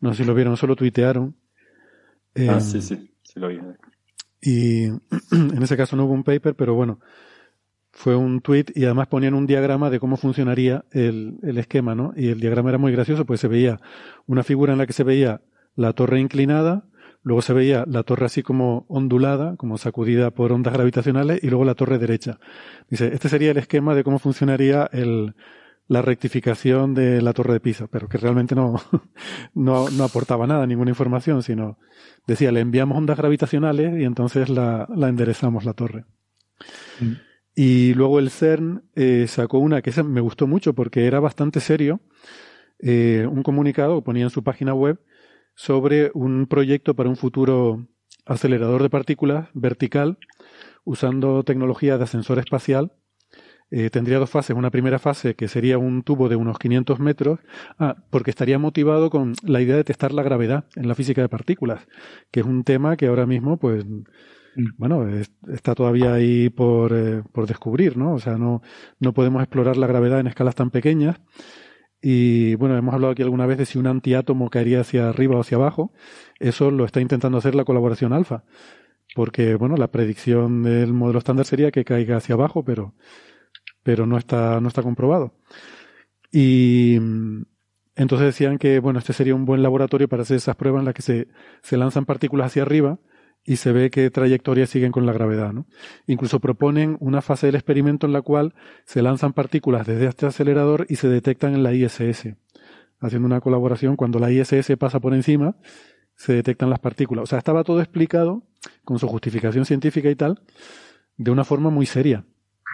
No sé si lo vieron, solo tuitearon. ah, sí, sí, sí lo vi. Y en ese caso no hubo un paper, pero bueno, fue un tweet y además ponían un diagrama de cómo funcionaría el, el, esquema, ¿no? Y el diagrama era muy gracioso, pues se veía una figura en la que se veía la torre inclinada, luego se veía la torre así como ondulada, como sacudida por ondas gravitacionales, y luego la torre derecha. Dice, este sería el esquema de cómo funcionaría el, la rectificación de la torre de Pisa, pero que realmente no, no, no aportaba nada, ninguna información, sino decía, le enviamos ondas gravitacionales y entonces la, la enderezamos la torre. Mm. Y luego el CERN eh, sacó una que me gustó mucho porque era bastante serio, eh, un comunicado que ponía en su página web sobre un proyecto para un futuro acelerador de partículas vertical usando tecnología de ascensor espacial. Eh, tendría dos fases. Una primera fase que sería un tubo de unos 500 metros, ah, porque estaría motivado con la idea de testar la gravedad en la física de partículas, que es un tema que ahora mismo pues bueno, está todavía ahí por, eh, por, descubrir, ¿no? O sea, no, no podemos explorar la gravedad en escalas tan pequeñas. Y bueno, hemos hablado aquí alguna vez de si un antiátomo caería hacia arriba o hacia abajo. Eso lo está intentando hacer la colaboración alfa. Porque, bueno, la predicción del modelo estándar sería que caiga hacia abajo, pero, pero no está, no está comprobado. Y mm, entonces decían que, bueno, este sería un buen laboratorio para hacer esas pruebas en las que se, se lanzan partículas hacia arriba y se ve qué trayectoria siguen con la gravedad. ¿no? Incluso proponen una fase del experimento en la cual se lanzan partículas desde este acelerador y se detectan en la ISS, haciendo una colaboración. Cuando la ISS pasa por encima, se detectan las partículas. O sea, estaba todo explicado con su justificación científica y tal, de una forma muy seria.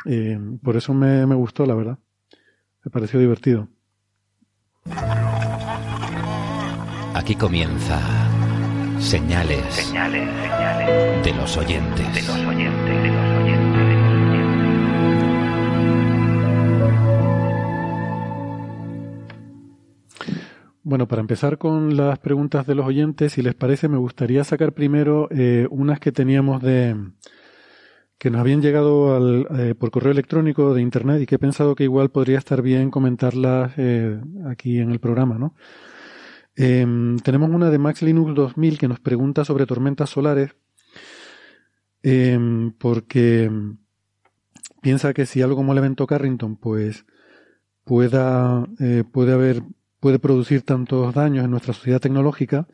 Eh, por eso me, me gustó, la verdad. Me pareció divertido. Aquí comienza Señales, señales, señales de los oyentes. De los oyentes, de los oyentes, Bueno, para empezar con las preguntas de los oyentes, si les parece, me gustaría sacar primero eh, unas que teníamos de que nos habían llegado al, eh, por correo electrónico de internet y que he pensado que igual podría estar bien comentarlas eh, aquí en el programa, ¿no? Em, tenemos una de Max Linux 2000 que nos pregunta sobre tormentas solares, em, porque piensa que si algo como el evento Carrington, pues pueda, eh, puede haber, puede producir tantos daños en nuestra sociedad tecnológica,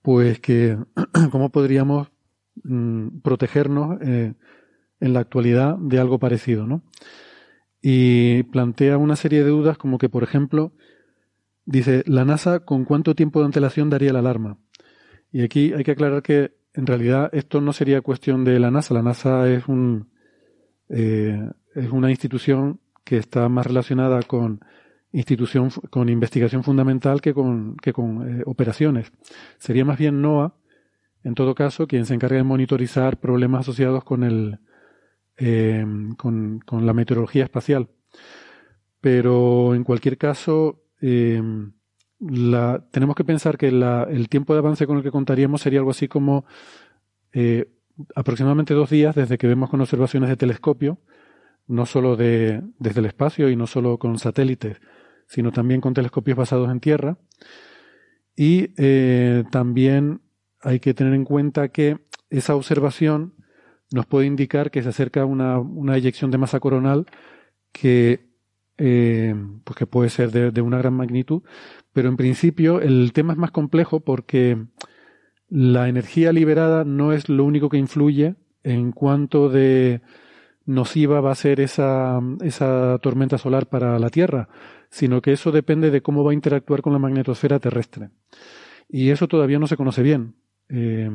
pues que cómo podríamos mm, protegernos en la actualidad de algo parecido, ¿no? Y plantea una serie de dudas como que, por ejemplo, Dice, la NASA, ¿con cuánto tiempo de antelación daría la alarma? Y aquí hay que aclarar que en realidad esto no sería cuestión de la NASA. La NASA es, un, eh, es una institución que está más relacionada con institución con investigación fundamental que con, que con eh, operaciones. Sería más bien NOAA, en todo caso, quien se encarga de monitorizar problemas asociados con el eh, con, la meteorología espacial. Pero en cualquier caso, la, tenemos que pensar que el tiempo de avance con el que contaríamos sería algo así como eh, aproximadamente dos días desde que vemos con observaciones de telescopio, no solo de, desde el espacio y no solo con satélites, sino también con telescopios basados en tierra. Y eh, también hay que tener en cuenta que esa observación nos puede indicar que se acerca una, una eyección de masa coronal que eh, pues que puede ser de, una gran magnitud, pero en principio el tema es más complejo porque la energía liberada no es lo único que influye en cuanto de nociva va a ser esa, esa tormenta solar para la Tierra, sino que eso depende de cómo va a interactuar con la magnetosfera terrestre. Y eso todavía no se conoce bien. Eh,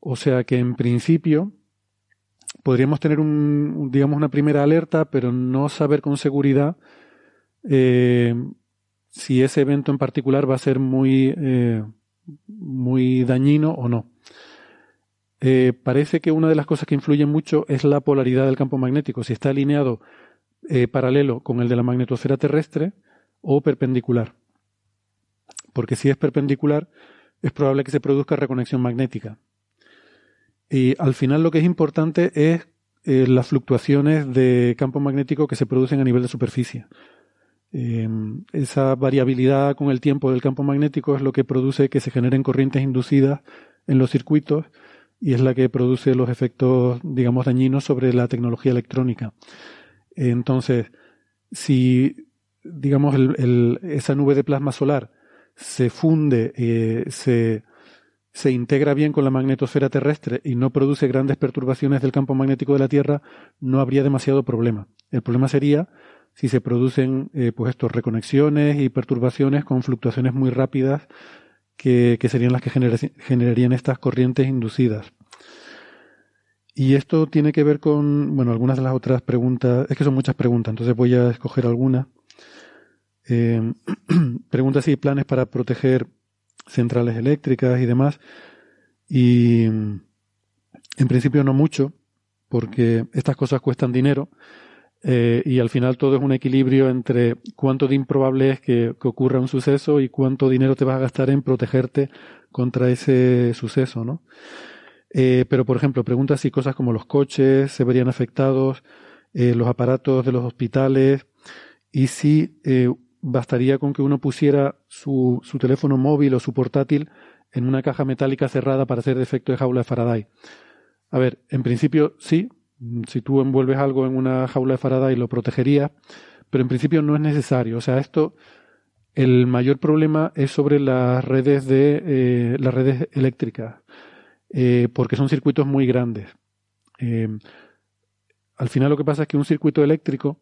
o sea que en principio podríamos tener un, digamos, una primera alerta, pero no saber con seguridad eh, si ese evento en particular va a ser muy, eh, muy dañino o no. Eh, parece que una de las cosas que influye mucho es la polaridad del campo magnético, si está alineado paralelo con el de la magnetosfera terrestre o perpendicular. Porque si es perpendicular, es probable que se produzca reconexión magnética. Y al final lo que es importante es eh, las fluctuaciones de campo magnético que se producen a nivel de superficie. Em, esa variabilidad con el tiempo del campo magnético es lo que produce que se generen corrientes inducidas en los circuitos y es la que produce los efectos, digamos, dañinos sobre la tecnología electrónica. Entonces, si, digamos, esa nube de plasma solar se funde, eh, se, se integra bien con la magnetosfera terrestre y no produce grandes perturbaciones del campo magnético de la Tierra, no habría demasiado problema. El problema sería si se producen eh, pues estos reconexiones y perturbaciones con fluctuaciones muy rápidas que, serían las que generarían estas corrientes inducidas. Y esto tiene que ver con, bueno, algunas de las otras preguntas, es que son muchas preguntas, entonces voy a escoger algunas. Eh, preguntas si hay planes para proteger centrales eléctricas y demás. Y en principio no mucho, porque estas cosas cuestan dinero eh, y al final todo es un equilibrio entre cuánto de improbable es que, ocurra un suceso y cuánto dinero te vas a gastar en protegerte contra ese suceso, ¿no? Eh, pero, por ejemplo, pregunta si cosas como los coches se verían afectados, eh, los aparatos de los hospitales, y si bastaría con que uno pusiera su, su teléfono móvil o su portátil en una caja metálica cerrada para hacer efecto de jaula de Faraday. A ver, en principio sí, si tú envuelves algo en una jaula de Faraday lo protegería, pero en principio no es necesario. O sea, esto, el mayor problema es sobre las redes de eh, las redes eléctricas, eh, porque son circuitos muy grandes. Eh, al final lo que pasa es que un circuito eléctrico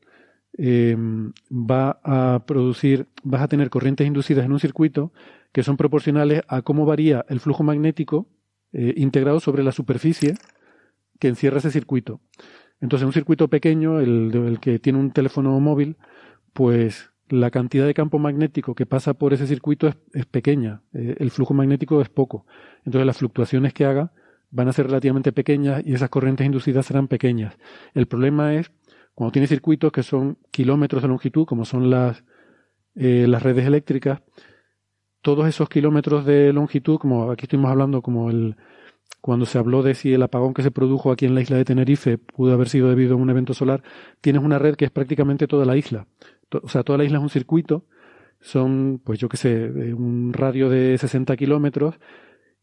Em, va a producir, vas a tener corrientes inducidas en un circuito que son proporcionales a cómo varía el flujo magnético eh, integrado sobre la superficie que encierra ese circuito. Entonces, un circuito pequeño, el, el que tiene un teléfono móvil, pues la cantidad de campo magnético que pasa por ese circuito es, pequeña, eh, el flujo magnético es poco. Entonces, las fluctuaciones que haga van a ser relativamente pequeñas y esas corrientes inducidas serán pequeñas. El problema es cuando tiene circuitos que son kilómetros de longitud, como son las, eh, las redes eléctricas, todos esos kilómetros de longitud, como aquí estuvimos hablando, como el cuando se habló de si el apagón que se produjo aquí en la isla de Tenerife pudo haber sido debido a un evento solar, tienes una red que es prácticamente toda la isla. O sea, toda la isla es un circuito, son, pues yo qué sé, un radio de 60 kilómetros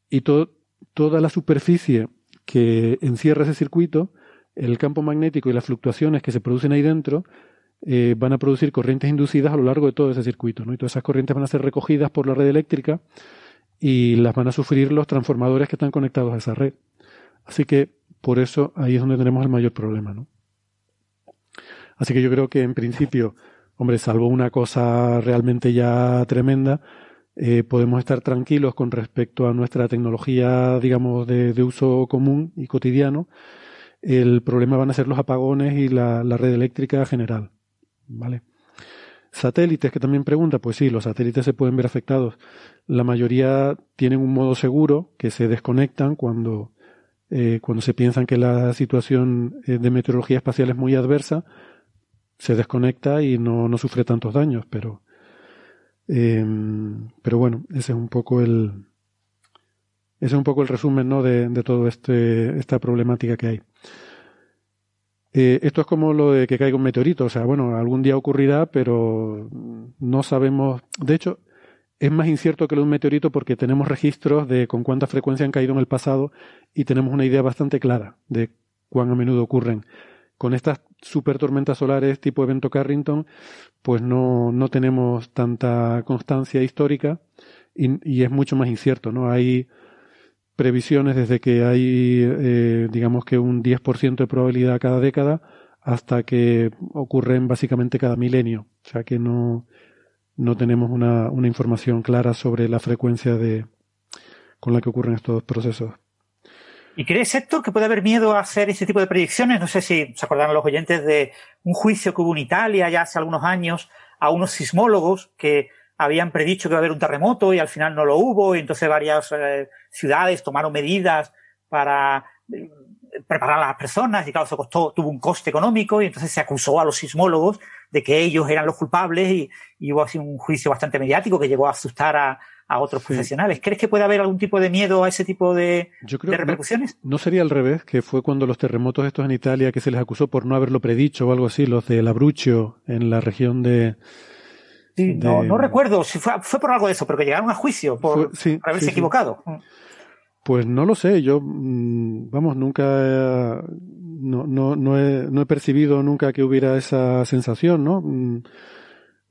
y toda la superficie que encierra ese circuito el campo magnético y las fluctuaciones que se producen ahí dentro eh, van a producir corrientes inducidas a lo largo de todo ese circuito. ¿no? Y todas esas corrientes van a ser recogidas por la red eléctrica y las van a sufrir los transformadores que están conectados a esa red. Así que por eso ahí es donde tenemos el mayor problema. ¿no? Así que yo creo que en principio, hombre, salvo una cosa realmente ya tremenda, eh, podemos estar tranquilos con respecto a nuestra tecnología, digamos, de, de uso común y cotidiano el problema van a ser los apagones y la, red eléctrica general. ¿Vale? Satélites, que también pregunta, pues sí, los satélites se pueden ver afectados. La mayoría tienen un modo seguro que se desconectan cuando, eh, cuando se piensan que la situación eh, de meteorología espacial es muy adversa, se desconecta y no, no sufre tantos daños, pero, em, pero bueno, ese es un poco el, ese es un poco el resumen ¿no? de, toda este, esta problemática que hay. Eh, esto es como lo de que caiga un meteorito, o sea, bueno, algún día ocurrirá, pero no sabemos. De hecho, es más incierto que lo de un meteorito porque tenemos registros de con cuánta frecuencia han caído en el pasado y tenemos una idea bastante clara de cuán a menudo ocurren. Con estas super tormentas solares tipo evento Carrington, pues no, no tenemos tanta constancia histórica y, y es mucho más incierto, ¿no? Hay previsiones desde que hay, eh, digamos que un 10% de probabilidad cada década hasta que ocurren básicamente cada milenio. O sea que no, no tenemos una, una información clara sobre la frecuencia de, con la que ocurren estos procesos. ¿Y crees, Héctor, que puede haber miedo a hacer ese tipo de predicciones? No sé si se acordarán los oyentes de un juicio que hubo en Italia ya hace algunos años a unos sismólogos que habían predicho que iba a haber un terremoto y al final no lo hubo, y entonces varias eh, ciudades tomaron medidas para eh, preparar a las personas, y claro, eso costó, tuvo un coste económico, y entonces se acusó a los sismólogos de que ellos eran los culpables, y, hubo así un juicio bastante mediático que llegó a asustar a, otros profesionales. ¿Crees que puede haber algún tipo de miedo a ese tipo de, repercusiones? No, no, sería al revés, que fue cuando los terremotos estos en Italia que se les acusó por no haberlo predicho o algo así, los de Labruccio en la región de, no, no recuerdo si fue, fue, por algo de eso, pero que llegaron a juicio por haberse equivocado. Pues no lo sé, yo, mm, vamos, nunca, no, no, no, he, no he percibido nunca que hubiera esa sensación, ¿no? Mm,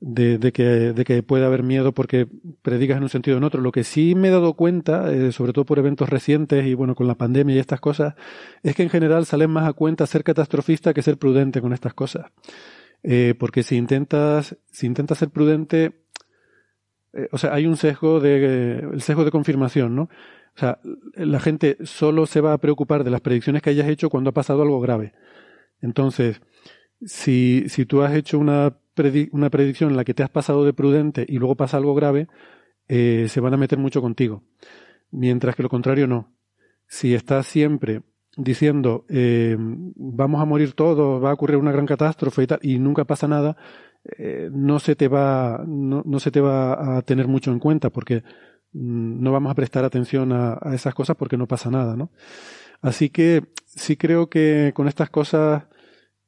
de, de, que, de que puede haber miedo porque predicas en un sentido o en otro. Lo que sí me he dado cuenta, eh, sobre todo por eventos recientes y bueno, con la pandemia y estas cosas, es que en general salen más a cuenta ser catastrofista que ser prudente con estas cosas. Eh, porque si intentas, si intentas ser prudente, eh, o sea, hay un sesgo de, el sesgo de confirmación, ¿no? O sea, la gente solo se va a preocupar de las predicciones que hayas hecho cuando ha pasado algo grave. Entonces, si, si tú has hecho una, una predicción en la que te has pasado de prudente y luego pasa algo grave, eh, se van a meter mucho contigo. Mientras que lo contrario no. Si estás siempre diciendo eh, vamos a morir todos, va a ocurrir una gran catástrofe y tal, y nunca pasa nada, eh, no se te va, no, no, se te va a tener mucho en cuenta porque mm, no vamos a prestar atención a, a, esas cosas porque no pasa nada, ¿no? Así que sí creo que con estas cosas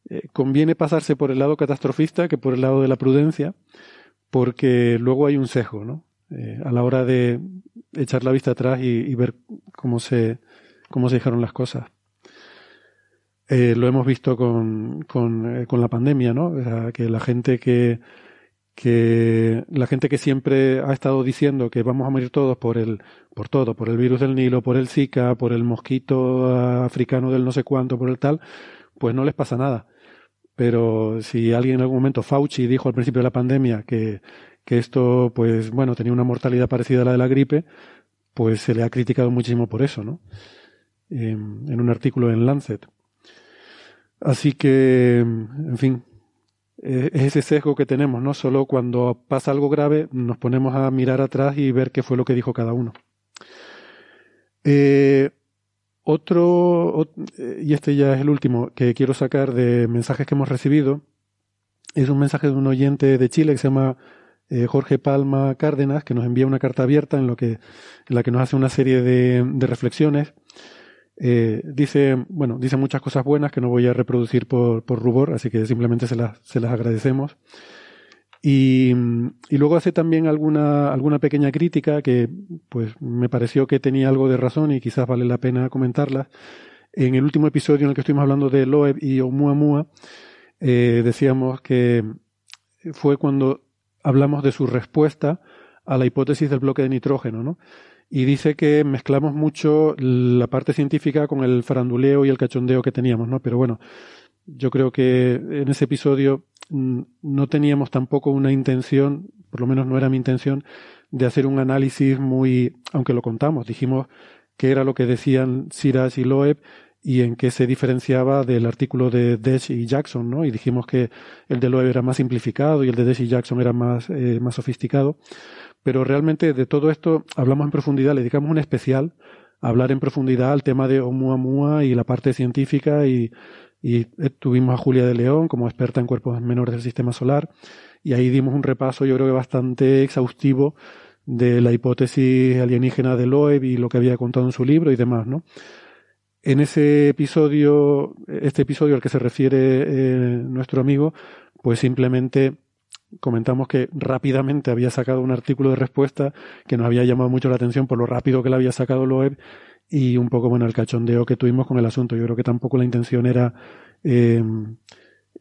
eh, conviene pasarse por el lado catastrofista que por el lado de la prudencia, porque luego hay un sesgo, ¿no? A la hora de echar la vista atrás y, y ver cómo se, cómo se dejaron las cosas. Eh, lo hemos visto con, con, eh, con la pandemia, ¿no? O sea, que la gente que, que la gente que siempre ha estado diciendo que vamos a morir todos por el por todo, por el virus del Nilo, por el Zika, por el mosquito africano del no sé cuánto, por el tal, pues no les pasa nada. Pero si alguien en algún momento, Fauci dijo al principio de la pandemia que, que esto, pues bueno, tenía una mortalidad parecida a la de la gripe, pues se le ha criticado muchísimo por eso, ¿no? en un artículo en Lancet. Así que, en fin, es ese sesgo que tenemos, ¿no? Solo cuando pasa algo grave nos ponemos a mirar atrás y ver qué fue lo que dijo cada uno. Eh, otro, y este ya es el último que quiero sacar de mensajes que hemos recibido, es un mensaje de un oyente de Chile que se llama eh, Jorge Palma Cárdenas, que nos envía una carta abierta en, lo que, en la que nos hace una serie de, de reflexiones eh, dice, bueno, dice muchas cosas buenas que no voy a reproducir por, por rubor, así que simplemente se las, se las agradecemos. Y, y, luego hace también alguna, alguna pequeña crítica que pues me pareció que tenía algo de razón y quizás vale la pena comentarla. En el último episodio en el que estuvimos hablando de Loeb y Oumuamua, eh, decíamos que fue cuando hablamos de su respuesta a la hipótesis del bloque de nitrógeno, ¿no? Y dice que mezclamos mucho la parte científica con el faranduleo y el cachondeo que teníamos, ¿no? Pero bueno, yo creo que en ese episodio mm, no teníamos tampoco una intención, por lo menos no era mi intención, de hacer un análisis muy, aunque lo contamos, dijimos qué era lo que decían Siraj y Loeb y en qué se diferenciaba del artículo de Desch y Jackson, ¿no? Y dijimos que el de Loeb era más simplificado y el de Desch y Jackson era más, eh, más sofisticado pero realmente de todo esto hablamos en profundidad, le dedicamos un especial a hablar en profundidad al tema de Oumuamua y la parte científica y, y tuvimos a Julia de León como experta en cuerpos menores del sistema solar y ahí dimos un repaso yo creo que bastante exhaustivo de la hipótesis alienígena de Loeb y lo que había contado en su libro y demás, ¿no? En ese episodio, este episodio al que se refiere eh, nuestro amigo, pues simplemente comentamos que rápidamente había sacado un artículo de respuesta que nos había llamado mucho la atención por lo rápido que le había sacado Loeb y un poco bueno el cachondeo que tuvimos con el asunto. Yo creo que tampoco la intención era eh,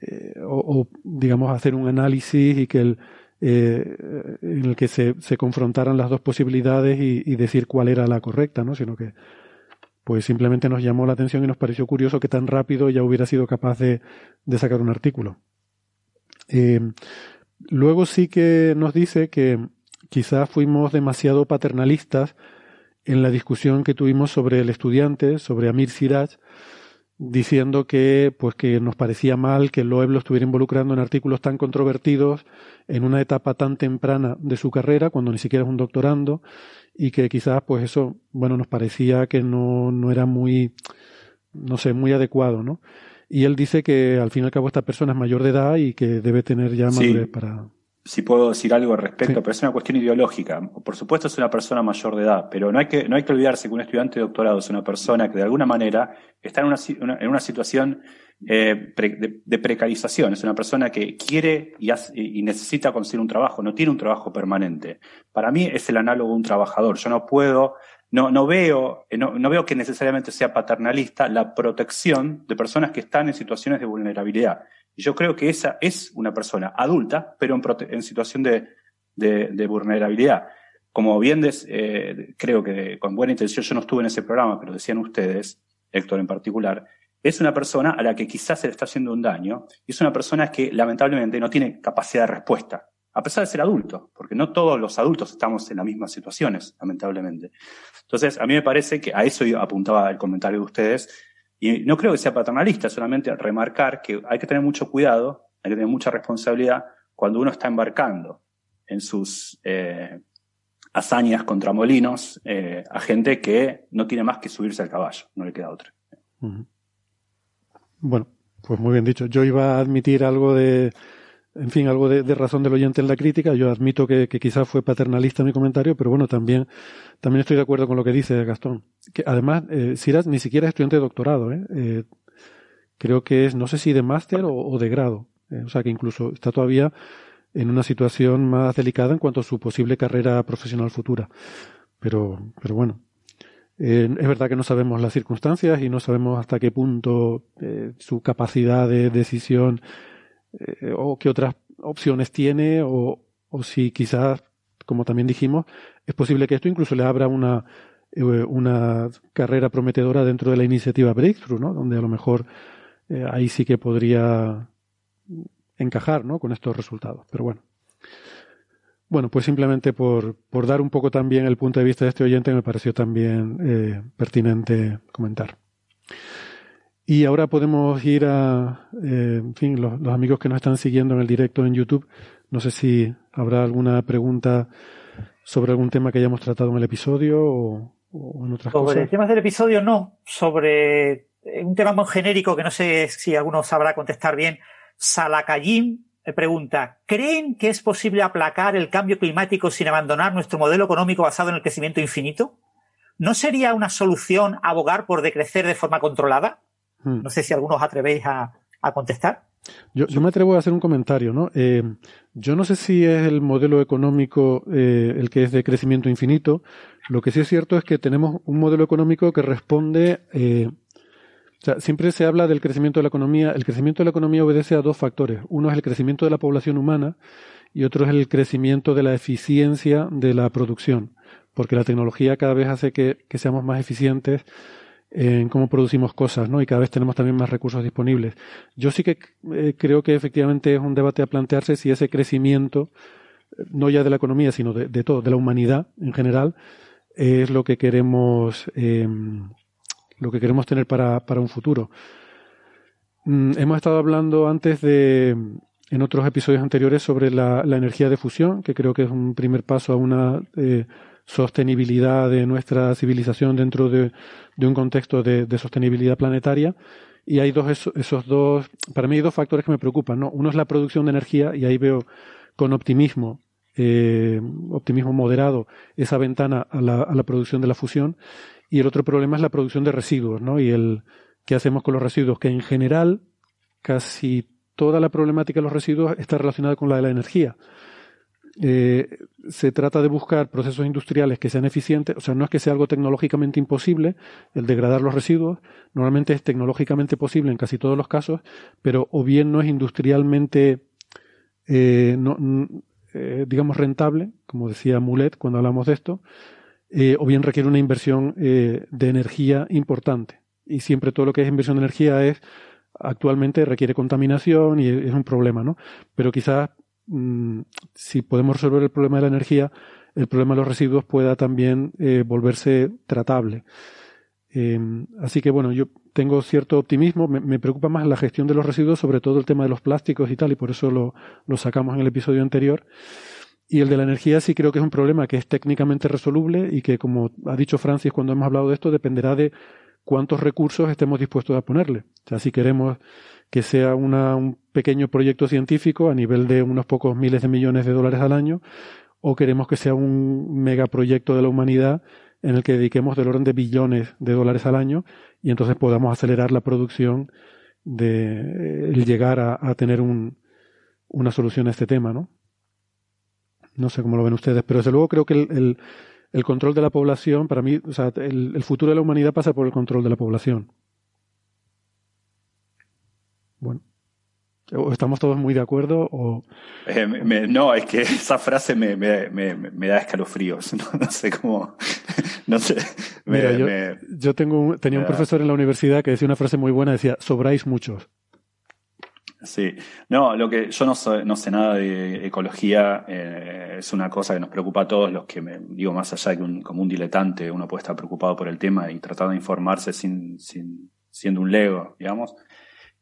eh, o, digamos hacer un análisis y que eh, en el que se, confrontaran las dos posibilidades y, decir cuál era la correcta, ¿no? Sino que pues simplemente nos llamó la atención y nos pareció curioso que tan rápido ya hubiera sido capaz de, sacar un artículo. Luego sí que nos dice que quizás fuimos demasiado paternalistas en la discusión que tuvimos sobre el estudiante, sobre Amir Siraj, diciendo que pues que nos parecía mal que Loeb lo estuviera involucrando en artículos tan controvertidos en una etapa tan temprana de su carrera, cuando ni siquiera es un doctorando, y que quizás pues eso, bueno, nos parecía que no, no era muy, no sé, muy adecuado, ¿no? Y él dice que al fin y al cabo esta persona es mayor de edad y que debe tener ya madurez para. Si puedo decir algo al respecto, pero es una cuestión ideológica. Por supuesto es una persona mayor de edad, pero no hay que, no hay que olvidarse que un estudiante de doctorado es una persona que de alguna manera está en una, en una situación eh, de, precarización. Es una persona que quiere y, y, necesita conseguir un trabajo, no tiene un trabajo permanente. Para mí es el análogo de un trabajador. Yo no puedo no, no, veo, eh, no, veo que necesariamente sea paternalista la protección de personas que están en situaciones de vulnerabilidad. Y yo creo que esa es una persona adulta, pero en, situación de, de, vulnerabilidad. Como bien eh, creo que con buena intención, yo no estuve en ese programa, pero decían ustedes, Héctor en particular, es una persona a la que quizás se le está haciendo un daño y es una persona que lamentablemente no tiene capacidad de respuesta, a pesar de ser adulto, porque no todos los adultos estamos en las mismas situaciones, lamentablemente. Entonces, a mí me parece que a eso apuntaba el comentario de ustedes, y no creo que sea paternalista, solamente remarcar que hay que tener mucho cuidado, hay que tener mucha responsabilidad cuando uno está embarcando en sus eh, hazañas contra molinos eh, a gente que no tiene más que subirse al caballo, no le queda otra. Bueno, pues muy bien dicho. Yo iba a admitir algo de, en fin, algo de, razón del oyente en la crítica. Yo admito que, quizás fue paternalista mi comentario, pero bueno, también, también estoy de acuerdo con lo que dice Gastón. Que además, eh, Siras ni siquiera es estudiante de doctorado, ¿eh? eh creo que es, no sé si de máster o, de grado. Eh, o sea que incluso está todavía en una situación más delicada en cuanto a su posible carrera profesional futura. Pero, pero bueno, eh, es verdad que no sabemos las circunstancias y no sabemos hasta qué punto su capacidad de decisión eh, o qué otras opciones tiene o, o, si quizás, como también dijimos, es posible que esto incluso le abra una, una carrera prometedora dentro de la iniciativa Breakthrough, ¿no? Donde a lo mejor ahí sí que podría encajar, ¿no? Con estos resultados. Pero bueno. Bueno, pues simplemente por, por, dar un poco también el punto de vista de este oyente me pareció también eh, pertinente comentar. Y ahora podemos ir a, eh, en fin, los, los, amigos que nos están siguiendo en el directo en YouTube. No sé si habrá alguna pregunta sobre algún tema que hayamos tratado en el episodio o, o en otras cosas. Sobre temas del episodio no, sobre un tema muy genérico que no sé si alguno sabrá contestar bien. Salacayim pregunta, ¿creen que es posible aplacar el cambio climático sin abandonar nuestro modelo económico basado en el crecimiento infinito? ¿No sería una solución abogar por decrecer de forma controlada? Hmm. No sé si algunos os atrevéis a, contestar. Yo, me atrevo a hacer un comentario, ¿no? Eh, yo no sé si es el modelo económico eh, el que es de crecimiento infinito. Lo que sí es cierto es que tenemos un modelo económico que responde eh, o sea, siempre se habla del crecimiento de la economía. El crecimiento de la economía obedece a dos factores. Uno es el crecimiento de la población humana y otro es el crecimiento de la eficiencia de la producción, porque la tecnología cada vez hace que, seamos más eficientes en cómo producimos cosas, ¿no? Y cada vez tenemos también más recursos disponibles. Yo sí que eh, creo que efectivamente es un debate a plantearse si ese crecimiento, no ya de la economía, sino de, todo, de la humanidad en general, es lo que queremos eh, lo que queremos tener para, para un futuro. Mm, hemos estado hablando antes de, en otros episodios anteriores, sobre la, energía de fusión, que creo que es un primer paso a una eh, sostenibilidad de nuestra civilización dentro de, un contexto de, sostenibilidad planetaria. Y hay dos, esos, dos, para mí hay dos factores que me preocupan. ¿no? Uno es la producción de energía, y ahí veo con optimismo eh, optimismo moderado esa ventana a la, a la, producción de la fusión y el otro problema es la producción de residuos. Y el qué hacemos con los residuos, que en general casi toda la problemática de los residuos está relacionada con la de la energía. Eh, se trata de buscar procesos industriales que sean eficientes, o sea, no es que sea algo tecnológicamente imposible el degradar los residuos, normalmente es tecnológicamente posible en casi todos los casos, pero o bien no es industrialmente, eh, eh, digamos, rentable, como decía Mulet cuando hablamos de esto, o bien requiere una inversión de energía importante. Y siempre todo lo que es inversión de energía es, actualmente requiere contaminación y es un problema, ¿no? Pero quizás mm, si podemos resolver el problema de la energía, el problema de los residuos pueda también eh, volverse tratable. así que bueno, yo tengo cierto optimismo, me, preocupa más la gestión de los residuos, sobre todo el tema de los plásticos y tal, y por eso lo, lo sacamos en el episodio anterior. Y el de la energía sí creo que es un problema que es técnicamente resoluble y que, como ha dicho Francis cuando hemos hablado de esto, dependerá de cuántos recursos estemos dispuestos a ponerle. O sea, si queremos que sea una, un pequeño proyecto científico a nivel de unos pocos miles de millones de dólares al año, o queremos que sea un megaproyecto de la humanidad en el que dediquemos del orden de billones de dólares al año y entonces podamos acelerar la producción de el llegar a, tener un, una solución a este tema, ¿no? No sé cómo lo ven ustedes, pero desde luego creo que el, el control de la población, para mí, o sea, el, futuro de la humanidad pasa por el control de la población. Bueno. ¿O estamos todos muy de acuerdo? O... Eh, no, es que esa frase me, da escalofríos. No, sé cómo. No sé. Mira, yo, tengo tenía un profesor en la universidad que decía una frase muy buena: decía, sobráis muchos. Sí, no, lo que yo no, no sé nada de ecología, eh, es una cosa que nos preocupa a todos los que, me, digo, más allá de que un, como un diletante uno puede estar preocupado por el tema y tratar de informarse sin, sin siendo un lego, digamos.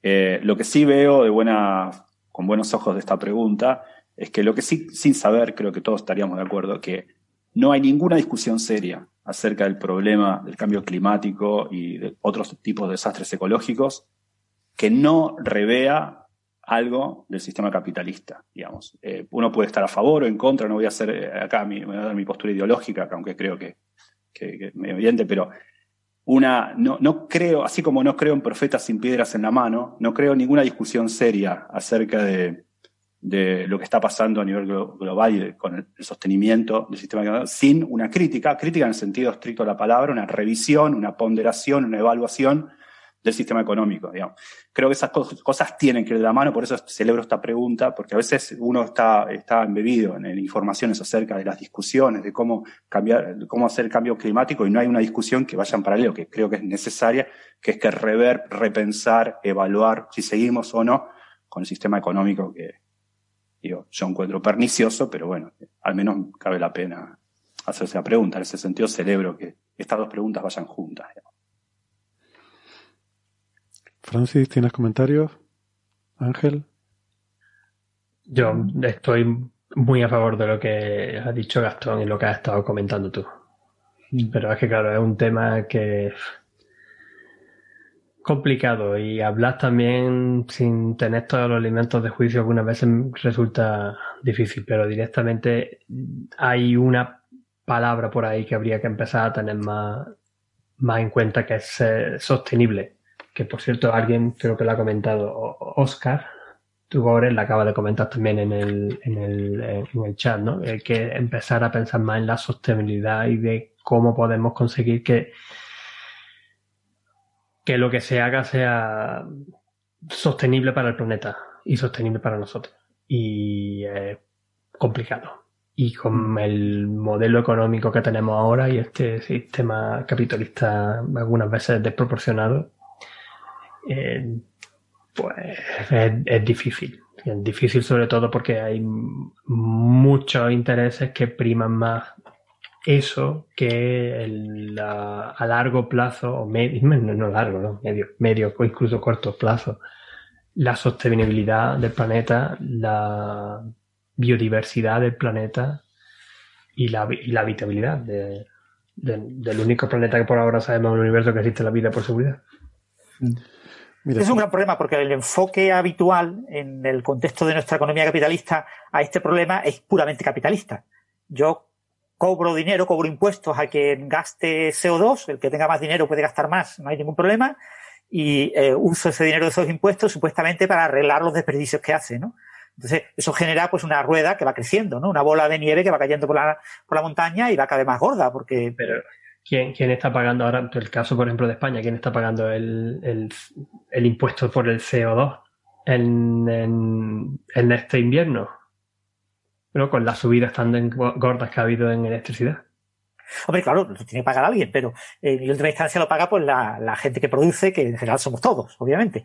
Eh, lo que sí veo con buenos ojos de esta pregunta es que lo que sí, sin saber, creo que todos estaríamos de acuerdo, que no hay ninguna discusión seria acerca del problema del cambio climático y de otros tipos de desastres ecológicos que no revea algo del sistema capitalista, digamos. Eh, uno puede estar a favor o en contra, no voy a hacer eh, acá mi, voy a dar mi postura ideológica, aunque creo que, que, es evidente, pero una, no, no creo, así como no creo en profetas sin piedras en la mano, no creo en ninguna discusión seria acerca de, de lo que está pasando a nivel global con el, sostenimiento del sistema sin una crítica, crítica en el sentido estricto de la palabra, una revisión, una ponderación, una evaluación del sistema económico. Digamos. Creo que esas cosas tienen que ir de la mano, por eso celebro esta pregunta, porque a veces uno está, está embebido en, informaciones acerca de las discusiones, de cómo cambiar, cómo hacer el cambio climático, y no hay una discusión que vaya en paralelo, que creo que es necesaria, que es que rever, repensar, evaluar si seguimos o no con el sistema económico que digo, yo encuentro pernicioso, pero bueno, al menos cabe la pena hacerse la pregunta. En ese sentido celebro que estas dos preguntas vayan juntas. Francis, ¿tienes comentarios? Ángel. Yo estoy muy a favor de lo que ha dicho Gastón y lo que has estado comentando tú. Pero es que, claro, es un tema que es complicado y hablar también sin tener todos los elementos de juicio algunas veces resulta difícil, pero directamente hay una palabra por ahí que habría que empezar a tener más, más en cuenta que es sostenible que por cierto alguien creo que lo ha comentado, Oscar Tugores la acaba de comentar también en el, en el, en el chat, ¿no? Hay que empezar a pensar más en la sostenibilidad y de cómo podemos conseguir que, que lo que se haga sea sostenible para el planeta y sostenible para nosotros. Y es complicado. Y con el modelo económico que tenemos ahora y este sistema capitalista algunas veces desproporcionado, pues es, difícil. Es difícil sobre todo porque hay muchos intereses que priman más eso que a largo plazo, o medio, no largo, ¿no? medio, medio o incluso corto plazo, la sostenibilidad del planeta, la biodiversidad del planeta y la, habitabilidad del único planeta que por ahora sabemos en el universo que existe la vida por seguridad. Mm es un gran problema porque el enfoque habitual en el contexto de nuestra economía capitalista a este problema es puramente capitalista. Yo cobro dinero, cobro impuestos a quien gaste CO2, el que tenga más dinero puede gastar más, no hay ningún problema, y eh, uso ese dinero de esos impuestos supuestamente para arreglar los desperdicios que hace, ¿no? Entonces, eso genera pues una rueda que va creciendo, ¿no? Una bola de nieve que va cayendo por la, por la montaña y va cada vez más gorda, porque... Pero ¿Quién, ¿Quién, está pagando ahora, el caso por ejemplo de España, quién está pagando el, el, el impuesto por el CO2 en, en, en, este invierno? Pero con las subidas tan gordas que ha habido en electricidad. Hombre, claro, lo tiene que pagar alguien, pero en última instancia lo paga pues la, la, gente que produce, que en general somos todos, obviamente.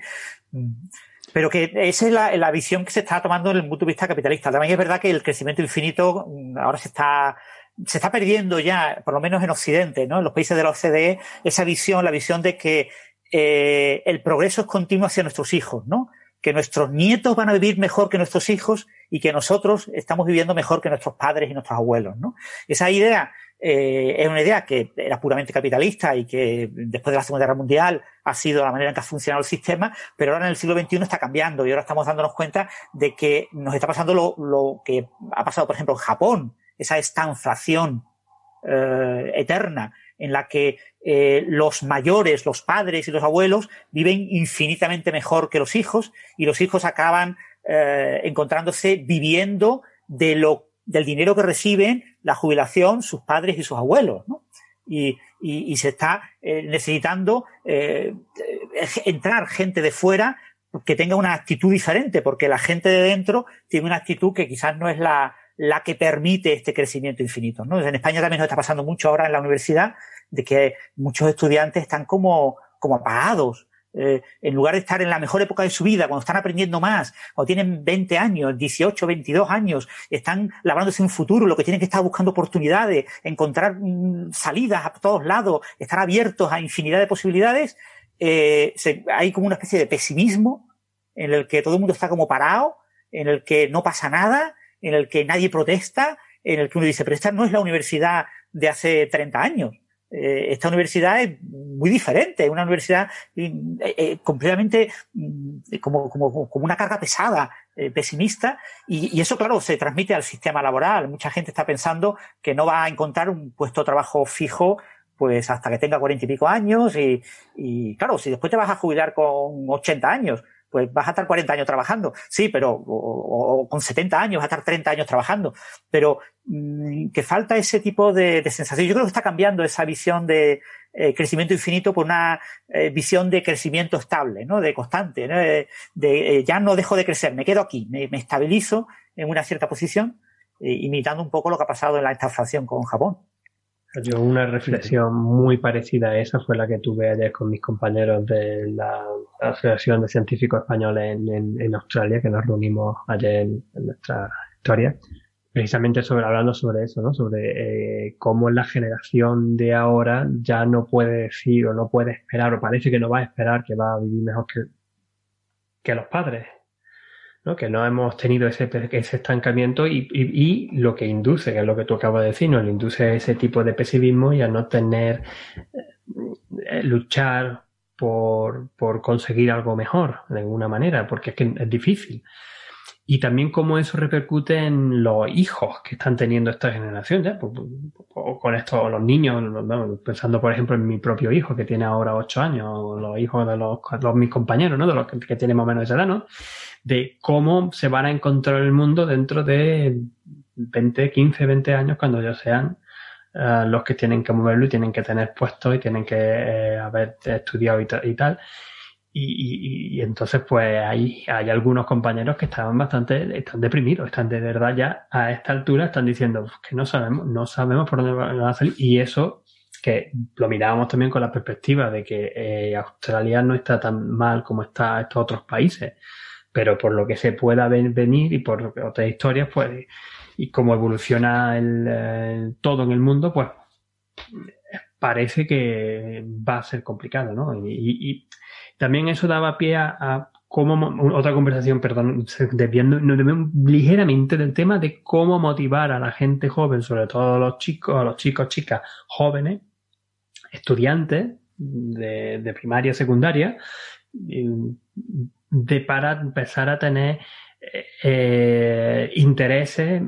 Pero que esa es la, la visión que se está tomando en el punto de vista capitalista. También es verdad que el crecimiento infinito ahora se está se está perdiendo ya, por lo menos en Occidente, ¿no? En los países de la OCDE, esa visión, la visión de que eh, el progreso es continuo hacia nuestros hijos, ¿no? Que nuestros nietos van a vivir mejor que nuestros hijos y que nosotros estamos viviendo mejor que nuestros padres y nuestros abuelos, ¿no? Esa idea eh, es una idea que era puramente capitalista y que después de la Segunda Guerra Mundial ha sido la manera en que ha funcionado el sistema, pero ahora en el siglo XXI está cambiando y ahora estamos dándonos cuenta de que nos está pasando lo, lo que ha pasado, por ejemplo, en Japón, esa estanflación eh, eterna en la que eh, los mayores, los padres y los abuelos viven infinitamente mejor que los hijos y los hijos acaban eh, encontrándose viviendo de lo, del dinero que reciben la jubilación sus padres y sus abuelos. Y, se está necesitando entrar gente de fuera que tenga una actitud diferente, porque la gente de dentro tiene una actitud que quizás no es la, la que permite este crecimiento infinito. ¿no? En España también nos está pasando mucho ahora en la universidad de que muchos estudiantes están como, como apagados. Eh, en lugar de estar en la mejor época de su vida, cuando están aprendiendo más, cuando tienen 20 años, 18, 22 años, están labrándose un futuro, lo que tienen que estar buscando oportunidades, encontrar mm, salidas a todos lados, estar abiertos a infinidad de posibilidades, eh, hay como una especie de pesimismo en el que todo el mundo está como parado, en el que no pasa nada, en el que nadie protesta, en el que uno dice, pero esta no es la universidad de hace 30 años. Eh, esta universidad es muy diferente, es una universidad eh, eh, completamente mm, como, como, como, una carga pesada, pesimista, y, eso, claro, se transmite al sistema laboral. Mucha gente está pensando que no va a encontrar un puesto de trabajo fijo pues hasta que tenga cuarenta y pico años y, y claro, si después te vas a jubilar con 80 años, pues vas a estar 40 años trabajando, sí, pero, o, con 70 años vas a estar 30 años trabajando, pero mm, que falta ese tipo de, sensación. Yo creo que está cambiando esa visión de eh, crecimiento infinito por una eh, visión de crecimiento estable, ¿no? De constante, ¿no? de, eh, ya no dejo de crecer, me quedo aquí, me, estabilizo en una cierta posición, imitando un poco lo que ha pasado en la inflación con Japón. Yo una reflexión muy parecida a esa fue la que tuve ayer con mis compañeros de la Asociación de Científicos Españoles en, Australia, que nos reunimos ayer en, nuestra historia, precisamente sobre hablando sobre eso, ¿no? Sobre eh, cómo la generación de ahora ya no puede decir o no puede esperar o parece que no va a esperar que va a vivir mejor que, que los padres que no hemos tenido ese, ese estancamiento y, lo que induce, que es lo que tú acabas de decir, nos induce ese tipo de pesimismo y a no tener, eh, luchar por, conseguir algo mejor de alguna manera, porque es que es difícil. Y también cómo eso repercute en los hijos que están teniendo esta generación, ¿ya? O con esto, los niños, pensando por ejemplo en mi propio hijo que tiene ahora ocho años, o los hijos de los, mis compañeros, ¿no? De los que, que tienen más o menos esa edad, ¿no? De cómo se van a encontrar el mundo dentro de 20, 15, 20 años cuando ya sean eh, los que tienen que moverlo y tienen que tener puestos y tienen que eh, haber estudiado y, tal. Y, entonces, pues hay, hay algunos compañeros que estaban bastante, están deprimidos, están de verdad ya a esta altura, están diciendo que no sabemos, no sabemos por dónde van a salir. Y eso, que lo mirábamos también con la perspectiva de que eh, Australia no está tan mal como está estos otros países pero por lo que se pueda venir y por otras historias, pues, y cómo evoluciona el, todo en el mundo, pues parece que va a ser complicado, ¿no? Y, también eso daba pie a, cómo, otra conversación, perdón, desviando, ligeramente del tema de cómo motivar a la gente joven, sobre todo a los chicos, a los chicos, chicas jóvenes, estudiantes de, de primaria, secundaria, de para empezar a tener eh, intereses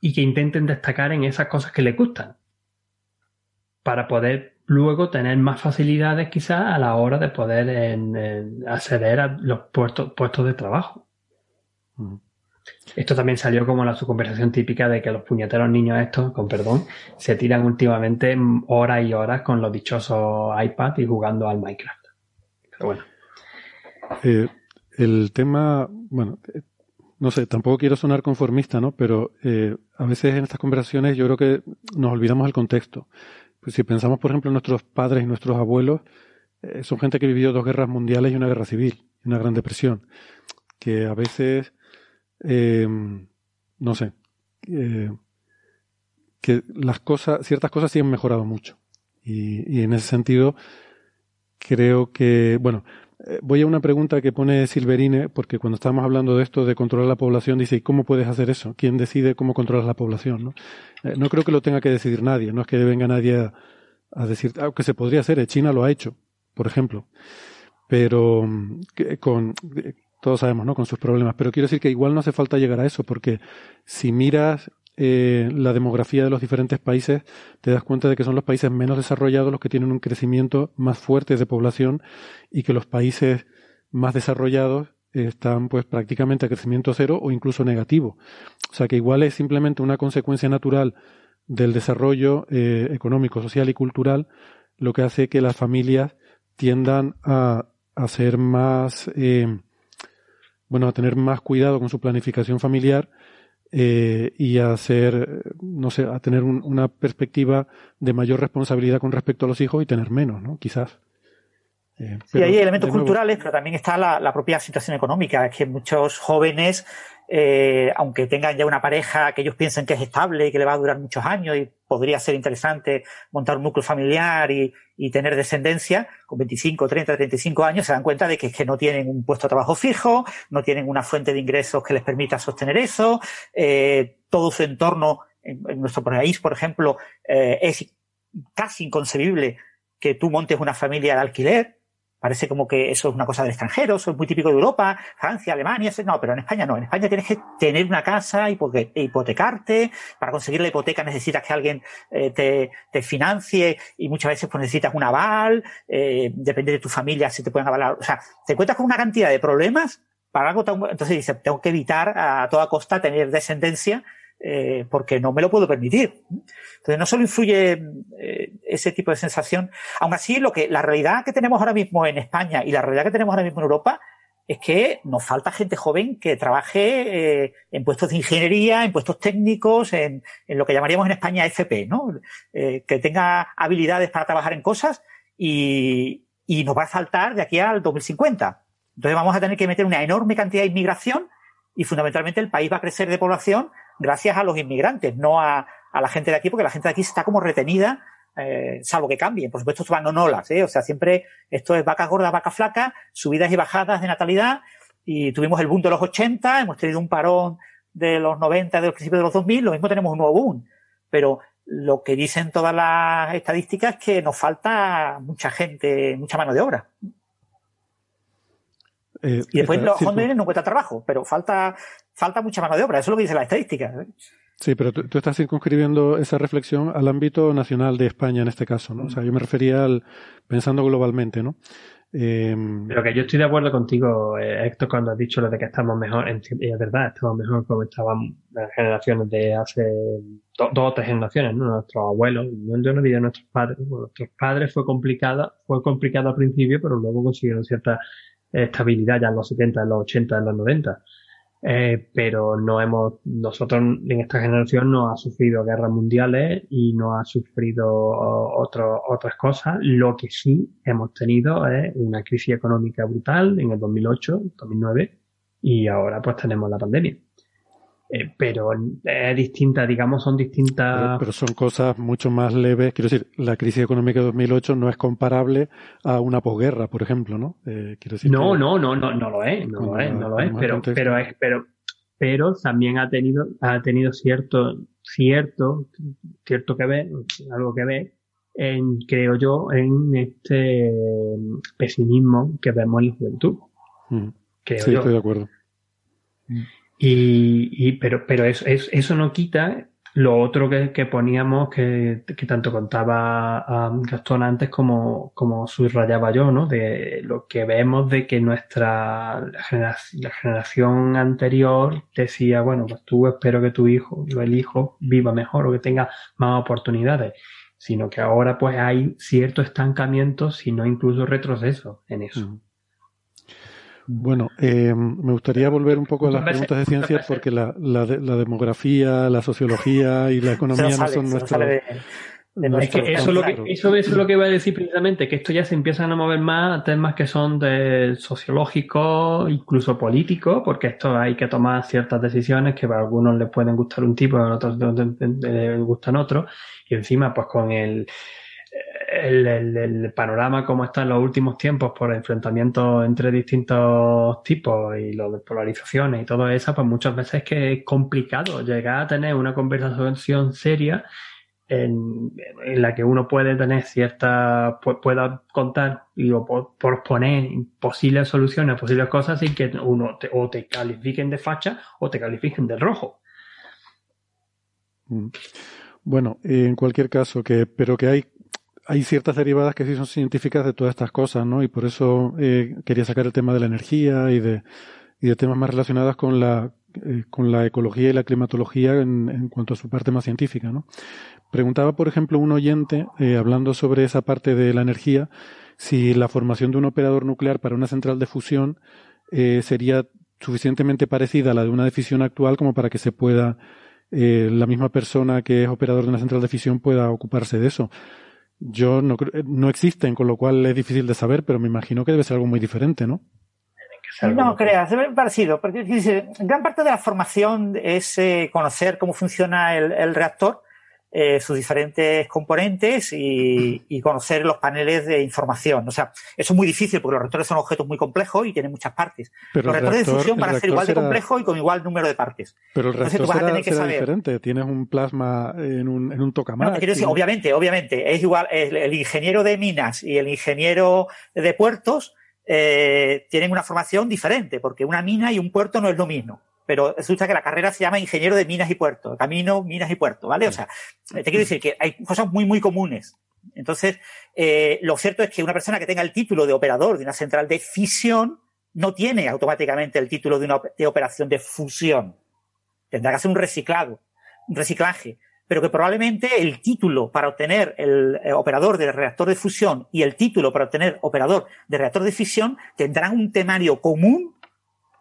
y que intenten destacar en esas cosas que les gustan para poder luego tener más facilidades quizás a la hora de poder acceder a los puestos, puestos de trabajo. Esto también salió como la su conversación típica de que los puñeteros niños estos, con perdón, se tiran últimamente horas y horas con los dichosos iPad y jugando al Minecraft. Pero bueno. Eh, el tema, bueno, eh, no sé, tampoco quiero sonar conformista, ¿no? Pero eh, a veces en estas conversaciones yo creo que nos olvidamos el contexto. Pues si pensamos, por ejemplo, en nuestros padres y nuestros abuelos, son gente que vivió dos guerras mundiales y una guerra civil, una gran depresión, que a veces, no sé, que las cosas, ciertas cosas sí han mejorado mucho. Y, y en ese sentido, creo que, bueno, voy a una pregunta que pone Silverine, porque cuando estamos hablando de esto de controlar la población, dice, ¿y cómo puedes hacer eso? ¿Quién decide cómo controlas la población? ¿no? Eh, no creo que lo tenga que decidir nadie, no es que venga nadie a, decir, aunque se podría hacer, eh, China lo ha hecho, por ejemplo, pero mm, con, todos sabemos, ¿no? Con sus problemas, pero quiero decir que igual no hace falta llegar a eso, porque si miras eh, la demografía de los diferentes países, te das cuenta de que son los países menos desarrollados los que tienen un crecimiento más fuerte de población y que los países más desarrollados están pues prácticamente a crecimiento cero o incluso negativo. O sea que igual es simplemente una consecuencia natural del desarrollo eh, económico, social y cultural, lo que hace que las familias tiendan a, a ser más, eh, bueno, a tener más cuidado con su planificación familiar eh, y a hacer, no sé, a tener una perspectiva de mayor responsabilidad con respecto a los hijos y tener menos, ¿no? Quizás. Eh, sí, hay elementos culturales, pero también está la, la, propia situación económica. Es que muchos jóvenes eh, aunque tengan ya una pareja que ellos piensen que es estable y que le va a durar muchos años y podría ser interesante montar un núcleo familiar y, tener descendencia, con 25, 30, 35 años se dan cuenta de que, que no tienen un puesto de trabajo fijo, no tienen una fuente de ingresos que les permita sostener eso, eh, todo su entorno en, nuestro país, por ejemplo, eh, es casi inconcebible que tú montes una familia de alquiler, Parece como que eso es una cosa del extranjero, eso es muy típico de Europa, Francia, Alemania, no, pero en España no. En España tienes que tener una casa, hipotecarte. Para conseguir la hipoteca necesitas que alguien eh, te, financie y muchas veces pues necesitas un aval, eh, depende de tu familia si te pueden avalar. O sea, te encuentras con una cantidad de problemas para algo tan... Entonces dices, tengo que evitar a toda costa tener descendencia eh, porque no me lo puedo permitir. Entonces, no solo influye eh, ese tipo de sensación, aún así, lo que, la realidad que tenemos ahora mismo en España y la realidad que tenemos ahora mismo en Europa es que nos falta gente joven que trabaje eh, en puestos de ingeniería, en puestos técnicos, en, lo que llamaríamos en España FP, ¿no? que tenga habilidades para trabajar en cosas y nos va a faltar de aquí al 2050. Entonces vamos a tener que meter una enorme cantidad de inmigración y fundamentalmente el país va a crecer de población gracias a los inmigrantes, no a, a la gente de aquí, porque la gente de aquí está como retenida, eh, salvo que cambien. Por supuesto, esto van en olas, ¿eh? O sea, siempre esto es vaca gorda, vaca flaca, subidas y bajadas de natalidad, y tuvimos el boom de los 80, hemos tenido un parón de los 90, de los principios de los 2000, lo mismo tenemos un nuevo boom. Pero lo que dicen todas las estadísticas es que nos falta mucha gente, mucha mano de obra. Eh, y después los jóvenes no encuentran trabajo, pero falta, falta mucha mano de obra, eso es lo que dice la estadística. ¿eh? Sí, pero tú, estás circunscribiendo esa reflexión al ámbito nacional de España en este caso, ¿no? O sea, yo me refería al pensando globalmente, ¿no? Eh, pero que yo estoy de acuerdo contigo, eh, Héctor, cuando has dicho lo de que estamos mejor, y es verdad, estamos mejor como estaban las generaciones de hace dos o tres generaciones, ¿no? Nuestros abuelos, yo no diría nuestros padres, nuestros padres fue complicado, fue complicado al principio, pero luego consiguieron cierta estabilidad ya en los 70, en los 80, en los 90. Eh, pero no hemos, nosotros en esta generación no ha sufrido guerras mundiales y no ha sufrido otro, otras cosas. Lo que sí hemos tenido es una crisis económica brutal en el 2008, 2009 y ahora pues tenemos la pandemia. Eh, pero es distinta, digamos, son distintas. Pero, son cosas mucho más leves. Quiero decir, la crisis económica de 2008 no es comparable a una posguerra, por ejemplo, ¿no? Eh, quiero decir no, no, no, no, no lo es, no lo es, no lo es, pero, pero es, pero, pero también ha tenido, ha tenido cierto, cierto, cierto que ver, algo que ver, en, creo yo, en este pesimismo que vemos en la juventud. Mm. sí, estoy de acuerdo. Mm. Y, pero, pero eso, eso no quita lo otro que, que poníamos, que, que, tanto contaba um, Gastón antes como, como subrayaba yo, ¿no? De lo que vemos de que nuestra la generación, la generación anterior decía, bueno, pues tú espero que tu hijo, el hijo, viva mejor o que tenga más oportunidades. Sino que ahora pues hay cierto estancamiento, si no incluso retroceso en eso. Bueno, eh, me gustaría volver un poco a las preguntas de ciencia porque la, la, la, demografía, la sociología y la economía no son nuestros... es que eso, lo que, eso, es lo que iba a decir precisamente, que esto ya se empiezan a mover más a temas que son de sociológico, incluso político, porque esto hay que tomar ciertas decisiones que para algunos les pueden gustar un tipo, a otros les gustan otros, y encima pues con el el, el, panorama como está en los últimos tiempos por enfrentamientos entre distintos tipos y lo de polarizaciones y todo eso, pues muchas veces es que es complicado llegar a tener una conversación seria en, la que uno puede tener cierta, pueda contar y o proponer posibles soluciones, posibles cosas sin que uno te, o te califiquen de facha o te califiquen de rojo. Mm. Bueno, en cualquier caso, que, pero que hay hay ciertas derivadas que sí son científicas de todas estas cosas, ¿no? Y por eso eh, quería sacar el tema de la energía y de, temas más relacionados con la, eh, con la ecología y la climatología en, en, cuanto a su parte más científica, ¿no? preguntaba, por ejemplo, un oyente, eh, hablando sobre esa parte de la energía, si la formación de un operador nuclear para una central de fusión eh, sería suficientemente parecida a la de una de fisión actual como para que se pueda, eh, la misma persona que es operador de una central de fisión pueda ocuparse de eso. Yo no, no existen, con lo cual es difícil de saber, pero me imagino que debe ser algo muy diferente, ¿no? No creas, es parecido. Porque, gran parte de la formación es eh, conocer cómo funciona el reactor eh, sus diferentes componentes y, conocer los paneles de información. O sea, eso es muy difícil porque los reactores son objetos muy complejos y tienen muchas partes. los reactores de fusión van a ser igual de complejos y con igual número de partes. Pero el reactor Entonces, tú vas a tener que saber. diferente. Tienes un plasma en un, en un tokamak. obviamente, obviamente. Es igual, el, ingeniero de minas y el ingeniero de puertos eh, tienen una formación diferente porque una mina y un puerto no es lo mismo pero resulta que la carrera se llama ingeniero de minas y puertos, camino, minas y puertos, ¿vale? O sea, te quiero decir que hay cosas muy, muy comunes. Entonces, eh, lo cierto es que una persona que tenga el título de operador de una central de fisión no tiene automáticamente el título de una de operación de fusión. Tendrá que hacer un reciclado, un reciclaje, pero que probablemente el título para obtener el eh, operador de reactor de fusión y el título para obtener operador de reactor de fisión tendrán un temario común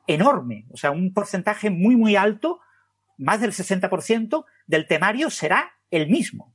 enorme, o sea, un porcentaje muy, muy alto, más del 60% del temario será el mismo.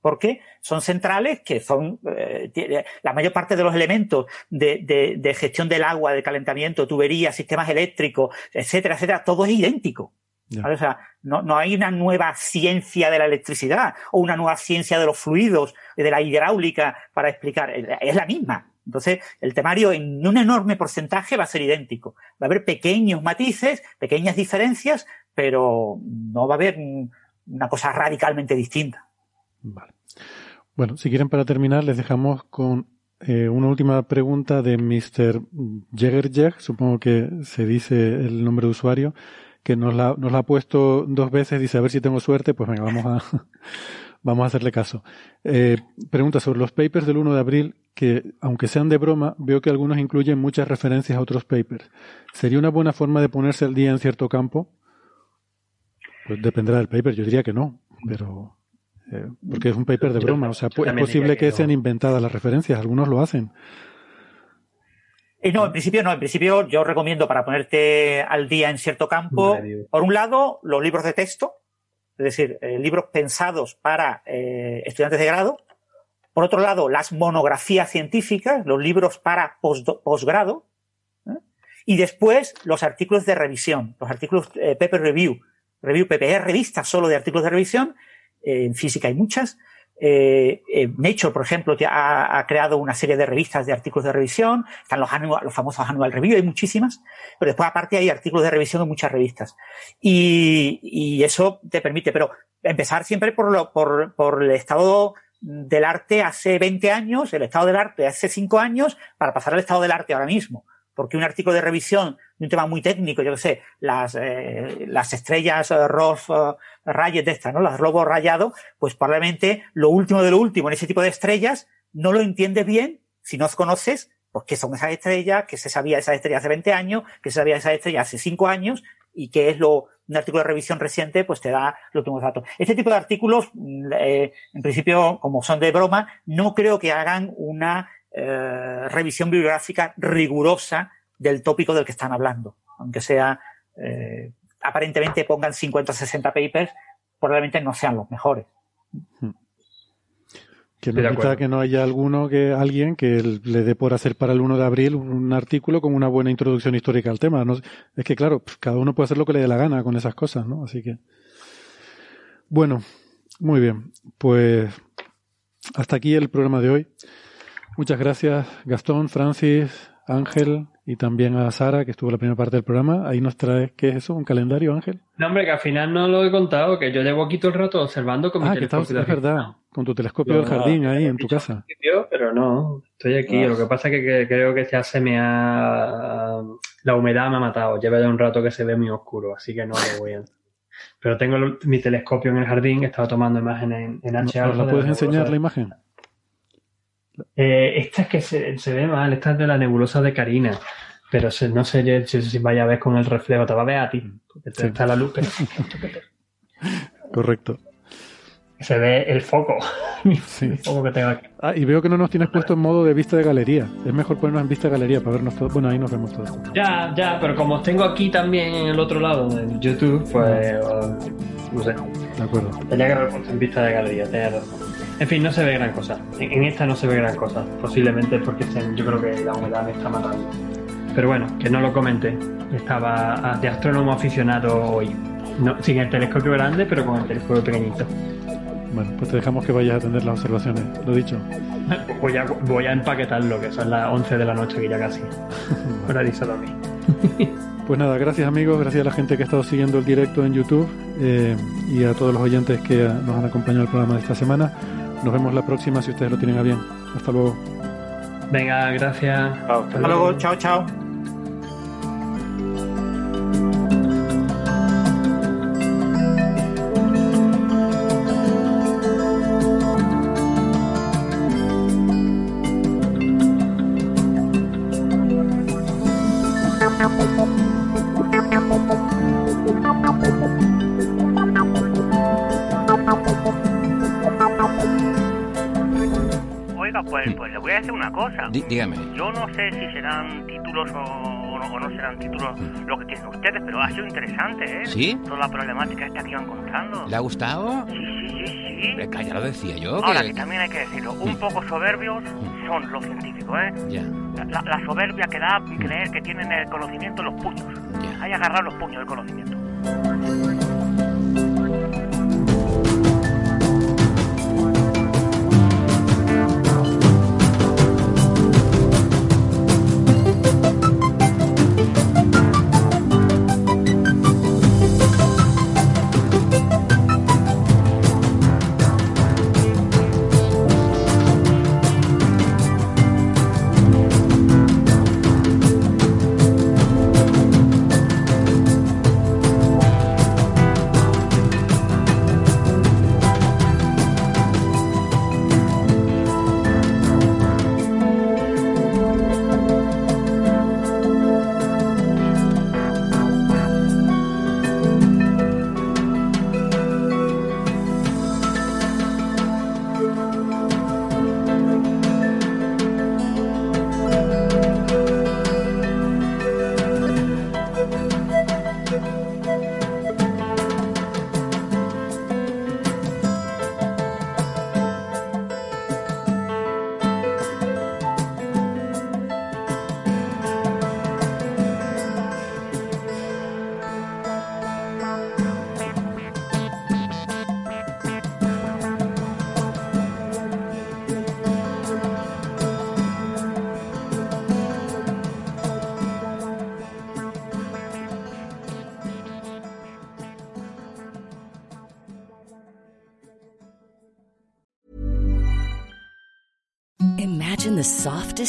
Porque son centrales que son eh, la mayor parte de los elementos de, gestión del agua, de calentamiento, tuberías, sistemas eléctricos, etcétera, etcétera, todo es idéntico. O sea, no, no, hay una nueva ciencia de la electricidad o una nueva ciencia de los fluidos, de la hidráulica para explicar. Es la misma. Entonces, el temario en un enorme porcentaje va a ser idéntico. Va a haber pequeños matices, pequeñas diferencias, pero no va a haber una cosa radicalmente distinta. Vale. Bueno, si quieren para terminar, les dejamos con eh, una última pregunta de Mr. Jägerjeg, supongo que se dice el nombre de usuario, que nos la, nos la ha puesto dos veces, dice a ver si tengo suerte, pues venga, vamos a, vamos a hacerle caso. Eh, pregunta sobre los papers del 1 de abril que, aunque sean de broma, veo que algunos incluyen muchas referencias a otros papers. ¿Sería una buena forma de ponerse al día en cierto campo? Pues dependerá del paper, yo diría que no, pero eh, porque es un paper de broma, o sea, es posible que, sean inventadas las referencias, algunos lo hacen. Eh, no, en principio no, en principio yo recomiendo para ponerte al día en cierto campo, por un lado, los libros de texto, es decir, eh, libros pensados para estudiantes de grado, por otro lado, las monografías científicas, los libros para posgrado. ¿eh? Y después, los artículos de revisión, los artículos eh, paper review. Review PPR, revistas solo de artículos de revisión. Eh, en física hay muchas. Nature, por ejemplo, ha, creado una serie de revistas de artículos de revisión. Están los, los famosos Annual Review, hay muchísimas. Pero después, aparte, hay artículos de revisión en muchas revistas. Y, eso te permite, pero empezar siempre por el estado del arte hace 20 años, el estado del arte hace 5 años, para pasar al estado del arte ahora mismo. Porque un artículo de revisión de un tema muy técnico, yo que sé, las, eh, las estrellas uh, Ross Rayet de estas, ¿no? Las robos rayados, pues probablemente lo último de lo último en ese tipo de estrellas no lo entiendes bien si no conoces pues qué son esas estrellas, qué se sabía esas estrellas hace 20 años, qué se sabía esas estrellas hace 5 años y qué es lo, un artículo de revisión reciente, pues te da los últimos datos. Este tipo de artículos, mm, eh, en principio, como son de broma, no creo que hagan una eh, revisión bibliográfica rigurosa del tópico del que están hablando. Aunque sea, eh, aparentemente pongan 50 o 60 papers, probablemente no sean los mejores. Hmm. Que no quita que no haya alguno que alguien que le dé por hacer para el 1 de abril un artículo con una buena introducción histórica al tema. ¿no? Es que claro, cada uno puede hacer lo que le dé la gana con esas cosas, ¿no? Así que. Bueno, muy bien. Pues hasta aquí el programa de hoy. Muchas gracias, Gastón, Francis, Ángel, y también a Sara, que estuvo en la primera parte del programa. Ahí nos trae, ¿qué es eso? ¿Un calendario, Ángel? No, hombre, que al final no lo he contado, que yo llevo aquí todo el rato observando con mi ah, telescopio. es verdad, con tu telescopio del jardín ahí en tu casa. Pero no, estoy aquí. Ah. Lo que pasa es que, creo que ya se me ha. La humedad me ha matado. Lleva ya un rato que se ve muy oscuro, así que no lo voy a. Pero tengo mi telescopio en el jardín, he estado tomando imágenes en, en ¿No, ¿La puedes enseñar la imagen? Eh, esta es que se, ve mal, esta es de la nebulosa de Carina. Pero no sé si, vaya a ver con el reflejo, te va a ver a ti, porque está la luz. Correcto. Se ve el foco. el foco que tengo aquí. Ah, y veo que no nos tienes puesto en modo de vista de galería. Es mejor ponernos en vista de galería para vernos todo. Bueno, ahí nos vemos todos. Ya, ya, pero como tengo aquí también en el otro lado, en YouTube, pues. No sé. De acuerdo. Tenía que haber puesto en vista de galería, tenía razón. En fin, no se ve gran cosa. En, esta no se ve gran cosa. Posiblemente porque yo creo que la humedad me está matando. Pero bueno, que no lo comente. Estaba de astrónomo aficionado hoy. No, sin el telescopio grande, pero con el telescopio pequeñito. Bueno, pues te dejamos que vayas a atender las observaciones, lo dicho. voy, a, voy a empaquetarlo, que son las 11 de la noche, que ya casi. Hora de mí. pues nada, gracias amigos, gracias a la gente que ha estado siguiendo el directo en YouTube eh, y a todos los oyentes que nos han acompañado el programa de esta semana. Nos vemos la próxima si ustedes lo tienen a bien. Hasta luego. Venga, gracias. Hasta, luego. Chao, chao. Dígame. Yo no sé si serán títulos o, no, serán títulos mm. lo que tienen ustedes, pero ha sido interesante, ¿eh? ¿Sí? Toda la problemática esta que iba encontrando. ¿Le ha gustado? Sí, sí, sí, sí. ya lo decía yo. Ahora, que... también hay que decirlo, un mm. poco soberbios mm. son los científicos, ¿eh? Ya. La, soberbia que da creer que tienen el conocimiento en los puños. Ya. Hay agarrar los puños del conocimiento.